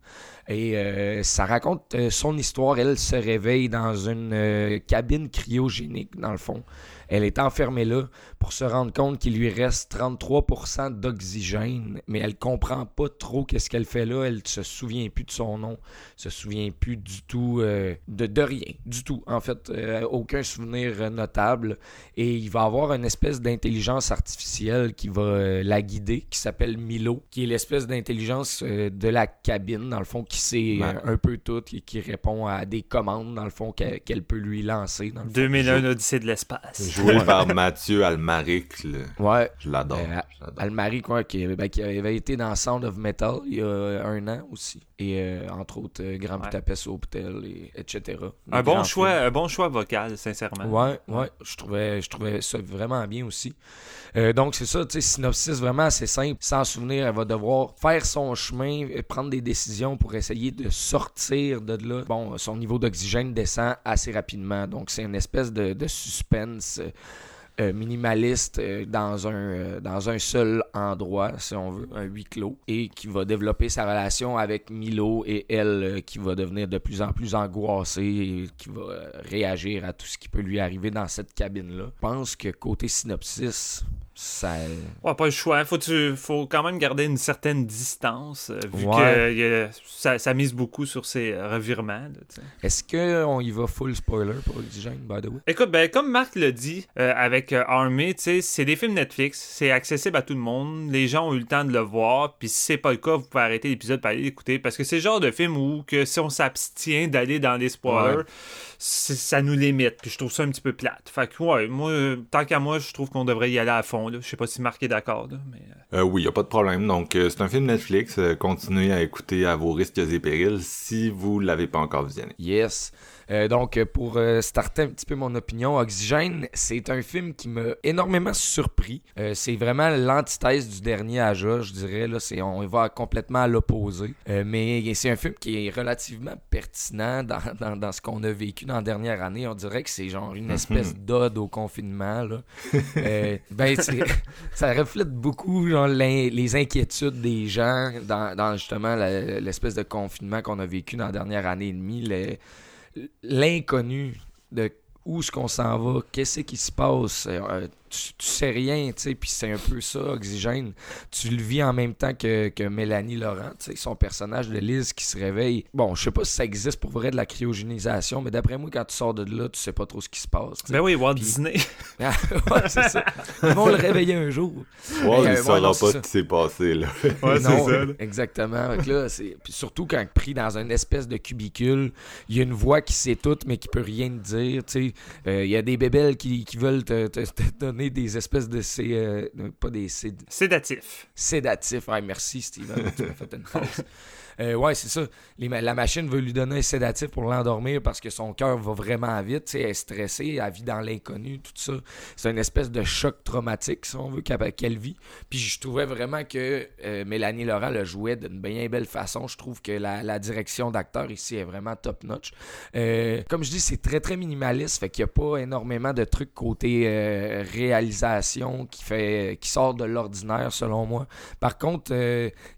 Et euh, ça raconte euh, son histoire. Elle se réveille dans une euh, cabine cryogénique, dans le fond. Elle est enfermée là pour se rendre compte qu'il lui reste 33% d'oxygène, mais elle comprend pas trop qu'est-ce qu'elle fait là. Elle se souvient plus de son nom, se souvient plus du tout euh, de, de rien, du tout. En fait, euh, aucun souvenir notable. Et il va avoir une espèce d'intelligence artificielle qui va euh, la guider, qui s'appelle Milo, qui est l'espèce d'intelligence euh, de la cabine, dans le fond, qui sait euh, un peu tout et qui répond à des commandes, dans le fond, qu'elle peut lui lancer. Dans le fond. 2001 Odyssée de l'espace. Joué par Mathieu Almaric, le- Ouais, je l'adore. Euh, je l'adore. Almari, quoi, qui, ben, qui avait été dans Sound of Metal il y a un an aussi. Et euh, entre autres, euh, Grand Ouais. Budapest Hotel, et, etc. Un bon choix, un bon choix vocal, sincèrement. Ouais, ouais, je trouvais, je trouvais ça vraiment bien aussi. Euh, donc, c'est ça, tu sais, synopsis vraiment assez simple. Sans souvenir, elle va devoir faire son chemin, euh, prendre des décisions pour essayer de sortir de là. Bon, son niveau d'oxygène descend assez rapidement. Donc, c'est une espèce de, de suspense. Euh, minimaliste euh, dans, un, euh, dans un seul endroit, si on veut, un huis clos, et qui va développer sa relation avec Milo et elle, qui va devenir de plus en plus angoissée et qui va réagir à tout ce qui peut lui arriver dans cette cabine-là. Je pense que côté synopsis, ça... Ouais, pas le choix. Faut, tu, faut quand même garder une certaine distance, euh, vu Ouais. que a- ça, ça mise beaucoup sur ses euh, revirements. Est-ce qu'on y va full spoiler pour Oxygène, by the way? Écoute, ben, comme Marc l'a dit, euh, avec Army, c'est des films Netflix, c'est accessible à tout le monde, les gens ont eu le temps de le voir, puis si c'est pas le cas, vous pouvez arrêter l'épisode pour aller l'écouter, parce que c'est le genre de film où que si on s'abstient d'aller dans les spoilers, Ouais. Ça nous limite, puis je trouve ça un petit peu plate. Fait que, ouais, moi, tant qu'à moi, je trouve qu'on devrait y aller à fond, là. Je sais pas si Marc est d'accord, là, mais... euh, Euh, oui, y a pas de problème. Donc, euh, c'est un film Netflix. euh, continuez à écouter à vos risques et périls si vous l'avez pas encore visionné. Yes. Euh, donc, pour euh, starter un petit peu mon opinion, Oxygène, c'est un film qui m'a énormément surpris. Euh, c'est vraiment l'antithèse du dernier Aja, je dirais. Là, c'est, on va complètement à l'opposé. Mais c'est un film qui est relativement pertinent dans, dans, dans ce qu'on a vécu dans la dernière année. On dirait que c'est genre une espèce d'ode au confinement. Là. Ben, ça reflète beaucoup genre, les inquiétudes des gens dans, dans justement l'espèce de confinement qu'on a vécu dans la dernière année et demie. L'inconnu de où est-ce qu'on s'en va, qu'est-ce qui se passe. Euh, tu, tu sais rien, tu sais, puis c'est un peu ça, Oxygène. Tu le vis en même temps que, que Mélanie Laurent, tu sais, son personnage de Liz qui se réveille. Bon, je sais pas si ça existe pour vrai de la cryogénisation, mais d'après moi, quand tu sors de là, tu sais pas trop ce qui se passe. Ben oui, Walt Disney. ouais, c'est ça. Ils vont le réveiller un jour. Il euh, saura ouais, non, pas ce qui s'est passé, là. Ouais, Non, ça. là. Exactement. Que là, c'est... Puis surtout quand pris dans une espèce de cubicule, il y a une voix qui sait tout, mais qui peut rien te dire. tu sais. Euh, Il y a des bébelles qui, qui veulent te, te- te donner des espèces de... sé- euh, pas des sé- Sédatif. sédatifs. Ouais, merci, Steven. tu m'as fait une pause. Euh, ouais, c'est ça. La machine veut lui donner un sédatif pour l'endormir parce que son cœur va vraiment vite. Elle est stressée, elle vit dans l'inconnu, tout ça. C'est une espèce de choc traumatique, si on veut, qu'elle vit. Puis je trouvais vraiment que euh, Mélanie Laurent le jouait d'une bien belle façon. Je trouve que la, direction d'acteur ici est vraiment top-notch. Euh, comme je dis, c'est très très minimaliste, fait qu'il n'y a pas énormément de trucs côté euh, réalisation qui fait qui sort de l'ordinaire selon moi. Par contre,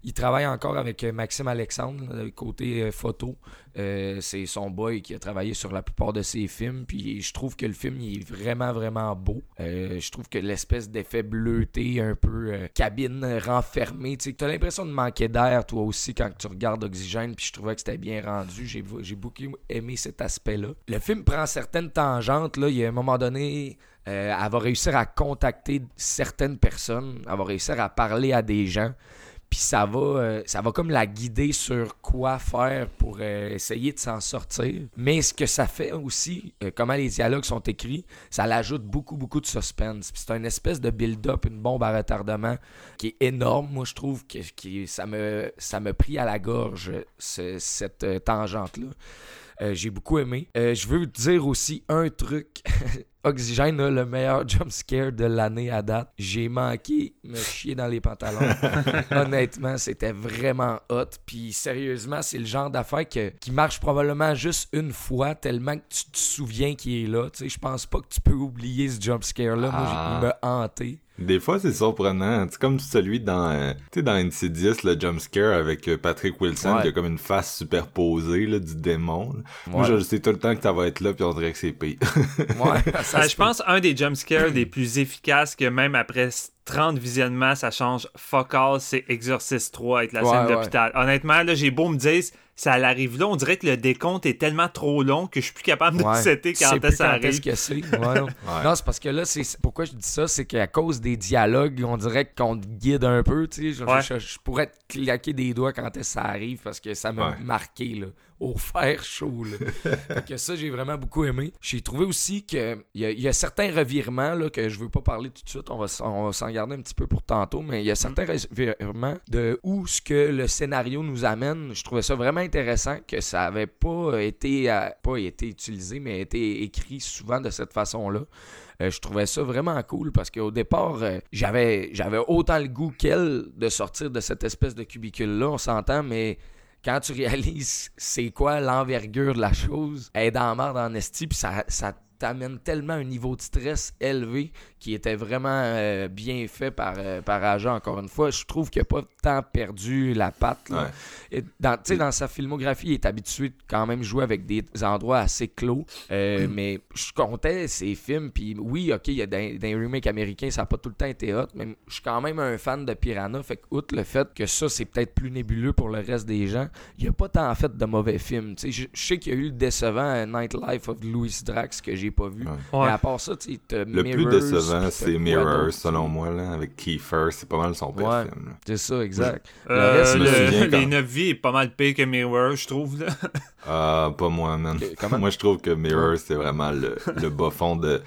il travaille encore avec Maxime Alexandre euh, côté euh, photo. Euh, c'est son boy qui a travaillé sur la plupart de ses films. Puis je trouve que le film il est vraiment, vraiment beau. Euh, je trouve que l'espèce d'effet bleuté, un peu cabine renfermée, tu as l'impression de manquer d'air toi aussi quand tu regardes Oxygène. Puis je trouvais que c'était bien rendu. J'ai beaucoup aimé cet aspect-là. Le film prend certaines tangentes. Là. Il y a un moment donné. elle va réussir à contacter certaines personnes, elle va réussir à parler à des gens, puis ça va, euh, ça va comme la guider sur quoi faire pour euh, essayer de s'en sortir. Mais ce que ça fait aussi, euh, comment les dialogues sont écrits, ça l'ajoute beaucoup, beaucoup de suspense. C'est une espèce de build-up, une bombe à retardement qui est énorme. Moi, je trouve que, ça me ça me pris à la gorge, ce- cette tangente-là. J'ai beaucoup aimé. Je veux dire aussi un truc. Oxygène a le meilleur jump scare de l'année à date. J'ai manqué me chier dans les pantalons. Honnêtement, c'était vraiment hot. Puis sérieusement, c'est le genre d'affaire que- qui marche probablement juste une fois, tellement que tu te souviens qu'il est là. Tu sais, je pense pas que tu peux oublier ce jump scare-là. Moi, j'ai- Ah. il m'a hanté. Des fois, c'est surprenant. C'est comme celui dans, euh, tu sais, dans Insidious, le jumpscare avec euh, Patrick Wilson, Ouais. qui a comme une face superposée, là, du démon. là. Moi, je sais tout le temps que ça va être là, puis on dirait que c'est pire. Ouais, ça Se je pense un des jumpscares les plus efficaces que même après 30 visionnements, ça change fuck all, c'est Exorcist 3 avec la Ouais, scène ouais. d'hôpital. Honnêtement, là, j'ai beau me dire, ça arrive là, on dirait que le décompte est tellement trop long que je suis plus capable de Ouais. setter quand plus ça quand arrive. que non. Non, c'est parce que là, c'est pourquoi je dis ça, c'est qu'à cause des dialogues, on dirait qu'on te guide un peu. Tu sais, je, Ouais. je- je pourrais te claquer des doigts quand est-ce que ça arrive parce que ça m'a Ouais. marqué là, au fer chaud. Là. que ça, j'ai vraiment beaucoup aimé. J'ai trouvé aussi que il y, a- y a certains revirements là, que je veux pas parler tout de suite. On va, s- on va s'en garder un petit peu pour tantôt, mais il y a certains revirements de où ce que le scénario nous amène. Je trouvais ça vraiment intéressant que ça avait pas été euh, pas été utilisé, mais été écrit souvent de cette façon-là. Euh, je trouvais ça vraiment cool parce qu'au départ, euh, j'avais j'avais autant le goût qu'elle de sortir de cette espèce de cubicule-là, on s'entend, mais quand tu réalises c'est quoi l'envergure de la chose, elle est dans la merde en esti, ça, ça t'amène tellement un niveau de stress élevé qui était vraiment euh, bien fait par, euh, par Aja, encore une fois. Je trouve qu'il n'a pas tant perdu la patte. là. Ouais. Et dans, dans sa filmographie, il est habitué de quand même jouer avec des endroits assez clos. Euh, Mais je comptais ses films, puis oui, ok, il y a des, des remakes américains, ça n'a pas tout le temps été hot, mais je suis quand même un fan de Piranha. Fait que, outre le fait que ça, c'est peut-être plus nébuleux pour le reste des gens, il n'y a pas tant fait de mauvais films. Je, sais qu'il y a eu le décevant Nightlife of Louis Drax que j'ai pas vu. Ouais. Mais Ouais. à part ça, tu sais, t'as Le plus décevant, puis c'est Mirror, selon moi, là, avec Kiefer. C'est pas mal son pire Ouais. film. C'est ça, exact. Euh, Le reste, je me le- souviens quand- les 9 vies est pas mal pire que Mirror, je trouve. Là. Ah, pas moi, man. Moi, je trouve que Mirror, c'est vraiment le, le bas fond de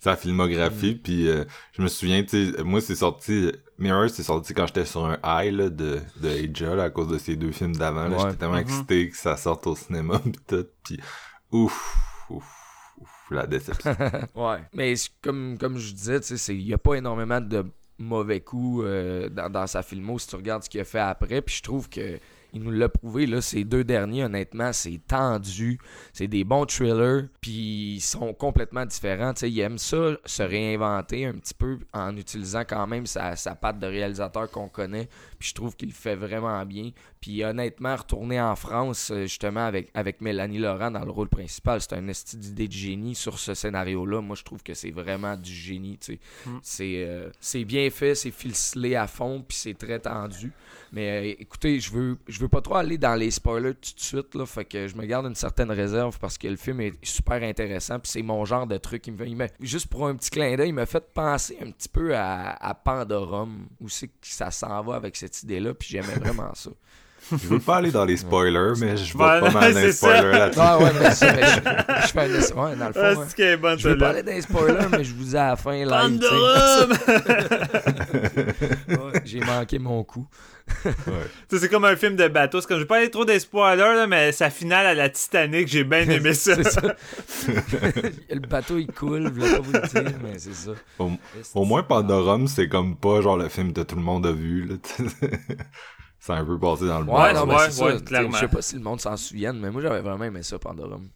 sa Mm. filmographie. Puis, euh, je me souviens, tu sais, moi, c'est sorti... Mirror, c'est sorti quand j'étais sur un high, là, de, de Aja, là, à cause de ces deux films d'avant. Ouais. J'étais tellement Mhm. excité que ça sorte au cinéma, tout. Puis, ouf, ouf, la déception. Ouais. Mais comme, comme je disais, il n'y a pas énormément de mauvais coups euh, dans, dans sa filmo si tu regardes ce qu'il a fait après. Puis je trouve que il nous l'a prouvé, là, ces deux derniers, honnêtement, c'est tendu, c'est des bons thrillers, puis ils sont complètement différents. Tu sais, il aime ça, se réinventer un petit peu en utilisant quand même sa, sa patte de réalisateur qu'on connaît, puis je trouve qu'il fait vraiment bien. Puis honnêtement, retourner en France, euh, justement, avec, avec Mélanie Laurent dans le rôle principal, c'est un esti d'idée de génie sur ce scénario-là. Moi, je trouve que c'est vraiment du génie. Mm. C'est euh, c'est bien fait, c'est ficelé à fond, puis c'est très tendu. Mais euh, écoutez, je veux, je veux pas trop aller dans les spoilers tout de suite, là, fait que je me garde une certaine réserve parce que le film est super intéressant, puis c'est mon genre de truc. Il me, juste pour un petit clin d'œil, il m'a fait penser un petit peu à, à Pandorum, où c'est que ça s'en va avec cette idée-là, puis j'aimais vraiment ça. Je veux pas aller dans les spoilers, mais je Voilà, vois pas mal dans les spoilers là-dessus. Ah ouais, mais ça, mais je, je fais un ouais, dans le fond. Ah, est Je veux dans les spoilers, mais je vous ai à la fin. Pandorum! Ouais, J'ai manqué mon coup. C'est comme un film de bateau. C'est comme, je vais pas aller trop des spoilers, là, mais sa finale à la Titanic, j'ai bien aimé ça. Le bateau il coule, je voulais pas vous le dire, mais c'est ça. Au, au moins, Pandorum, c'est comme pas genre le film que tout le monde a vu. là. C'est un peu passé dans le Ouais, non, mais ouais, ça. Clairement. Je sais pas si le monde s'en souvienne, mais moi j'avais vraiment aimé ça, Pandorum.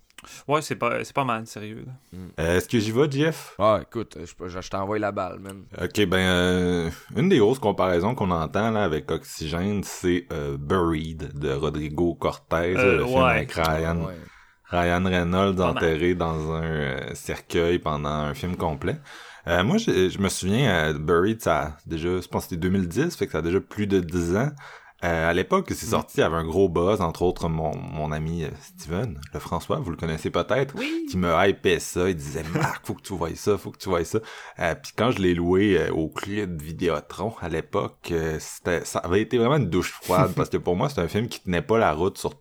Ouais, c'est pas, c'est pas mal, sérieux. là. Euh, Est-ce que j'y vais, Jeff? Ah, écoute, je, je, je t'envoie la balle, man. Ok, ben, euh, une des grosses comparaisons qu'on entend là avec Oxygène, c'est euh, Buried de Rodrigo Cortez, Euh, le film avec Ryan, Ouais. Ryan Reynolds enterré dans un euh, cercueil pendant un film complet. Euh, moi, je, je me souviens, euh, Buried, ça a déjà, je pense que c'était 2010, fait que ça a déjà plus de 10 ans. Euh, à l'époque que c'est sorti, il y avait un gros buzz, entre autres mon, mon ami euh, Steven, le François, vous le connaissez peut-être, qui me hypait ça, il disait « Marc, faut que tu voies ça, faut que tu voies ça. Euh, Puis quand je l'ai loué euh, au club Vidéotron à l'époque, euh, c'était ça avait été vraiment une douche froide, parce que pour moi, c'est un film qui tenait pas la route sur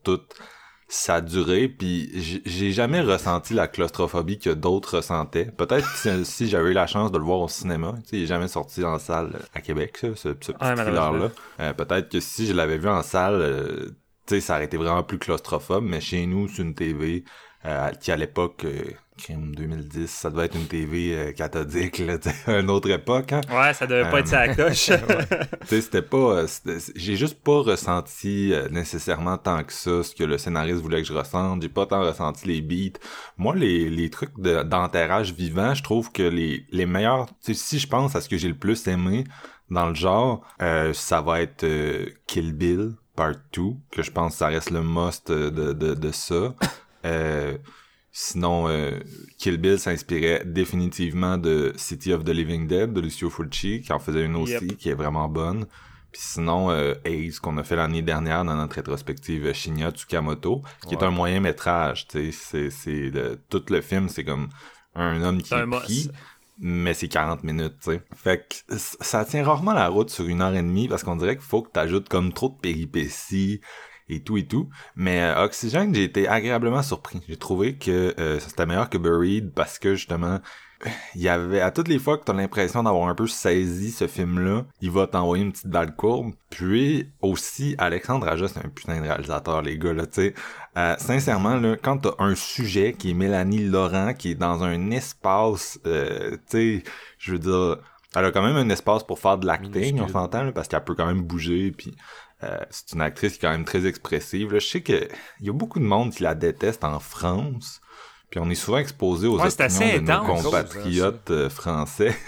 toute sa durée, puis j'ai jamais ressenti la claustrophobie que d'autres ressentaient. Peut-être si, si j'avais eu la chance de le voir au cinéma, tu sais, il est jamais sorti en salle à Québec, ça, ce, ce petit Ouais, thriller-là. Euh, Peut-être que si je l'avais vu en salle, euh, tu sais, ça aurait été vraiment plus claustrophobe, mais chez nous, sur une TV, euh, qui à l'époque, euh, crime 2010, ça devait être une TV euh, cathodique, là, une autre époque, hein. Ouais, ça devait pas Euh, être sa coche. Tu sais, c'était pas. euh, J'ai juste pas ressenti euh, nécessairement tant que ça ce que le scénariste voulait que je ressente. J'ai pas tant ressenti les beats. Moi, les, les trucs de- d'enterrage vivant, je trouve que les, les meilleurs. Si je pense à ce que j'ai le plus aimé dans le genre, euh, ça va être euh, Kill Bill Part 2, que je pense que ça reste le must euh, de, de, de ça. Euh, Sinon, euh, Kill Bill s'inspirait définitivement de City of the Living Dead de Lucio Fulci, qui en faisait une aussi, Yep. qui est vraiment bonne. Puis sinon, euh, Ace, qu'on a fait l'année dernière dans notre rétrospective Shinya Tsukamoto, qui est un moyen métrage. tu C'est, c'est le, tout le film, c'est comme un homme qui un pris, mais c'est 40 minutes, tu sais. Fait que ça tient rarement la route sur une heure et demie parce qu'on dirait qu'il faut que t'ajoutes comme trop de péripéties et tout et tout. Mais euh, Oxygène, j'ai été agréablement surpris. J'ai trouvé que euh, c'était meilleur que Buried parce que justement, il y avait à toutes les fois que t'as l'impression d'avoir un peu saisi ce film-là, il va t'envoyer une petite balle courbe. Puis aussi, Alexandre Aja, c'est un putain de réalisateur, les gars, là, tu sais. Euh, sincèrement, là, quand t'as un sujet qui est Mélanie Laurent, qui est dans un espace, euh, tu sais, je veux dire, elle a quand même un espace pour faire de l'acting, on s'entend, parce qu'elle peut quand même bouger, puis euh, c'est une actrice qui est quand même très expressive. Là. Je sais que il y a beaucoup de monde qui la déteste en France. Puis on est souvent exposé aux Ouais, opinions assez de nos compatriotes euh, français.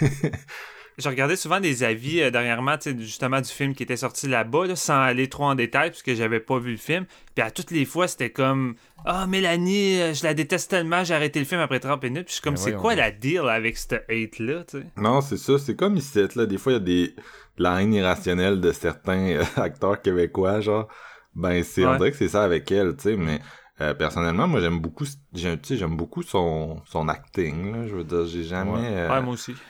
J'ai regardé souvent des avis euh, dernièrement, justement, du film qui était sorti là-bas, là, sans aller trop en détail, puisque j'avais pas vu le film. Puis à toutes les fois, c'était comme Ah, Mélanie, euh, je la déteste tellement, j'ai arrêté le film après 30 minutes. Puis je suis comme, Ben c'est quoi la deal avec cette hate-là, tu sais? non, c'est ça. C'est comme ici, là. Des fois, il y a des de la haine irrationnelle de certains euh, acteurs québécois, genre. Ben, c'est, on Ouais. dirait que c'est ça avec elle, tu sais, mais euh, personnellement, moi, j'aime beaucoup, j'ai- tu sais, j'aime beaucoup son, son acting, là. Je veux dire, j'ai jamais... Ouais. euh, Ouais, moi aussi.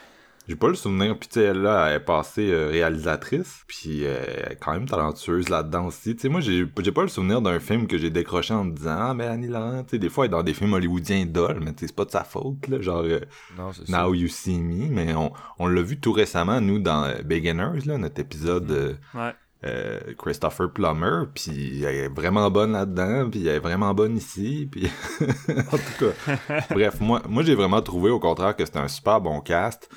J'ai pas le souvenir, puis tu sais, elle, là, elle est passée euh, réalisatrice, puis euh, elle est quand même talentueuse là-dedans aussi. Tu sais, moi, j'ai j'ai pas le souvenir d'un film que j'ai décroché en me disant « Ah, mais Annie Laurent, tu sais, des fois, elle est dans des films hollywoodiens dol, mais tu sais, c'est pas de sa faute, là, genre euh, Non, ça. Now You See Me », mais on, on l'a vu tout récemment, nous, dans euh, Beginners, là, notre épisode euh, Ouais. euh, Christopher Plummer, puis elle est vraiment bonne là-dedans, puis elle est vraiment bonne ici, puis en tout cas, bref, moi, moi j'ai vraiment trouvé au contraire que c'était un super bon cast,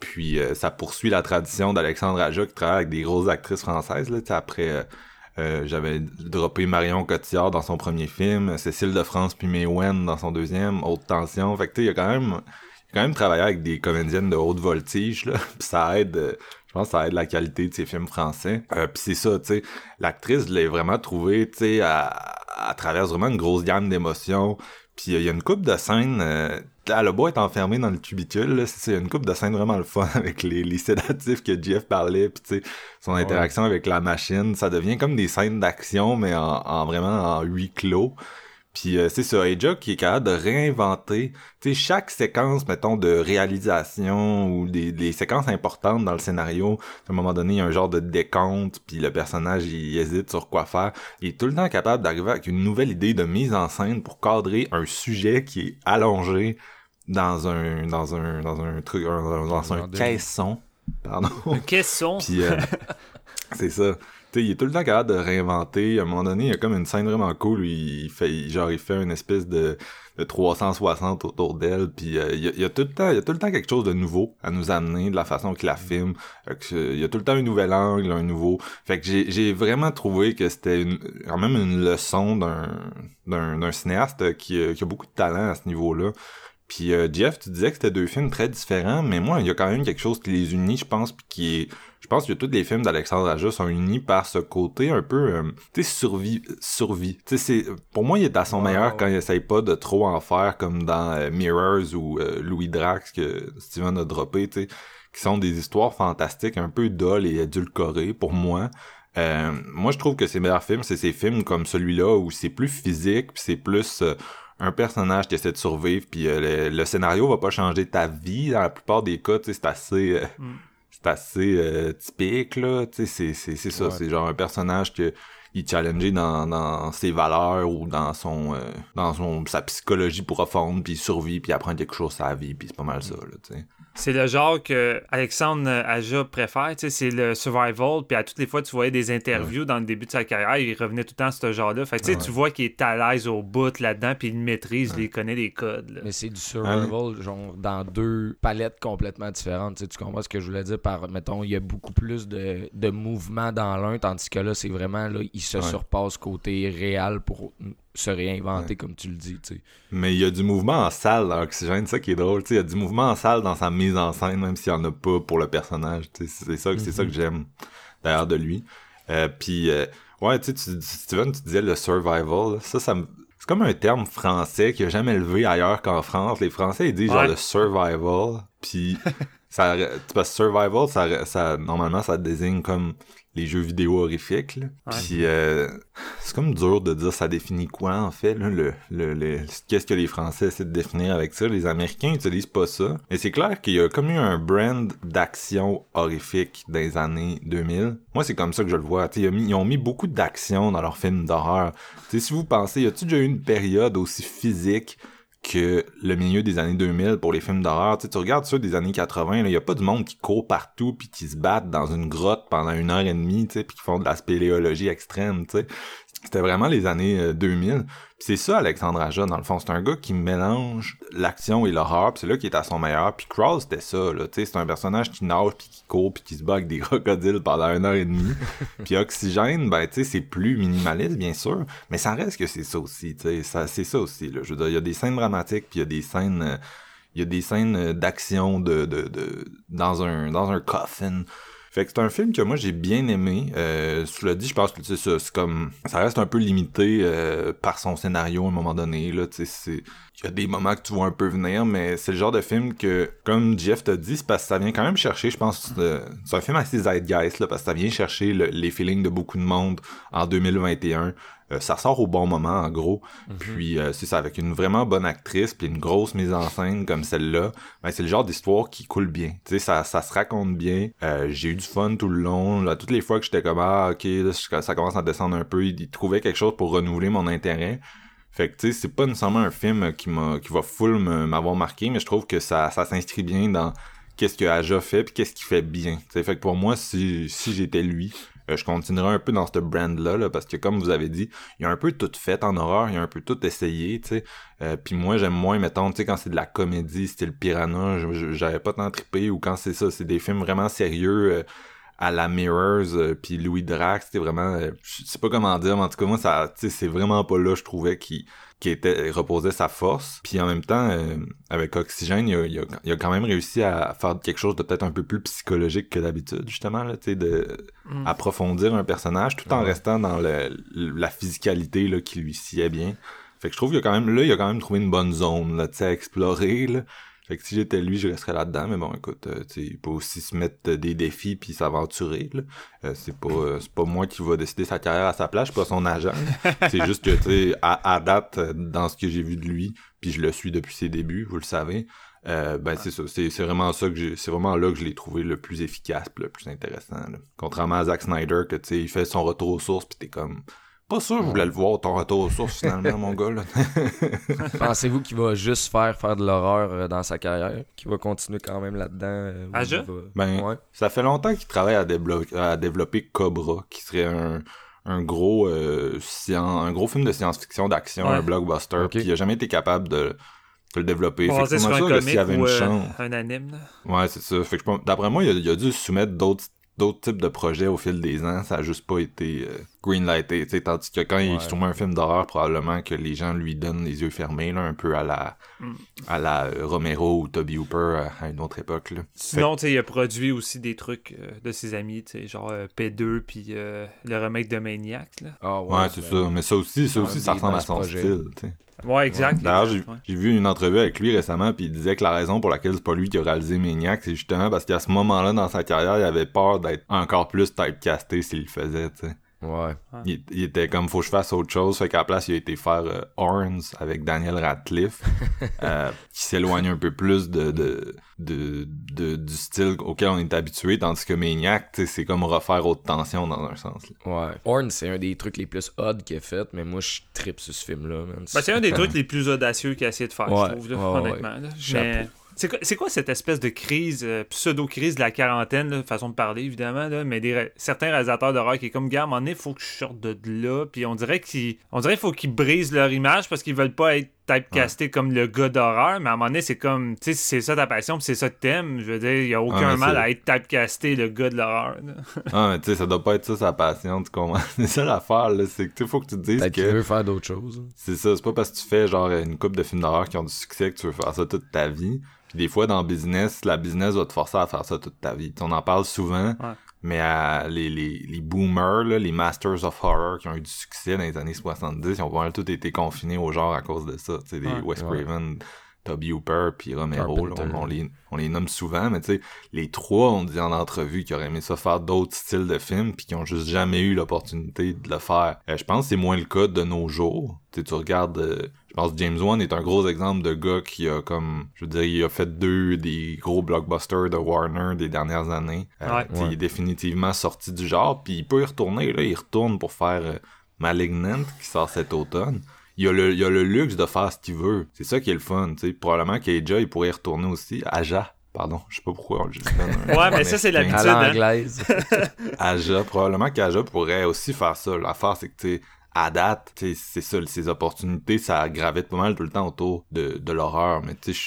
puis euh, ça poursuit la tradition d'Alexandre Aja qui travaille avec des grosses actrices françaises, là, après euh, Euh, j'avais droppé Marion Cotillard dans son premier film, Cécile de France puis May Wen dans son deuxième, Haute Tension. Fait que tu sais, il a quand même, quand même travaillé avec des comédiennes de haute voltige, là. Puis ça aide, euh, je pense ça aide la qualité de ses films français. Euh, puis c'est ça, tu sais, l'actrice, je l'ai vraiment trouvée, tu sais, à, à travers vraiment une grosse gamme d'émotions. Puis il y a une coupe de scènes, euh, elle a beau être enfermée dans le cubicule, c'est une coupe de scènes vraiment le fun avec les, les sédatifs que Jeff parlait, puis tu sais, son interaction avec la machine, ça devient comme des scènes d'action, mais en, en vraiment en huis clos. Puis euh, c'est ça, Aja qui est capable de réinventer, tu sais, chaque séquence, mettons, de réalisation ou des, des séquences importantes dans le scénario. À un moment donné, il y a un genre de décompte, puis le personnage, il hésite sur quoi faire. Il est tout le temps capable d'arriver avec une nouvelle idée de mise en scène pour cadrer un sujet qui est allongé dans un dans un dans un truc un- dans un caisson. Pardon. Un caisson? Puis euh, c'est ça. Tu sais, il est tout le temps capable de réinventer. À un moment donné, il y a comme une scène vraiment cool où il fait, genre, il fait une espèce de, de 360 autour d'elle. Puis euh, il, y a, il y a tout le temps, il y a tout le temps quelque chose de nouveau à nous amener de la façon qu'il la filme. Fait que, euh, il y a tout le temps un nouvel angle, un nouveau. Fait que j'ai, j'ai vraiment trouvé que c'était une- quand même une leçon d'un, d'un, d'un cinéaste qui, a- qui a beaucoup de talent à ce niveau-là. Puis euh, Jeff, tu disais que c'était deux films très différents, mais moi, il y a quand même quelque chose qui les unit, je pense, puis qui est... Je pense que tous les films d'Alexandre Aja sont unis par ce côté un peu, euh, tu sais, survie, survie. Tu sais, c'est, pour moi, il est à son meilleur quand il essaye pas de trop en faire, comme dans euh, Mirrors ou euh, Louis Drax que Steven a droppé, tu sais, qui sont des histoires fantastiques, un peu dolles et édulcorées pour moi. Euh, moi, je trouve que ses meilleurs films, c'est ces films comme celui-là où c'est plus physique, puis c'est plus euh, un personnage qui essaie de survivre, puis euh, le, le scénario va pas changer ta vie. Dans la plupart des cas, c'est assez, euh, Mm. c'est assez euh, typique là. C'est c'est c'est ça, Ouais. c'est genre un personnage que il est challengé dans, dans ses valeurs ou dans son dans son sa psychologie profonde puis il survit puis il apprend quelque chose à sa vie puis c'est pas mal ça là tu sais C'est le genre que Alexandre Aja préfère, tu sais, c'est le survival, puis à toutes les fois tu voyais des interviews dans le début de sa carrière, il revenait tout le temps à ce genre-là. Fait que tu sais, Ouais. tu vois qu'il est à l'aise au bout là-dedans, puis il maîtrise, il connaît les codes. là. Mais c'est du survival, genre, dans deux palettes complètement différentes. Tu, comprends ce que je voulais dire par, mettons, il y a beaucoup plus de, de mouvement dans l'un, tandis que là, c'est vraiment, là, il se Ouais. surpasse côté réel pour se réinventer, comme tu le dis, tu sais. mais il y a du mouvement en salle dans Oxygène ça qui est drôle tu sais il y a du mouvement en salle dans sa mise en scène même s'il y en a pas pour le personnage c'est ça c'est ça que j'aime d'ailleurs de lui. Euh, puis euh, ouais tu sais Steven tu disais le survival là, ça ça me c'est comme un terme français qui a jamais levé ailleurs qu'en France. Les Français ils disent genre le survival puis ça parce survival ça, ça normalement ça désigne comme les jeux vidéo horrifiques là. Ouais. puis euh, c'est comme dur de dire ça définit quoi en fait là, le, le, le- qu'est-ce que les Français essaient de définir avec ça. Les Américains utilisent pas ça. Mais c'est clair qu'il y a comme eu un brand d'action horrifique dans les années 2000 moi c'est comme ça que je le vois. Ils ont mis- ils ont mis beaucoup d'action dans leurs films d'horreur. Si vous pensez y a-tu déjà eu une période aussi physique que le milieu des années 2000 pour les films d'horreur. Tu, sais, tu regardes ceux des années 80, il y a pas du monde qui court partout puis qui se battent dans une grotte pendant une heure et demie, tu sais, puis qui font de la spéléologie extrême, tu sais. C'était vraiment les années euh, 2000. Puis c'est ça Alexandre Aja dans le fond, c'est un gars qui mélange l'action et l'horreur, puis c'est là qu'il est à son meilleur. Puis Crawl c'était ça là, tu sais, c'est un personnage qui nage puis qui court puis qui se bat avec des crocodiles pendant une heure et demie. puis Oxygène, ben tu sais, c'est plus minimaliste bien sûr, mais ça reste que c'est ça aussi, tu sais, c'est ça aussi là. Je veux dire, il y a des scènes dramatiques puis il y a des scènes euh, il y a des scènes euh, d'action de, de, de dans un dans un coffin. Fait que c'est un film que moi j'ai bien aimé. Euh, dit, je pense que c'est ça, c'est comme ça reste un peu limité euh, par son scénario à un moment donné. Là, c'est il y a des moments que tu vois un peu venir, mais c'est le genre de film que, comme Jeff t'a dit, c'est parce que ça vient quand même chercher, je pense, euh, c'est un film assez zeitgeist, là, parce que ça vient chercher le- les feelings de beaucoup de monde en 2021. Euh, ça sort au bon moment, en gros. Puis euh, c'est ça, avec une vraiment bonne actrice, puis une grosse mise en scène comme celle-là, ben, c'est le genre d'histoire qui coule bien. Tu sais, ça, ça se raconte bien. Euh, j'ai eu du fun tout le long. Là, toutes les fois que j'étais comme ah ok, là, ça commence à descendre un peu, il, il trouvait quelque chose pour renouveler mon intérêt. Fait que tu sais, c'est pas nécessairement un film qui m'a qui va full me- m'avoir marqué, mais je trouve que ça, ça s'inscrit bien dans qu'est-ce que Aja fait puis qu'est-ce qu'il fait bien. Tu sais, fait que pour moi, si, si j'étais lui, euh, je continuerais un peu dans ce brand-là, là, parce que comme vous avez dit, il y a un peu tout fait en horreur, il y a un peu tout essayé, tu sais. Euh, puis moi, j'aime moins, mettons, tu sais, quand c'est de la comédie, style Piranha, j'avais pas tant trippé, ou quand c'est ça, c'est des films vraiment sérieux, euh, à la Mirrors euh, puis Louis Drax c'était vraiment euh, je sais pas comment dire mais en tout cas moi ça c'est vraiment pas là je trouvais qui qui était reposait sa force. Puis en même temps euh, avec Oxygène il a, il, a, il a quand même réussi à faire quelque chose de peut-être un peu plus psychologique que d'habitude justement là tu sais de Mm. approfondir un personnage tout en restant dans le, la physicalité là qui lui sied bien. Fait que je trouve qu'il a quand même là il a quand même trouvé une bonne zone là tu sais à explorer là fait que si j'étais lui, je resterais là-dedans, mais bon, écoute, euh, il peut aussi se mettre euh, des défis puis s'aventurer, là. Euh, c'est pas euh, c'est pas moi qui va décider sa carrière à sa place, je suis pas son agent. c'est juste que, tu sais, à, à date, euh, dans ce que j'ai vu de lui, puis je le suis depuis ses débuts, vous le savez, euh, ben c'est ça, c'est c'est vraiment ça que j'ai, c'est vraiment là que je l'ai trouvé le plus efficace pis le plus intéressant, là. Contrairement à Zack Snyder, que, tu sais, il fait son retour aux sources pis t'es comme... Pas sûr, je voulais le voir, ton retour aux sources, finalement, mon gars. Pensez-vous qu'il va juste faire faire de l'horreur euh, dans sa carrière? Qu'il va continuer quand même là-dedans? euh, il va- Ben, Ouais. Ça fait longtemps qu'il travaille à, déblo- à développer Cobra, qui serait un, un gros euh, scien- un gros film de science-fiction d'action, Ouais. un blockbuster, Ok. puis il a jamais été capable de, de le développer. Basé c'est que s'il avait ou une euh, chance. un anime. là. Ouais, c'est ça. Fait que d'après moi, il a, il a dû soumettre d'autres d'autres types de projets au fil des ans, ça a juste pas été euh, greenlighté, tu sais, tandis que quand il Ouais. soumet un film d'horreur, probablement que les gens lui donnent les yeux fermés, là, un peu à la Mm. à la euh, Romero ou Toby Hooper à une autre époque, là. Sinon, tu sais, il a produit aussi des trucs euh, de ses amis, tu sais, genre euh, P2 puis euh, le remake de Maniac. Là. Ah Ouais, c'est ça. Mais ça aussi, ça aussi, ça ressemble à son style. tu sais. Ouais, exact. D'ailleurs, ouais. j'ai vu une entrevue avec lui récemment, puis il disait que la raison pour laquelle c'est pas lui qui a réalisé Maniac, c'est justement parce qu'à ce moment-là dans sa carrière, il avait peur d'être encore plus typecasté s'il le faisait. tu sais. Ouais. Il, il était comme faut que je fasse autre chose, fait qu'à la place il a été faire euh, Horns avec Daniel Radcliffe, euh, qui s'éloigne un peu plus de, de, de, de- du style auquel on est habitué, tandis que Maniac, c'est comme refaire haute tension dans un sens. là. Ouais. Horn, c'est un des trucs les plus odd qu'il a fait, mais moi, je tripe sur ce film-là. Ben, c'est un des trucs les plus audacieux qu'il a essayé de faire, Ouais, je trouve, là, ouais, ouais. honnêtement. là. Chapeau. Mais c'est quoi, cette espèce de crise, euh, pseudo-crise de la quarantaine, là, façon de parler, évidemment, là, mais des certains réalisateurs d'horreur qui est comme, gars, à un moment faut que je sorte de là, puis on dirait qu'il on qu'il faut qu'ils brisent leur image parce qu'ils veulent pas être typecastés comme le gars d'horreur, mais à un moment donné, c'est comme, tu sais, si c'est ça ta passion, puis c'est ça que t'aimes, je veux dire, il y a aucun mal à être typecasté le gars de l'horreur. Ah, mais tu sais, ça doit pas être ça sa passion, tu comprends? c'est ça l'affaire, là, c'est que tu faut que tu te dises que veut faire d'autres choses. c'est ça, c'est pas parce que tu fais genre une coupe de films d'horreur qui ont du succès que tu veux faire ça toute ta vie. Puis des fois dans le business, la business va te forcer à faire ça toute ta vie. Tu On en parle souvent, Ouais. Mais les, les, les boomers, là, les masters of horror qui ont eu du succès dans les années 70, ils ont pas mal tout été confinés au genre à cause de ça. Tu sais, des Ouais. Wes Ouais. Toby Hooper, puis Romero, là, on, on les, on les nomme souvent, mais tu sais, les trois ont dit en entrevue qu'ils auraient aimé ça faire d'autres styles de films, puis qui ont juste jamais eu l'opportunité de le faire. Euh, je pense que c'est moins le cas de nos jours. Tu regardes... euh, je pense que James Wan est un gros exemple de gars qui a comme, je veux dire, il a fait deux des gros blockbusters de Warner des dernières années. Euh, Ouais. Il est définitivement sorti du genre, puis il peut y retourner. Là, il retourne pour faire euh, Malignant qui sort cet automne. Il a, le, il a le luxe de faire ce qu'il veut. C'est ça qui est le fun. tu sais. Probablement qu'Aja, il pourrait y retourner aussi. Aja, pardon. Je sais pas pourquoi on le donne un- Ouais, mais ça, c'est l'habitude. À hein. l'anglaise. Aja, probablement qu'Aja pourrait aussi faire ça. L'affaire, c'est que, tu sais, à date, tu sais, c'est ça, ces opportunités, ça gravite pas mal tout le temps autour de, de l'horreur. Mais, tu sais,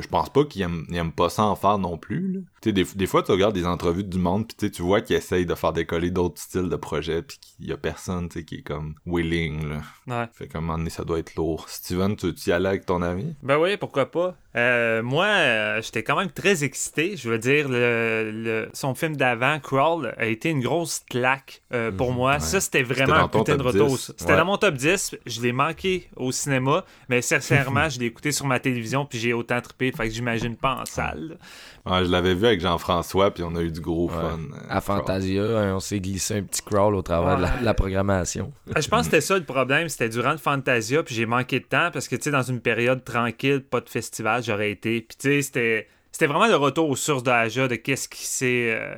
je- pense pas qu'il aime, il aime pas ça en faire non plus. Tu des, des fois, tu regardes des entrevues du monde, puis tu vois qu'ils essayent de faire décoller d'autres styles de projets, puis qu'il y a personne, qui est comme willing, là. Ouais. Fait qu'à un moment donné, ça doit être lourd. Steven, tu, tu y allais avec ton ami? Ben oui, pourquoi pas? Euh, moi, euh, j'étais quand même très excité. Je veux dire, le, le- son film d'avant, Crawl, a été une grosse claque euh, pour Mhm, moi. ouais. Ça, c'était vraiment un putain de top retour. 10. C'était Ouais. dans mon top 10. Je l'ai manqué au cinéma, mais sincèrement, je l'ai écouté sur ma télévision, puis j'ai autant trippé. Fait que j'imagine pas en salle. Ouais, je l'avais vu avec Jean-François, puis on a eu du gros Ouais. fun. euh, À Fantasia, hein, on s'est glissé un petit crawl au travers de, la, la programmation. Euh, Je pense que c'était ça le problème. C'était durant le Fantasia, puis j'ai manqué de temps parce que, tu sais, dans une période tranquille, pas de festival, j'aurais été. Puis, tu sais, c'était, c'était vraiment le retour aux sources de Aja, de qu'est-ce qui sait. euh,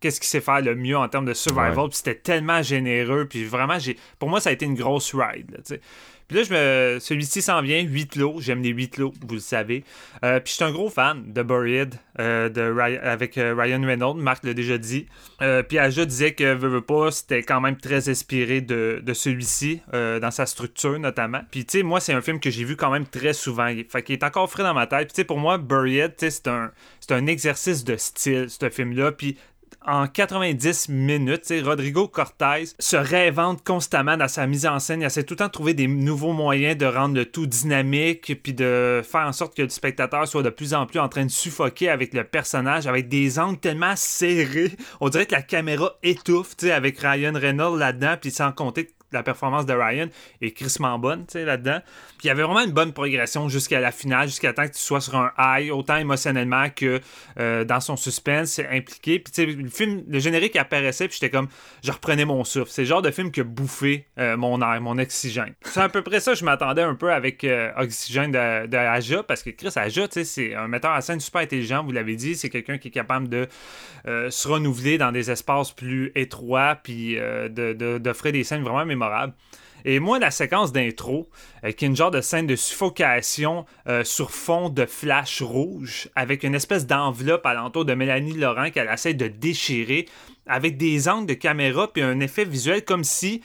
Qu'est-ce qui sait faire le mieux en termes de survival, Ouais. puis c'était tellement généreux, puis vraiment, j'ai, pour moi, ça a été une grosse ride, là, tu sais. Puis là, celui-ci s'en vient, 8 lots. J'aime les 8 lots, vous le savez. Euh, puis je suis un gros fan de Buried euh, de Ry- avec euh, Ryan Reynolds. Marc l'a déjà dit. Puis Aja disait que veux, veux pas, c'était quand même très inspiré de, de celui-ci, dans sa structure notamment. Puis tu sais, moi, c'est un film que j'ai vu quand même très souvent. Fait qu'il est encore frais dans ma tête. Puis tu sais, pour moi, Buried, c'est un, un exercice de style, ce film-là. Puis en 90 minutes, Rodrigo Cortez se réinvente constamment dans sa mise en scène. Il essaie tout le temps de trouver des nouveaux moyens de rendre le tout dynamique, puis de faire en sorte que le spectateur soit de plus en plus en train de suffoquer avec le personnage, avec des angles tellement serrés. On dirait que la caméra étouffe, avec Ryan Reynolds là-dedans, puis sans compter la performance de Ryan est crissement bonne, là-dedans. Puis il y avait vraiment une bonne progression jusqu'à la finale, jusqu'à temps que tu sois sur un high, autant émotionnellement que euh, dans son suspense impliqué. Puis le film, le générique apparaissait, puis j'étais comme, je reprenais mon souffle. C'est le genre de film qui a bouffé euh, mon air, mon oxygène. C'est à peu près ça, je m'attendais un peu avec euh, Oxygène de, de Aja, parce que Chris Aja, c'est un metteur en scène super intelligent, vous l'avez dit, c'est quelqu'un qui est capable de se renouveler dans des espaces plus étroits, puis euh, de- de- d'offrir des scènes vraiment. Et moi, la séquence d'intro, euh, qui est une genre de scène de suffocation euh, sur fond de flash rouge, avec une espèce d'enveloppe alentour de Mélanie Laurent qu'elle essaie de déchirer, avec des angles de caméra, puis un effet visuel comme si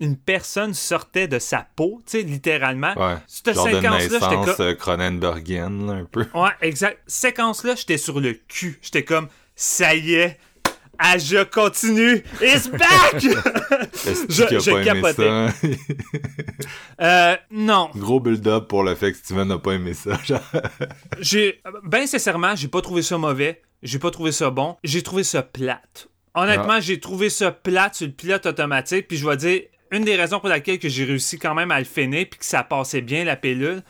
une personne sortait de sa peau, tu sais, littéralement. Ouais. Cette séquence-là, j'étais comme... euh, Cronenbergienne, un peu. Ouais, exact. Séquence-là, j'étais sur le cul. J'étais comme, ça y est, Aja continue, it's back! Je- je pas aimé capotais. ça? euh, non. Gros build-up pour le fait que Steven n'a pas aimé ça. J'ai, ben sincèrement, j'ai pas trouvé ça mauvais. J'ai pas trouvé ça bon. J'ai trouvé ça plate. Honnêtement, j'ai trouvé ça plate sur le pilote automatique. Puis je vais dire, une des raisons pour laquelle que j'ai réussi quand même à le finir puis que ça passait bien la pilule,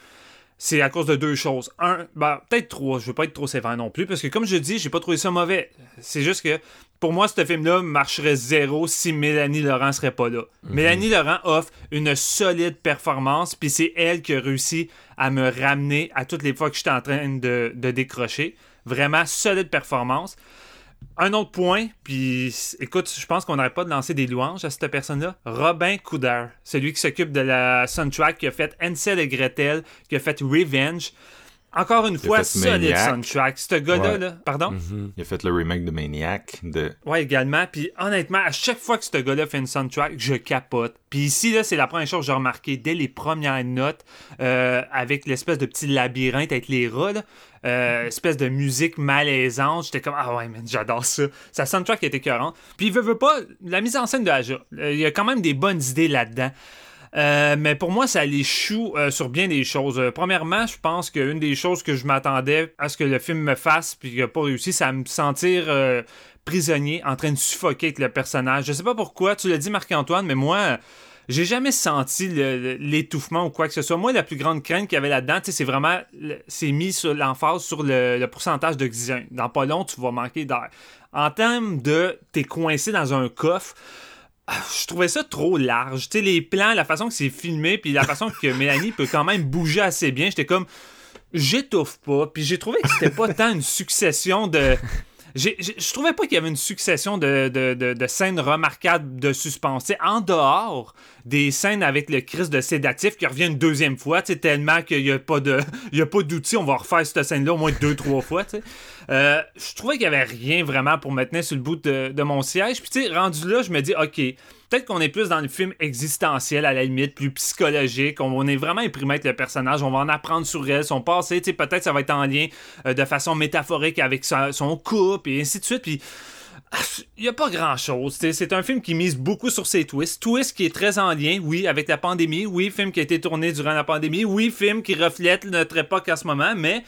c'est à cause de deux choses. Un, ben, peut-être trois. Je veux pas être trop sévère non plus parce que comme je dis, j'ai pas trouvé ça mauvais. C'est juste que pour moi, ce film-là marcherait zéro si Mélanie Laurent serait pas là. Mélanie Laurent offre une solide performance, puis c'est elle qui a réussi à me ramener à toutes les fois que j'étais en train de, de décrocher. Vraiment solide performance. Un autre point, puis écoute, je pense qu'on n'arrête pas de lancer des louanges à cette personne-là. Robin Couder, celui qui s'occupe de la soundtrack qui a fait Ansel et Gretel, qui a fait Revenge. Encore une fois, solide soundtrack. Ce gars-là, Ouais. là, pardon? Il a fait le remake de Maniac de Ouais, également. Puis honnêtement, à chaque fois que ce gars-là fait une soundtrack, je capote. Puis ici, là, c'est la première chose que j'ai remarqué dès les premières notes, euh, avec l'espèce de petit labyrinthe avec les rats, là, euh, espèce de musique malaisante. J'étais comme, ah ouais, man, j'adore ça. Sa soundtrack est écœurante. Puis il veut, pas, la mise en scène de Aja, euh, il y a quand même des bonnes idées là-dedans. Euh, mais pour moi, ça l'échoue euh, sur bien des choses. Premièrement, je pense qu'une des choses que je m'attendais à ce que le film me fasse, puis qu'il n'a pas réussi, c'est à me sentir prisonnier, en train de suffoquer avec le personnage. Je sais pas pourquoi, tu l'as dit Marc-Antoine, mais moi, j'ai jamais senti l'étouffement ou quoi que ce soit. Moi, la plus grande crainte qu'il y avait là-dedans, c'est vraiment, c'est mis sur l'emphase sur le, le pourcentage d'oxygène. Dans pas long, tu vas manquer d'air. En termes de, t'es coincé dans un coffre, ah, je trouvais ça trop large. Tu sais, les plans, la façon que c'est filmé, puis la façon que Mélanie peut quand même bouger assez bien, j'étais comme, j'étouffe pas. Puis j'ai trouvé que c'était pas tant une succession de. Je trouvais pas qu'il y avait une succession de, de, de- scènes remarquables de suspense. En dehors des scènes avec le Christ de sédatif qui revient une deuxième fois, tellement qu'il n'y a pas d'outils, on va refaire cette scène-là au moins deux, trois fois. Euh, je trouvais qu'il y avait rien vraiment pour me tenir sur le bout de, de mon siège. Puis rendu là, je me dis, ok, peut-être qu'on est plus dans le film existentiel à la limite, plus psychologique. On, est vraiment imprimé avec le personnage, on va en apprendre sur elle, son passé. Peut-être ça va être en lien euh, de façon métaphorique avec son couple et ainsi de suite. Puis il n'y a pas grand chose. C'est un film qui mise beaucoup sur ses twists. Twist qui est très en lien, oui, avec la pandémie. Oui, film qui a été tourné durant la pandémie. Oui, film qui reflète notre époque en ce moment. Mais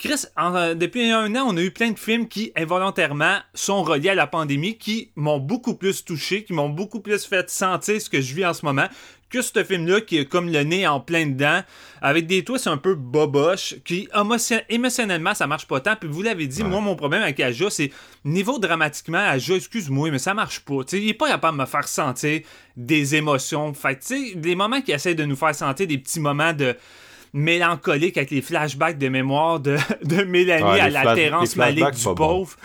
Chris, en- euh, depuis un an, on a eu plein de films qui, involontairement, sont reliés à la pandémie, qui m'ont beaucoup plus touché, qui m'ont beaucoup plus fait sentir ce que je vis en ce moment, que ce film-là qui est comme le nez en plein dedans, avec des twists un peu boboches, qui émotion- émotionnellement, ça marche pas tant. Puis vous l'avez dit, moi, mon problème avec Aja, c'est niveau dramatiquement, Aja, excuse-moi, mais ça marche pas. Tu sais, il est pas capable de me faire sentir des émotions. Fait que, tu sais, des moments qui essaient de nous faire sentir des petits moments de mélancolique avec les flashbacks de mémoire de, de Mélanie Ouais, à la Terrence Malik du bon. pauvre.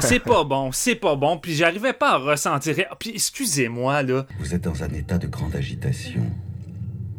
C'est pas bon, c'est pas bon. Puis j'arrivais pas à ressentir. Puis excusez-moi, là. Vous êtes dans un état de grande agitation.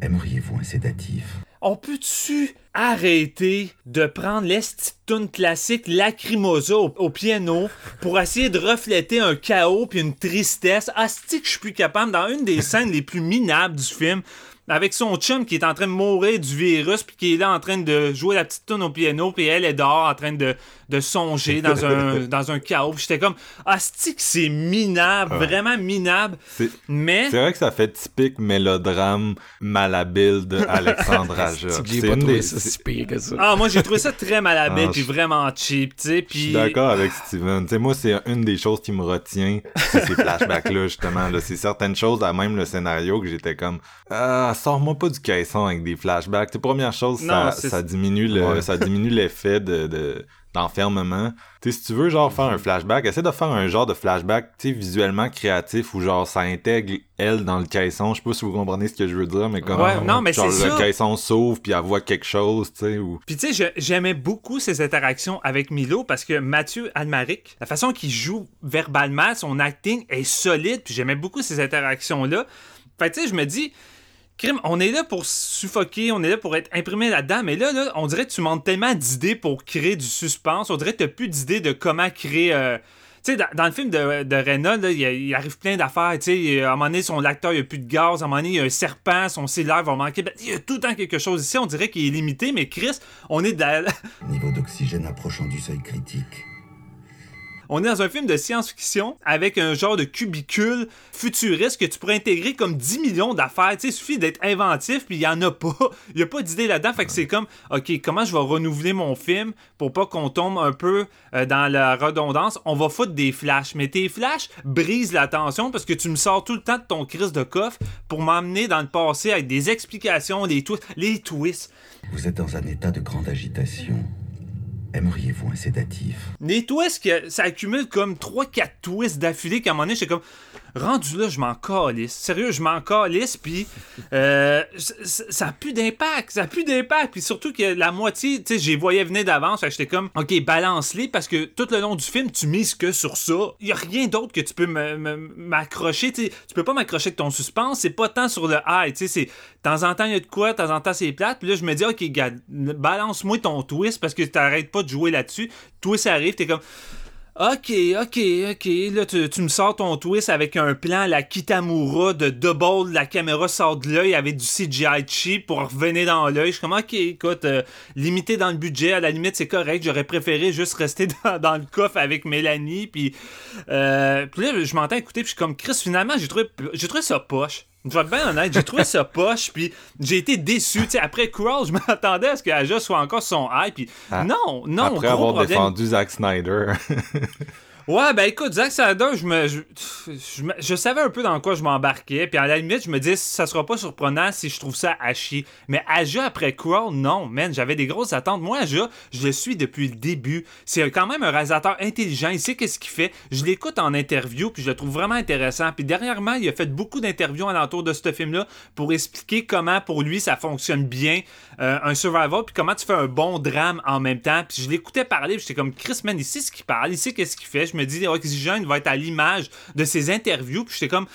Aimeriez-vous un sédatif? On peut-tu arrêter de prendre l'estitoune classique Lacrimosa au, au piano pour essayer de refléter un chaos puis une tristesse? Asti que je suis plus capable dans une des scènes les plus minables du film avec son chum qui est en train de mourir du virus puis qui est là en train de jouer la petite tune au piano puis elle est dehors en train de, de songer dans un, dans un chaos. J'étais comme, ah, c'est que c'est minable, Ouais. vraiment minable. C'est Mais, c'est vrai que ça fait typique mélodrame malhabile de Alexandre Aja. J'ai C'est pas une trouvé des- ça si pire que ça. ah, moi, j'ai trouvé ça très malhabile, Ah, puis vraiment cheap, tu sais. Je suis Puis, d'accord avec Steven. Tu sais, moi, c'est une des choses qui me retient, c'est ces flashbacks-là, justement. Là. C'est certaines choses, à même le scénario, que j'étais comme, ah, sors-moi pas du caisson avec des flashbacks. Tu sais, première chose, Non, ça, ça diminue le, Ouais. ça diminue l'effet de, de- d'enfermement. Tu sais, si tu veux, genre, faire un flashback, essaie de faire un genre de flashback, tu sais, visuellement créatif, où genre, ça intègre elle dans le caisson. Je sais pas si vous comprenez ce que je veux dire, mais comme, Ouais, non, mais genre, le ça. caisson s'ouvre, puis elle voit quelque chose, tu sais, ou... Puis tu sais, j'aimais beaucoup ses interactions avec Milo parce que Mathieu Almaric, la façon qu'il joue verbalement, son acting est solide, puis j'aimais beaucoup ces interactions-là. Fait que tu sais, je me dis, Crime, on est là pour suffoquer, on est là pour être imprimé là-dedans, mais là, on dirait que tu manques tellement d'idées pour créer du suspense, on dirait que t'as plus d'idées de comment créer... euh, Tu sais, dans, le film de, de il, arrive plein d'affaires. Tu sais, à un moment donné, son acteur, il plus de gaz. À un moment donné, il y a un serpent, son cellulaire va manquer. Ben, Il y a tout le temps quelque chose ici. On dirait qu'il est limité, mais Chris, on est dans, Niveau d'oxygène approchant du seuil critique. On est dans un film de science-fiction avec un genre de cubicule futuriste que tu pourrais intégrer comme 10 millions d'affaires. Tu sais, il suffit d'être inventif, puis il n'y en a pas. Il n'y a pas d'idée là-dedans. Fait que c'est comme, OK, comment je vais renouveler mon film pour pas qu'on tombe un peu euh, dans la redondance? On va foutre des flashs. Mais tes flashs brisent l'attention parce que tu me sors tout le temps de ton crise de coffre pour m'emmener dans le passé avec des explications, des twists. Les twists. Vous êtes dans un état de grande agitation. Aimeriez-vous un sédatif? Les twists, que ça accumule comme 3-4 twists d'affilée qu'à un moment donné, j'étais comme rendu là, je m'en calisse. Sérieux, je m'en calisse, puis euh, ça a plus d'impact, ça a plus d'impact. Puis surtout que la moitié, tu sais, j'y voyais venir d'avance, j'étais comme, ok, balance-les, parce que tout le long du film, tu mises que sur ça. Il y a rien d'autre que tu peux m'accrocher, tu peux pas m'accrocher avec ton suspense, c'est pas tant sur le high, tu sais, de temps en temps, il y a de quoi, de temps en temps, c'est plate. Puis là, je me dis, ok, balance-moi ton twist, parce que t'arrêtes pas de jouer là-dessus. Twist arrive, t'es comme... Ok, ok, ok. Là, tu, me sors ton twist avec un plan à la Kitamura de double, la caméra sort de l'œil avec du CGI cheap pour revenir dans l'œil. Je suis comme, ok, écoute, euh, limité dans le budget, à la limite, c'est correct. J'aurais préféré juste rester dans, dans le coffre avec Mélanie. Puis, euh, puis là, je m'entends écouter, puis je suis comme, Chris, finalement, j'ai trouvé, j'ai trouvé ça poche. Je vais être bien honnête, j'ai trouvé ça poche, puis j'ai été déçu. Tu sais, après Crawl, je m'attendais à ce que Aja soit encore son high, puis Ah, non, non, Après gros avoir problème. défendu Zack Snyder. Ouais, ben écoute, Zack Snyder, je me, je, je, savais un peu dans quoi je m'embarquais, puis à la limite, je me disais, ça sera pas surprenant si je trouve ça à chier. Mais Aja après Crawl, non, man, j'avais des grosses attentes. Moi, Aja, je le suis depuis le début. C'est quand même un réalisateur intelligent, il sait qu'est-ce qu'il fait. Je l'écoute en interview, puis je le trouve vraiment intéressant. Puis dernièrement, il a fait beaucoup d'interviews alentour de ce film-là pour expliquer comment, pour lui, ça fonctionne bien, euh, un survival, puis comment tu fais un bon drame en même temps. Puis je l'écoutais parler, puis j'étais comme, Chris, man, il sait ce qu'il parle, il sait qu'est-ce qu'il fait. Me dis, Oxygène va être à l'image de ses interviews, puis j'étais comme...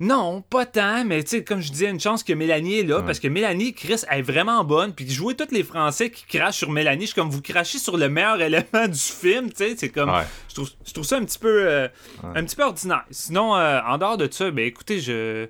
Non, pas tant, mais tu sais, comme je disais, une chance que Mélanie est là, parce que Mélanie, Chris, elle est vraiment bonne, puis jouer tous les Français qui crachent sur Mélanie, je suis comme, vous crachez sur le meilleur élément du film, tu sais, c'est comme, Ouais. je, trouve, je trouve ça un petit peu, euh, un petit peu ordinaire. Sinon, euh, en dehors de ça, ben écoutez, je,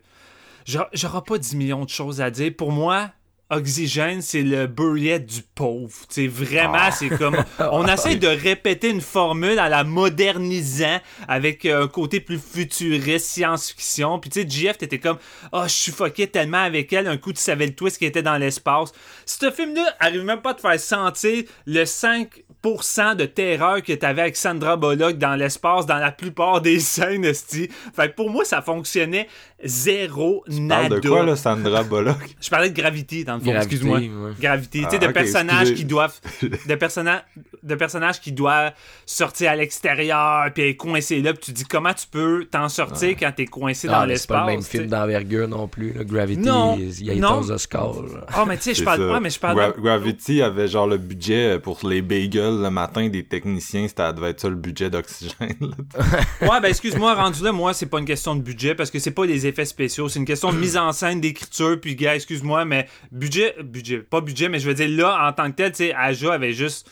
j'a- j'aurai pas 10 millions de choses à dire. Pour moi, Oxygène, c'est le Buried du pauvre. C'est vraiment, c'est comme. On essaie de répéter une formule en la modernisant avec euh, un côté plus futuriste, science-fiction. Puis tu sais, GF, t'étais comme. Oh, je suffoquais tellement avec elle. Un coup, tu savais le twist qui était dans l'espace. Ce film-là arrive même pas à te faire sentir le 5% de terreur que t'avais avec Sandra Bullock dans l'espace dans la plupart des scènes, esti. Fait que pour moi, ça fonctionnait zéro, Parle nada. de quoi, là, Sandra Bullock? Je parlais de Gravity, dans le fond, excuse-moi. ouais. Gravity, tu sais, Ah, de ok, personnages excusez. qui doivent. De, personna- de personnages qui doivent sortir à l'extérieur, puis être coincé là, puis tu dis comment tu peux t'en sortir quand t'es coincé Ah, dans mais c'est pas le même l'espace. film tu d'envergure non plus. là. Gravity, Non, il y a non. Oscars. Ah, mais tu sais, je parle. ça. Ouais, mais je parle. Gra- Gravity avait genre le budget pour les bagels le matin des techniciens, ça devait être ça le budget d'oxygène. Ouais, ben excuse-moi, rendu là, moi, c'est pas une question de budget parce que c'est pas des spéciaux, c'est une question de mise en scène, d'écriture, puis gars, excuse-moi, mais budget, budget, pas budget, mais je veux dire, là, en tant que tel, tu sais, Aja avait juste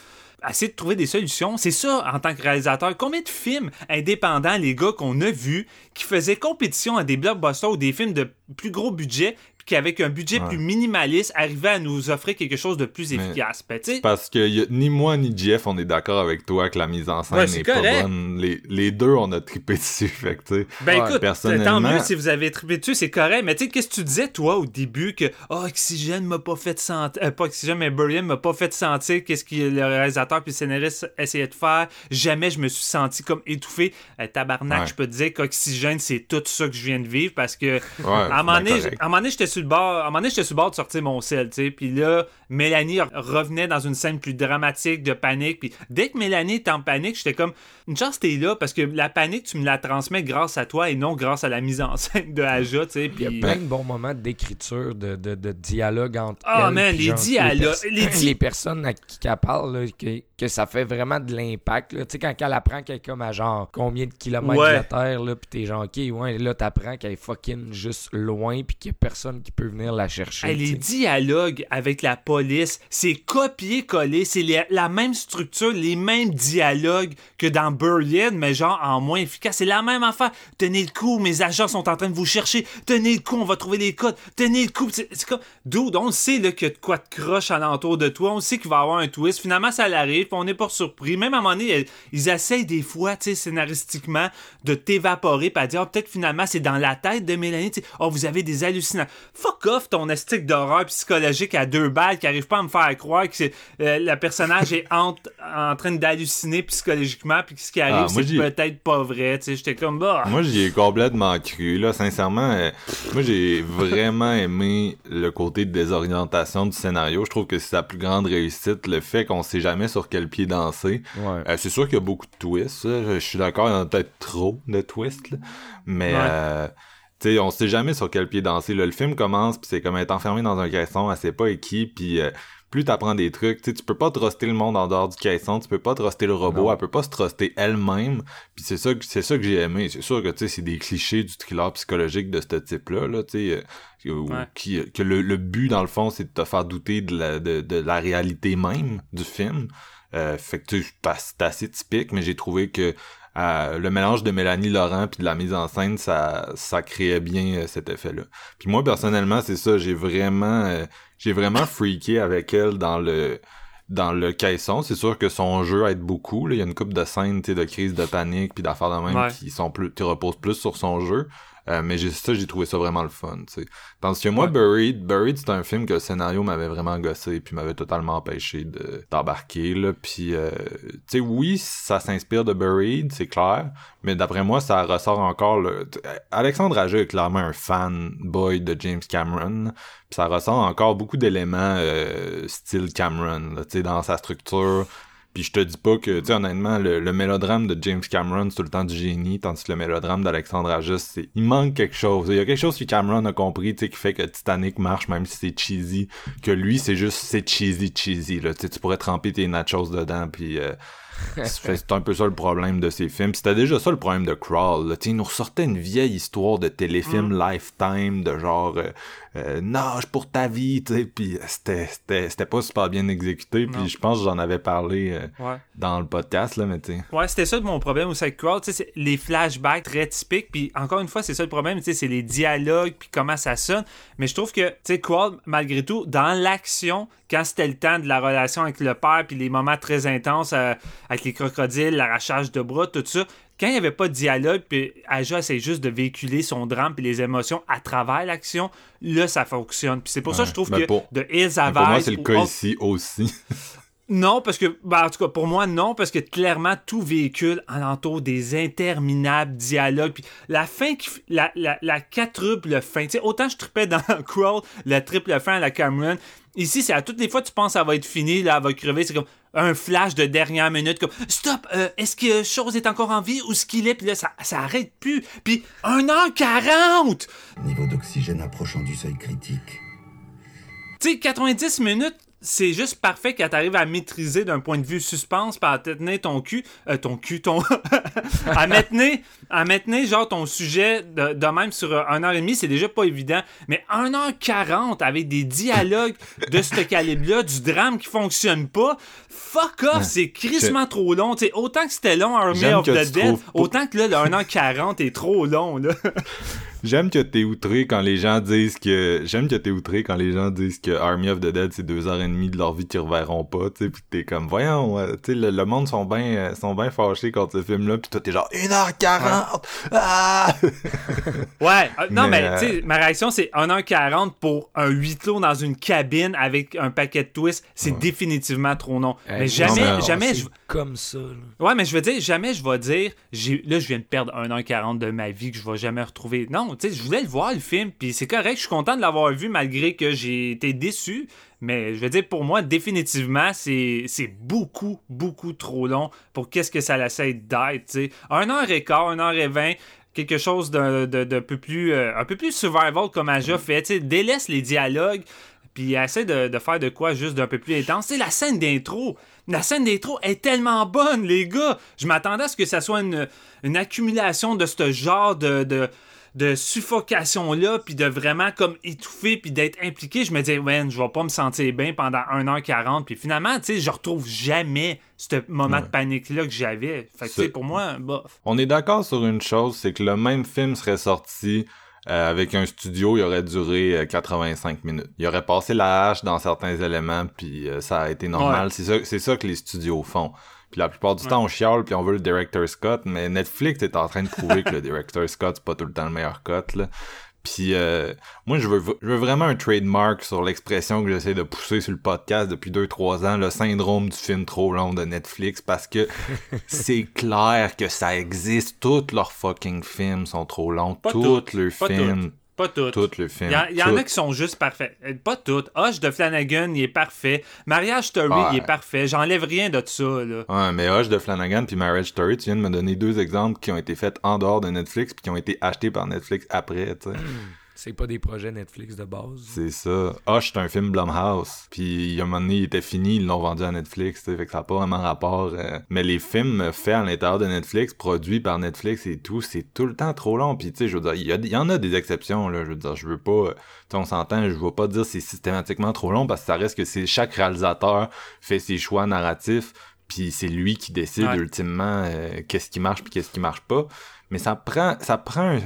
essayé de trouver des solutions. C'est ça, en tant que réalisateur. Combien de films indépendants, les gars, qu'on a vus, qui faisaient compétition à des blockbusters ou des films de plus gros budget, puis qu'avec un budget Ouais. plus minimaliste, arrivait à nous offrir quelque chose de plus Mais- efficace. Ben, Parce que y a- ni moi ni Jeff, on est d'accord avec toi que la mise en scène Ouais, n'est pas bonne. Les, les deux, on a trippé dessus. Fait que, tu sais, Ben Ouais, écoute, personnellement- tant mieux si vous avez trippé dessus, c'est correct. Mais tu sais, qu'est-ce que tu disais, toi, au début, que oh, Oxygène m'a pas fait sentir. euh, pas Oxygène, mais Burian m'a pas fait sentir qu'est-ce que le réalisateur puis le scénariste essayaient de faire. Jamais je me suis senti comme étouffé. Euh, tabarnak, Ouais. je peux te dire qu'Oxygène, c'est tout ça que je viens de vivre parce que. ouais, À un moment ben à un moment donné, j'étais sur le bord, à un moment donné, j'étais sur le bord de sortir mon sel, tu sais. Puis là, Mélanie re- revenait dans une scène plus dramatique de panique. Puis dès que Mélanie est en panique, j'étais comme, une chance t'es là parce que la panique, tu me la transmets grâce à toi et non grâce à la mise en scène de Aja. Il y a Puis plein de bons moments d'écriture, de, de, de dialogue entre. Ah, elle man, puis les genre, dialogues- pers- les di- les personnes à qui qu'elle parle, là, que, que ça fait vraiment de l'impact. Tu sais, quand elle apprend qu'elle est comme à genre combien de kilomètres Ouais. de la Terre, là, pis t'es genre, ok, ouais, là, t'apprends qu'elle est fucking juste loin, puis qu'il y a personne qui peut venir la chercher. Hey, les dialogues avec la police, c'est copier-coller, c'est la même structure, les mêmes dialogues que dans Buried, mais genre en moins efficace. C'est la même affaire. Tenez le coup, mes agents sont en train de vous chercher. Tenez le coup, on va trouver les codes. Tenez le coup. C'est comme, dude, on sait là, qu'il y a de quoi de croche alentour de toi. On sait qu'il va y avoir un twist. Finalement, ça l'arrive, on n'est pas surpris. Même à un moment donné, ils- essayent des fois, scénaristiquement, de t'évaporer, à dire, Ah, peut-être finalement, c'est dans la tête de Mélanie. Oh, vous avez des hallucinations. Fuck off ton esthétique d'horreur psychologique à deux balles qui arrive pas à me faire croire que c'est, euh, le personnage est en, en train d'halluciner psychologiquement, puis que ce qui arrive, Ah, moi, c'est peut-être pas vrai. Tu sais, j'étais comme, bah. Moi, j'y ai complètement cru, là, sincèrement. euh, moi, j'ai vraiment aimé le côté de désorientation du scénario. Je trouve que c'est sa plus grande réussite, le fait qu'on sait jamais sur quel pied danser. Ouais. Euh, c'est sûr qu'il y a beaucoup de twists, je suis d'accord, il y en a peut-être trop de twists, là. mais Ouais. Euh, tu sais, on sait jamais sur quel pied danser. Là, le film commence, puis c'est comme être enfermé dans un caisson, elle sait pas et qui, puis euh, plus t'apprends des trucs, tu sais, tu peux pas truster le monde en dehors du caisson, tu peux pas truster le robot, Non. elle peut pas se truster elle-même, puis c'est ça que c'est ça que j'ai aimé. C'est sûr que tu sais, c'est des clichés du thriller psychologique de ce type-là, là, tu sais, euh, Ouais. qui, que le, le but dans le fond, c'est de te faire douter de la, de, de la réalité même du film. Euh, fait que tu sais, c'est assez typique, mais j'ai trouvé que euh, le mélange de Mélanie Laurent puis de la mise en scène, ça, ça créait bien euh, cet effet-là. Puis moi personnellement, c'est ça, j'ai vraiment, euh, j'ai vraiment freaké avec elle dans le dans le caisson. C'est sûr que son jeu aide beaucoup. là. Il y a une coupe de scènes, de crise de panique puis d'affaires de même Ouais. qui sont plus, qui reposent plus sur son jeu. Euh, mais j'ai ça, j'ai trouvé ça vraiment le fun, tu sais. Tandis que moi, Ouais. Buried, Buried, c'est un film que le scénario m'avait vraiment gossé puis m'avait totalement empêché de d'embarquer, là. Puis, euh, tu sais, oui, ça s'inspire de Buried, c'est clair, mais d'après moi, ça ressort encore le... Alexandre Aja est clairement un fanboy de James Cameron, puis ça ressort encore beaucoup d'éléments euh, style Cameron, tu sais, dans sa structure, puis je te dis pas que, tu sais, honnêtement, le, le mélodrame de James Cameron, c'est tout le temps du génie, tandis que le mélodrame d'Alexandre c'est, il manque quelque chose. Il y a quelque chose que Cameron a compris, tu sais, qui fait que Titanic marche, même si c'est cheesy, que lui, c'est juste, c'est cheesy, cheesy, là. Tu sais, tu pourrais tremper tes nachos dedans, puis euh, c'est un peu ça le problème de ces films. C'était déjà ça le problème de Crawl. Là. Tu sais, Il nous ressortait une vieille histoire de téléfilm Lifetime, de genre euh, euh, nage pour ta vie, tu sais. Puis c'était c'était c'était pas super bien exécuté. Puis je pense que j'en avais parlé euh, Ouais. dans le podcast là, mais tu sais. Ouais, c'était ça mon problème aussi avec Crawl, tu sais, c'est les flashbacks très typiques, puis encore une fois, c'est ça le problème, tu sais, c'est les dialogues, puis comment ça sonne, mais je trouve que, tu sais, Crawl, malgré tout, dans l'action, quand c'était le temps de la relation avec le père, puis les moments très intenses euh, avec les crocodiles, l'arrachage de bras, tout ça, quand il n'y avait pas de dialogue, puis Aja essaie juste de véhiculer son drame puis les émotions à travers l'action, là, ça fonctionne. Puis c'est pour ça que je trouve Ben, que pour- de Hills pour moi, c'est le cas autre- ici aussi. non, parce que, ben, en tout cas, pour moi, non, parce que clairement, tout véhicule alentour des interminables dialogues. Puis la fin, qui, la, la, la quadruple fin. Tu sais, autant je tripais dans Crawl, la triple fin à la Cameron. Ici, c'est à toutes les fois que tu penses que ça va être fini, là, elle va crever. C'est comme un flash de dernière minute, comme Stop, euh, est-ce que chose est encore en vie ou ce qu'il est? Puis là, ça, ça arrête plus. Puis 1h40! Niveau d'oxygène approchant du seuil critique. Tu sais, 90 minutes, c'est juste parfait quand t'arrives à maîtriser d'un point de vue suspense, par à te tenir ton cul, euh, ton cul, ton... à maintenir, à maintenir, genre, ton sujet de, de même sur euh, 1h30, c'est déjà pas évident. Mais 1h40 avec des dialogues de ce calibre-là, du drame qui fonctionne pas, fuck off, c'est crissement trop long. Tu sais, autant que c'était long, Army of the Dead, autant que là, le 1h40 est trop long, là. J'aime que t'es outré quand les gens disent que j'aime que t'es outré quand les gens disent que Army of the Dead c'est deux heures et demie de leur vie qu'ils reverront pas, tu sais, puis t'es comme voyons, euh, tu sais, le, le monde sont bien euh, sont bien fâchés contre ce film là, puis toi t'es genre 1h40. Ah! Ouais, euh, non, Mais, mais, tu sais, ma réaction, c'est 1h40 pour un huis clos dans une cabine avec un paquet de twists. C'est définitivement trop long. mais jamais, non, mais- jamais, je... comme ça. là. Ouais, mais je veux dire, jamais je vais dire, j'ai- là, je viens de perdre 1h40 de ma vie que je vais jamais retrouver. Non, tu sais, je voulais le voir, le film, puis c'est correct, je suis content de l'avoir vu malgré que j'ai été déçu. Mais je veux dire, pour moi, définitivement, c'est beaucoup, beaucoup trop long pour qu'est-ce que ça essaie d'être, tu sais. Un heure et quart, un heure et vingt, quelque chose de, de, de peu plus, euh, un peu plus survival comme Aja fait, tu délaisse les dialogues, puis essaie de, de faire de quoi juste d'un peu plus intense. C'est la scène d'intro. La scène d'intro est tellement bonne, les gars. Je m'attendais à ce que ça soit une, une accumulation de ce genre de, de, de suffocation-là, puis de vraiment comme étouffer, puis d'être impliqué. Je me disais, ouais, je vais pas me sentir bien pendant 1h40. Puis finalement, tu sais, je retrouve jamais ce moment de panique-là que j'avais. Fait que, tu sais, pour moi, bof. On est d'accord sur une chose, c'est que le même film serait sorti euh, avec un studio, il aurait duré euh, 85 minutes. Il aurait passé la hache dans certains éléments, puis euh, ça a été normal. Ouais. C'est ça, c'est ça que les studios font. Puis la plupart du temps, on chiale, puis on veut le director Scott, mais Netflix est en train de prouver que le director Scott, c'est pas tout le temps le meilleur cut, là. Puis euh, moi, je veux, je veux vraiment un trademark sur l'expression que j'essaie de pousser sur le podcast depuis 2-3 ans, le syndrome du film trop long de Netflix, parce que c'est clair que ça existe. Tous leurs fucking films sont trop longs. Pas Tous toutes. leurs films. Pas toutes. Tous les films. Il y, en- il y en a qui sont juste parfaits. Euh, Pas toutes. Hush de Flanagan, il est parfait. Mariage Story, Ouais. il est parfait. J'enlève rien de ça, là. Ouais, mais Hush de Flanagan puis Marriage Story, tu viens de me donner deux exemples qui ont été faits en dehors de Netflix puis qui ont été achetés par Netflix après, tu sais. C'est pas des projets Netflix de base. C'est ça. Hush, c'est un film Blumhouse. Puis, il y a un moment donné, il était fini, ils l'ont vendu à Netflix, fait que ça n'a pas vraiment rapport. euh. Mais les films faits à l'intérieur de Netflix, produits par Netflix et tout, c'est tout le temps trop long. Puis, tu sais, je veux dire, il y, a- il y en a des exceptions, là. Je veux dire, je veux pas... euh, on s'entend, je veux pas dire c'est systématiquement trop long parce que ça reste que c'est chaque réalisateur fait ses choix narratifs puis c'est lui qui décide Ouais. ultimement euh, qu'est-ce qui marche puis qu'est-ce qui marche pas. Mais ça prend, ça prend un-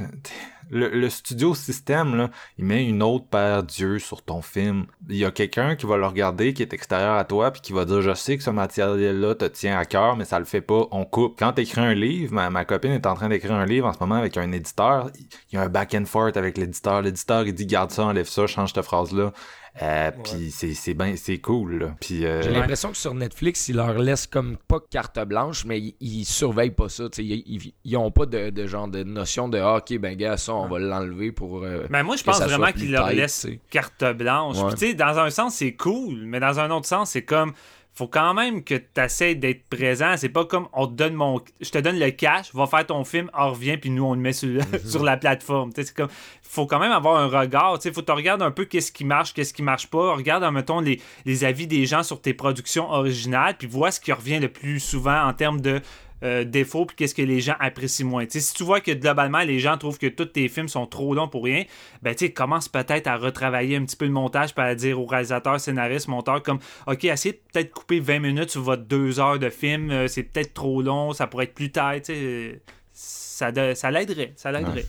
le, studio système il met une autre paire d'yeux sur ton film. Il y a quelqu'un qui va le regarder qui est extérieur à toi puis qui va dire je sais que ce matériel là te tient à cœur mais ça le fait pas, on coupe. Quand t'écris un livre, ma, ma copine est en train d'écrire un livre en ce moment avec un éditeur, il y a un back and forth avec l'éditeur. L'éditeur il dit garde ça, enlève ça, change cette phrase Euh, Puis c'est c'est ben c'est cool. Puis euh, J'ai l'impression que sur Netflix, ils leur laissent comme pas carte blanche, mais ils, ils surveillent pas ça. Ils, ils, ils ont pas de, de genre de notion de ah, ok, ben gars, ça, on va l'enlever pour. euh, Mais moi, je pense vraiment soit plus qu'il leur tight, laisse tu sais. carte blanche. Ouais. Puis, tu sais, dans un sens, c'est cool, mais dans un autre sens, c'est comme. Faut quand même que tu essaies d'être présent. C'est pas comme on te donne mon. Je te donne le cash, va faire ton film, on revient, puis nous, on le met sur, sur la plateforme. C'est comme. Faut quand même avoir un regard. Sais, faut que tu regardes un peu qu'est-ce qui marche, qu'est-ce qui marche pas. Regarde, mettons, les, les avis des gens sur tes productions originales, puis vois ce qui revient le plus souvent en termes de euh, défauts puis qu'est-ce que les gens apprécient moins. Si tu vois que globalement les gens trouvent que tous tes films sont trop longs pour rien, ben tu commence peut-être à retravailler un petit peu le montage puis à dire aux réalisateurs, scénaristes, monteurs comme OK, essayez de peut-être couper 20 minutes sur votre deux heures de film, euh, c'est peut-être trop long, ça pourrait être plus tard, tu sais. euh, Ça, de- ça l'aiderait, ça l'aiderait.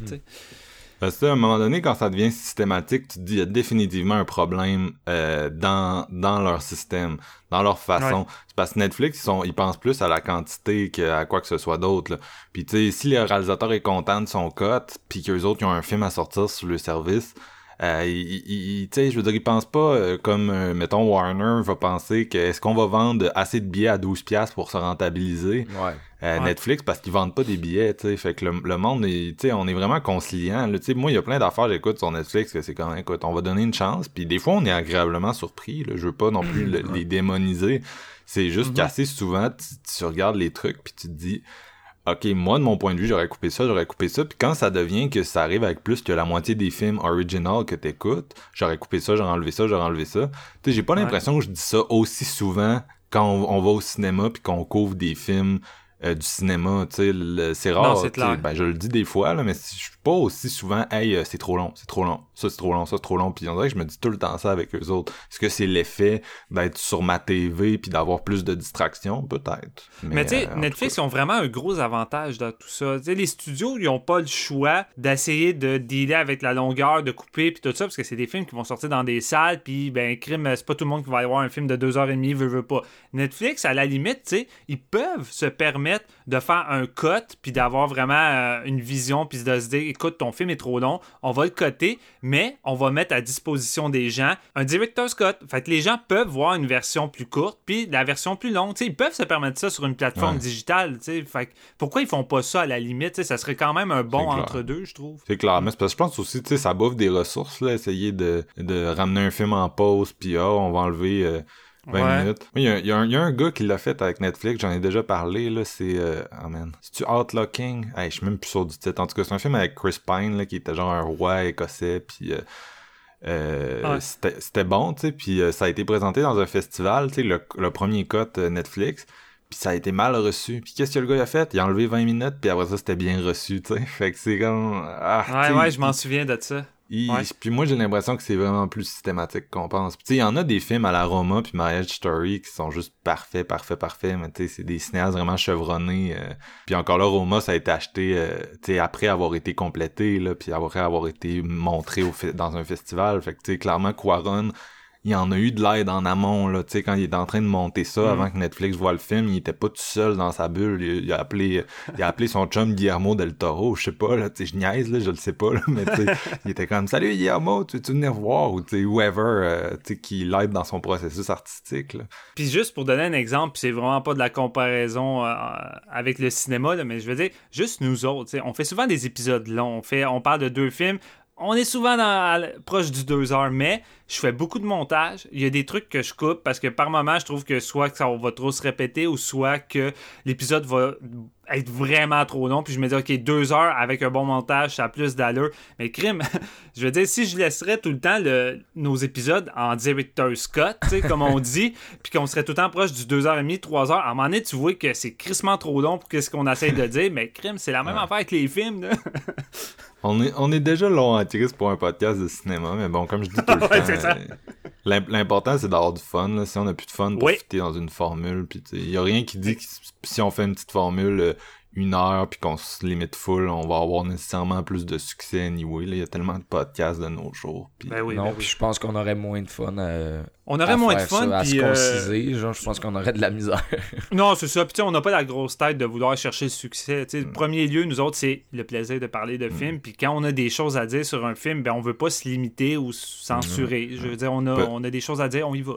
Parce que à un moment donné, quand ça devient systématique, tu te dis il y a définitivement un problème euh, dans, dans leur système, dans leur façon. Ouais. C'est parce que Netflix, ils, sont, ils pensent plus à la quantité qu'à quoi que ce soit d'autre. Puis tu sais, si le réalisateur est content de son cote, puis qu'eux autres ils ont un film à sortir sur le service, euh, tu sais, je veux dire, ils pensent pas euh, comme, euh, mettons, Warner va penser que est-ce qu'on va vendre assez de billets à 12$ piastres pour se rentabiliser Ouais. euh, Ouais. Netflix parce qu'ils vendent pas des billets, tu sais. Fait que le, le monde, est- tu sais, on est vraiment conciliant. là. Tu sais, moi, il y a plein d'affaires j'écoute sur Netflix que c'est comme, écoute, on va donner une chance. Puis des fois, on est agréablement surpris. Là. Je veux pas non plus le- les démoniser. C'est juste qu'assez souvent, tu, tu regardes les trucs puis tu te dis, ok, moi, de mon point de vue, j'aurais coupé ça, j'aurais coupé ça. Puis quand ça devient que ça arrive avec plus que la moitié des films original que t'écoutes, j'aurais coupé ça, j'aurais enlevé ça, j'aurais enlevé ça. Tu sais, j'ai pas Ouais. l'impression que je dis ça aussi souvent quand on, on va au cinéma puis qu'on couvre des films euh, du cinéma. tu sais, C'est rare. Non, clair. Ben, je le dis des fois, là, mais je suis pas aussi souvent, hey, euh, c'est trop long, c'est trop long, ça c'est trop long, ça c'est trop long. Puis on dirait que je me dis tout le temps ça avec eux autres. Est-ce que c'est l'effet d'être sur ma TV puis d'avoir plus de distractions? Peut-être. Mais, tu sais, euh, Netflix, ils ont vraiment un gros avantage dans tout ça. Tu sais, les studios, ils n'ont pas le choix d'essayer de dealer avec la longueur, de couper, puis tout ça, parce que c'est des films qui vont sortir dans des salles, puis, ben, crime, c'est pas tout le monde qui va aller voir un film de 2h30, veut, veut pas. Netflix, à la limite, tu sais, ils peuvent se permettre de faire un cut, puis d'avoir vraiment euh, une vision, puis de se dire, écoute, ton film est trop long, on va le coter, mais on va mettre à disposition des gens un director's cut. Fait que les gens peuvent voir une version plus courte, puis la version plus longue. Ils peuvent se permettre ça sur une plateforme Ouais. digitale. tu sais. Fait que pourquoi ils font pas ça à la limite? Ça serait quand même un bon C'est clair. entre deux, je trouve. C'est clair, mais parce que je pense aussi, tu sais, ça bouffe des ressources, là, essayer de, de ramener un film en pause, puis ah, on va enlever euh, 20 Ouais. minutes. Oui, il y, a- y un- il y a un gars qui l'a fait avec Netflix, j'en ai déjà parlé, là, c'est... Euh, oh man, c'est-tu Outlooking? Hey, je suis même plus sûr du titre. En tout cas, c'est un film avec Chris Pine, là, qui était genre un roi écossais, puis... euh, euh, Ouais. c'était bon, tu sais, puis euh, ça a été présenté dans un festival, tu sais, le, le premier cut Netflix, puis ça a été mal reçu. Puis qu'est-ce que le gars a fait? Il a enlevé 20 minutes, puis après ça, c'était bien reçu, tu sais. Fait que c'est comme... Ah, Ouais, ouais, je m'en souviens de ça. Il- Ouais. Puis moi, j'ai l'impression que c'est vraiment plus systématique qu'on pense. Puis tu sais, il y en a des films à la Roma puis Marriage Story qui sont juste parfaits, parfaits, parfaits, mais tu sais, c'est des cinéastes vraiment chevronnés. euh. Puis encore là, Roma, ça a été acheté, euh, tu sais, après avoir été complété, là, puis après avoir été montré au dans un festival. Fait que tu sais, clairement, Quaron, il en a eu de l'aide en amont, là, tu sais, quand il est en train de monter ça, Mm. avant que Netflix voit le film, il était pas tout seul dans sa bulle, il, il a appelé, il a appelé son chum Guillermo del Toro, je sais pas, là, tu sais, je niaise, là, je le sais pas, là, mais tu sais, il était comme, salut Guillermo, tu veux-tu venir voir, ou tu sais, whoever, euh, tu sais, qui l'aide dans son processus artistique, là. Puis juste pour donner un exemple, c'est vraiment pas de la comparaison euh, avec le cinéma, là, mais je veux dire, juste nous autres, tu sais, on fait souvent des épisodes longs. On, fait, on parle de deux films. On est souvent dans, à- proche du deux heures, mais je fais beaucoup de montage. Il y a des trucs que je coupe parce que par moment, je trouve que soit que ça va trop se répéter ou soit que l'épisode va être vraiment trop long. Puis je me dis, OK, deux heures avec un bon montage, ça a plus d'allure. Mais crime, je veux dire, si je laisserais tout le temps le- nos épisodes en director's cut, comme on dit, puis qu'on serait tout le temps proche du 2h30, 3h, à un moment donné, tu vois que c'est crissement trop long pour ce qu'on essaye de dire. Mais crime, c'est la même affaire avec les films. On est, on est déjà long à tirer pour un podcast de cinéma, mais bon, comme je dis tout le Ouais, temps, euh, l'im- l'important c'est d'avoir du fun. Là. Si on a plus de fun, Oui. profiter dans une formule. Puis il y a rien qui dit que si on fait une petite formule euh, une heure puis qu'on se limite full, on va avoir nécessairement plus de succès anyway. là. Il y a tellement de podcasts de nos jours. Puis Ben oui, non, ben puis oui. je pense qu'on aurait moins de fun à, On aurait à moins de fun. ça, à puis, se euh, conciser. Genre, je pense qu'on aurait de la misère. Non, c'est ça. Puis tu sais, on n'a pas la grosse tête de vouloir chercher le succès. Tu sais, Mm. Le premier lieu, nous autres, c'est le plaisir de parler de films. Puis quand on a des choses à dire sur un film, ben on veut pas se limiter ou se censurer. Je veux dire, on a, Pe- on a des choses à dire, on y va.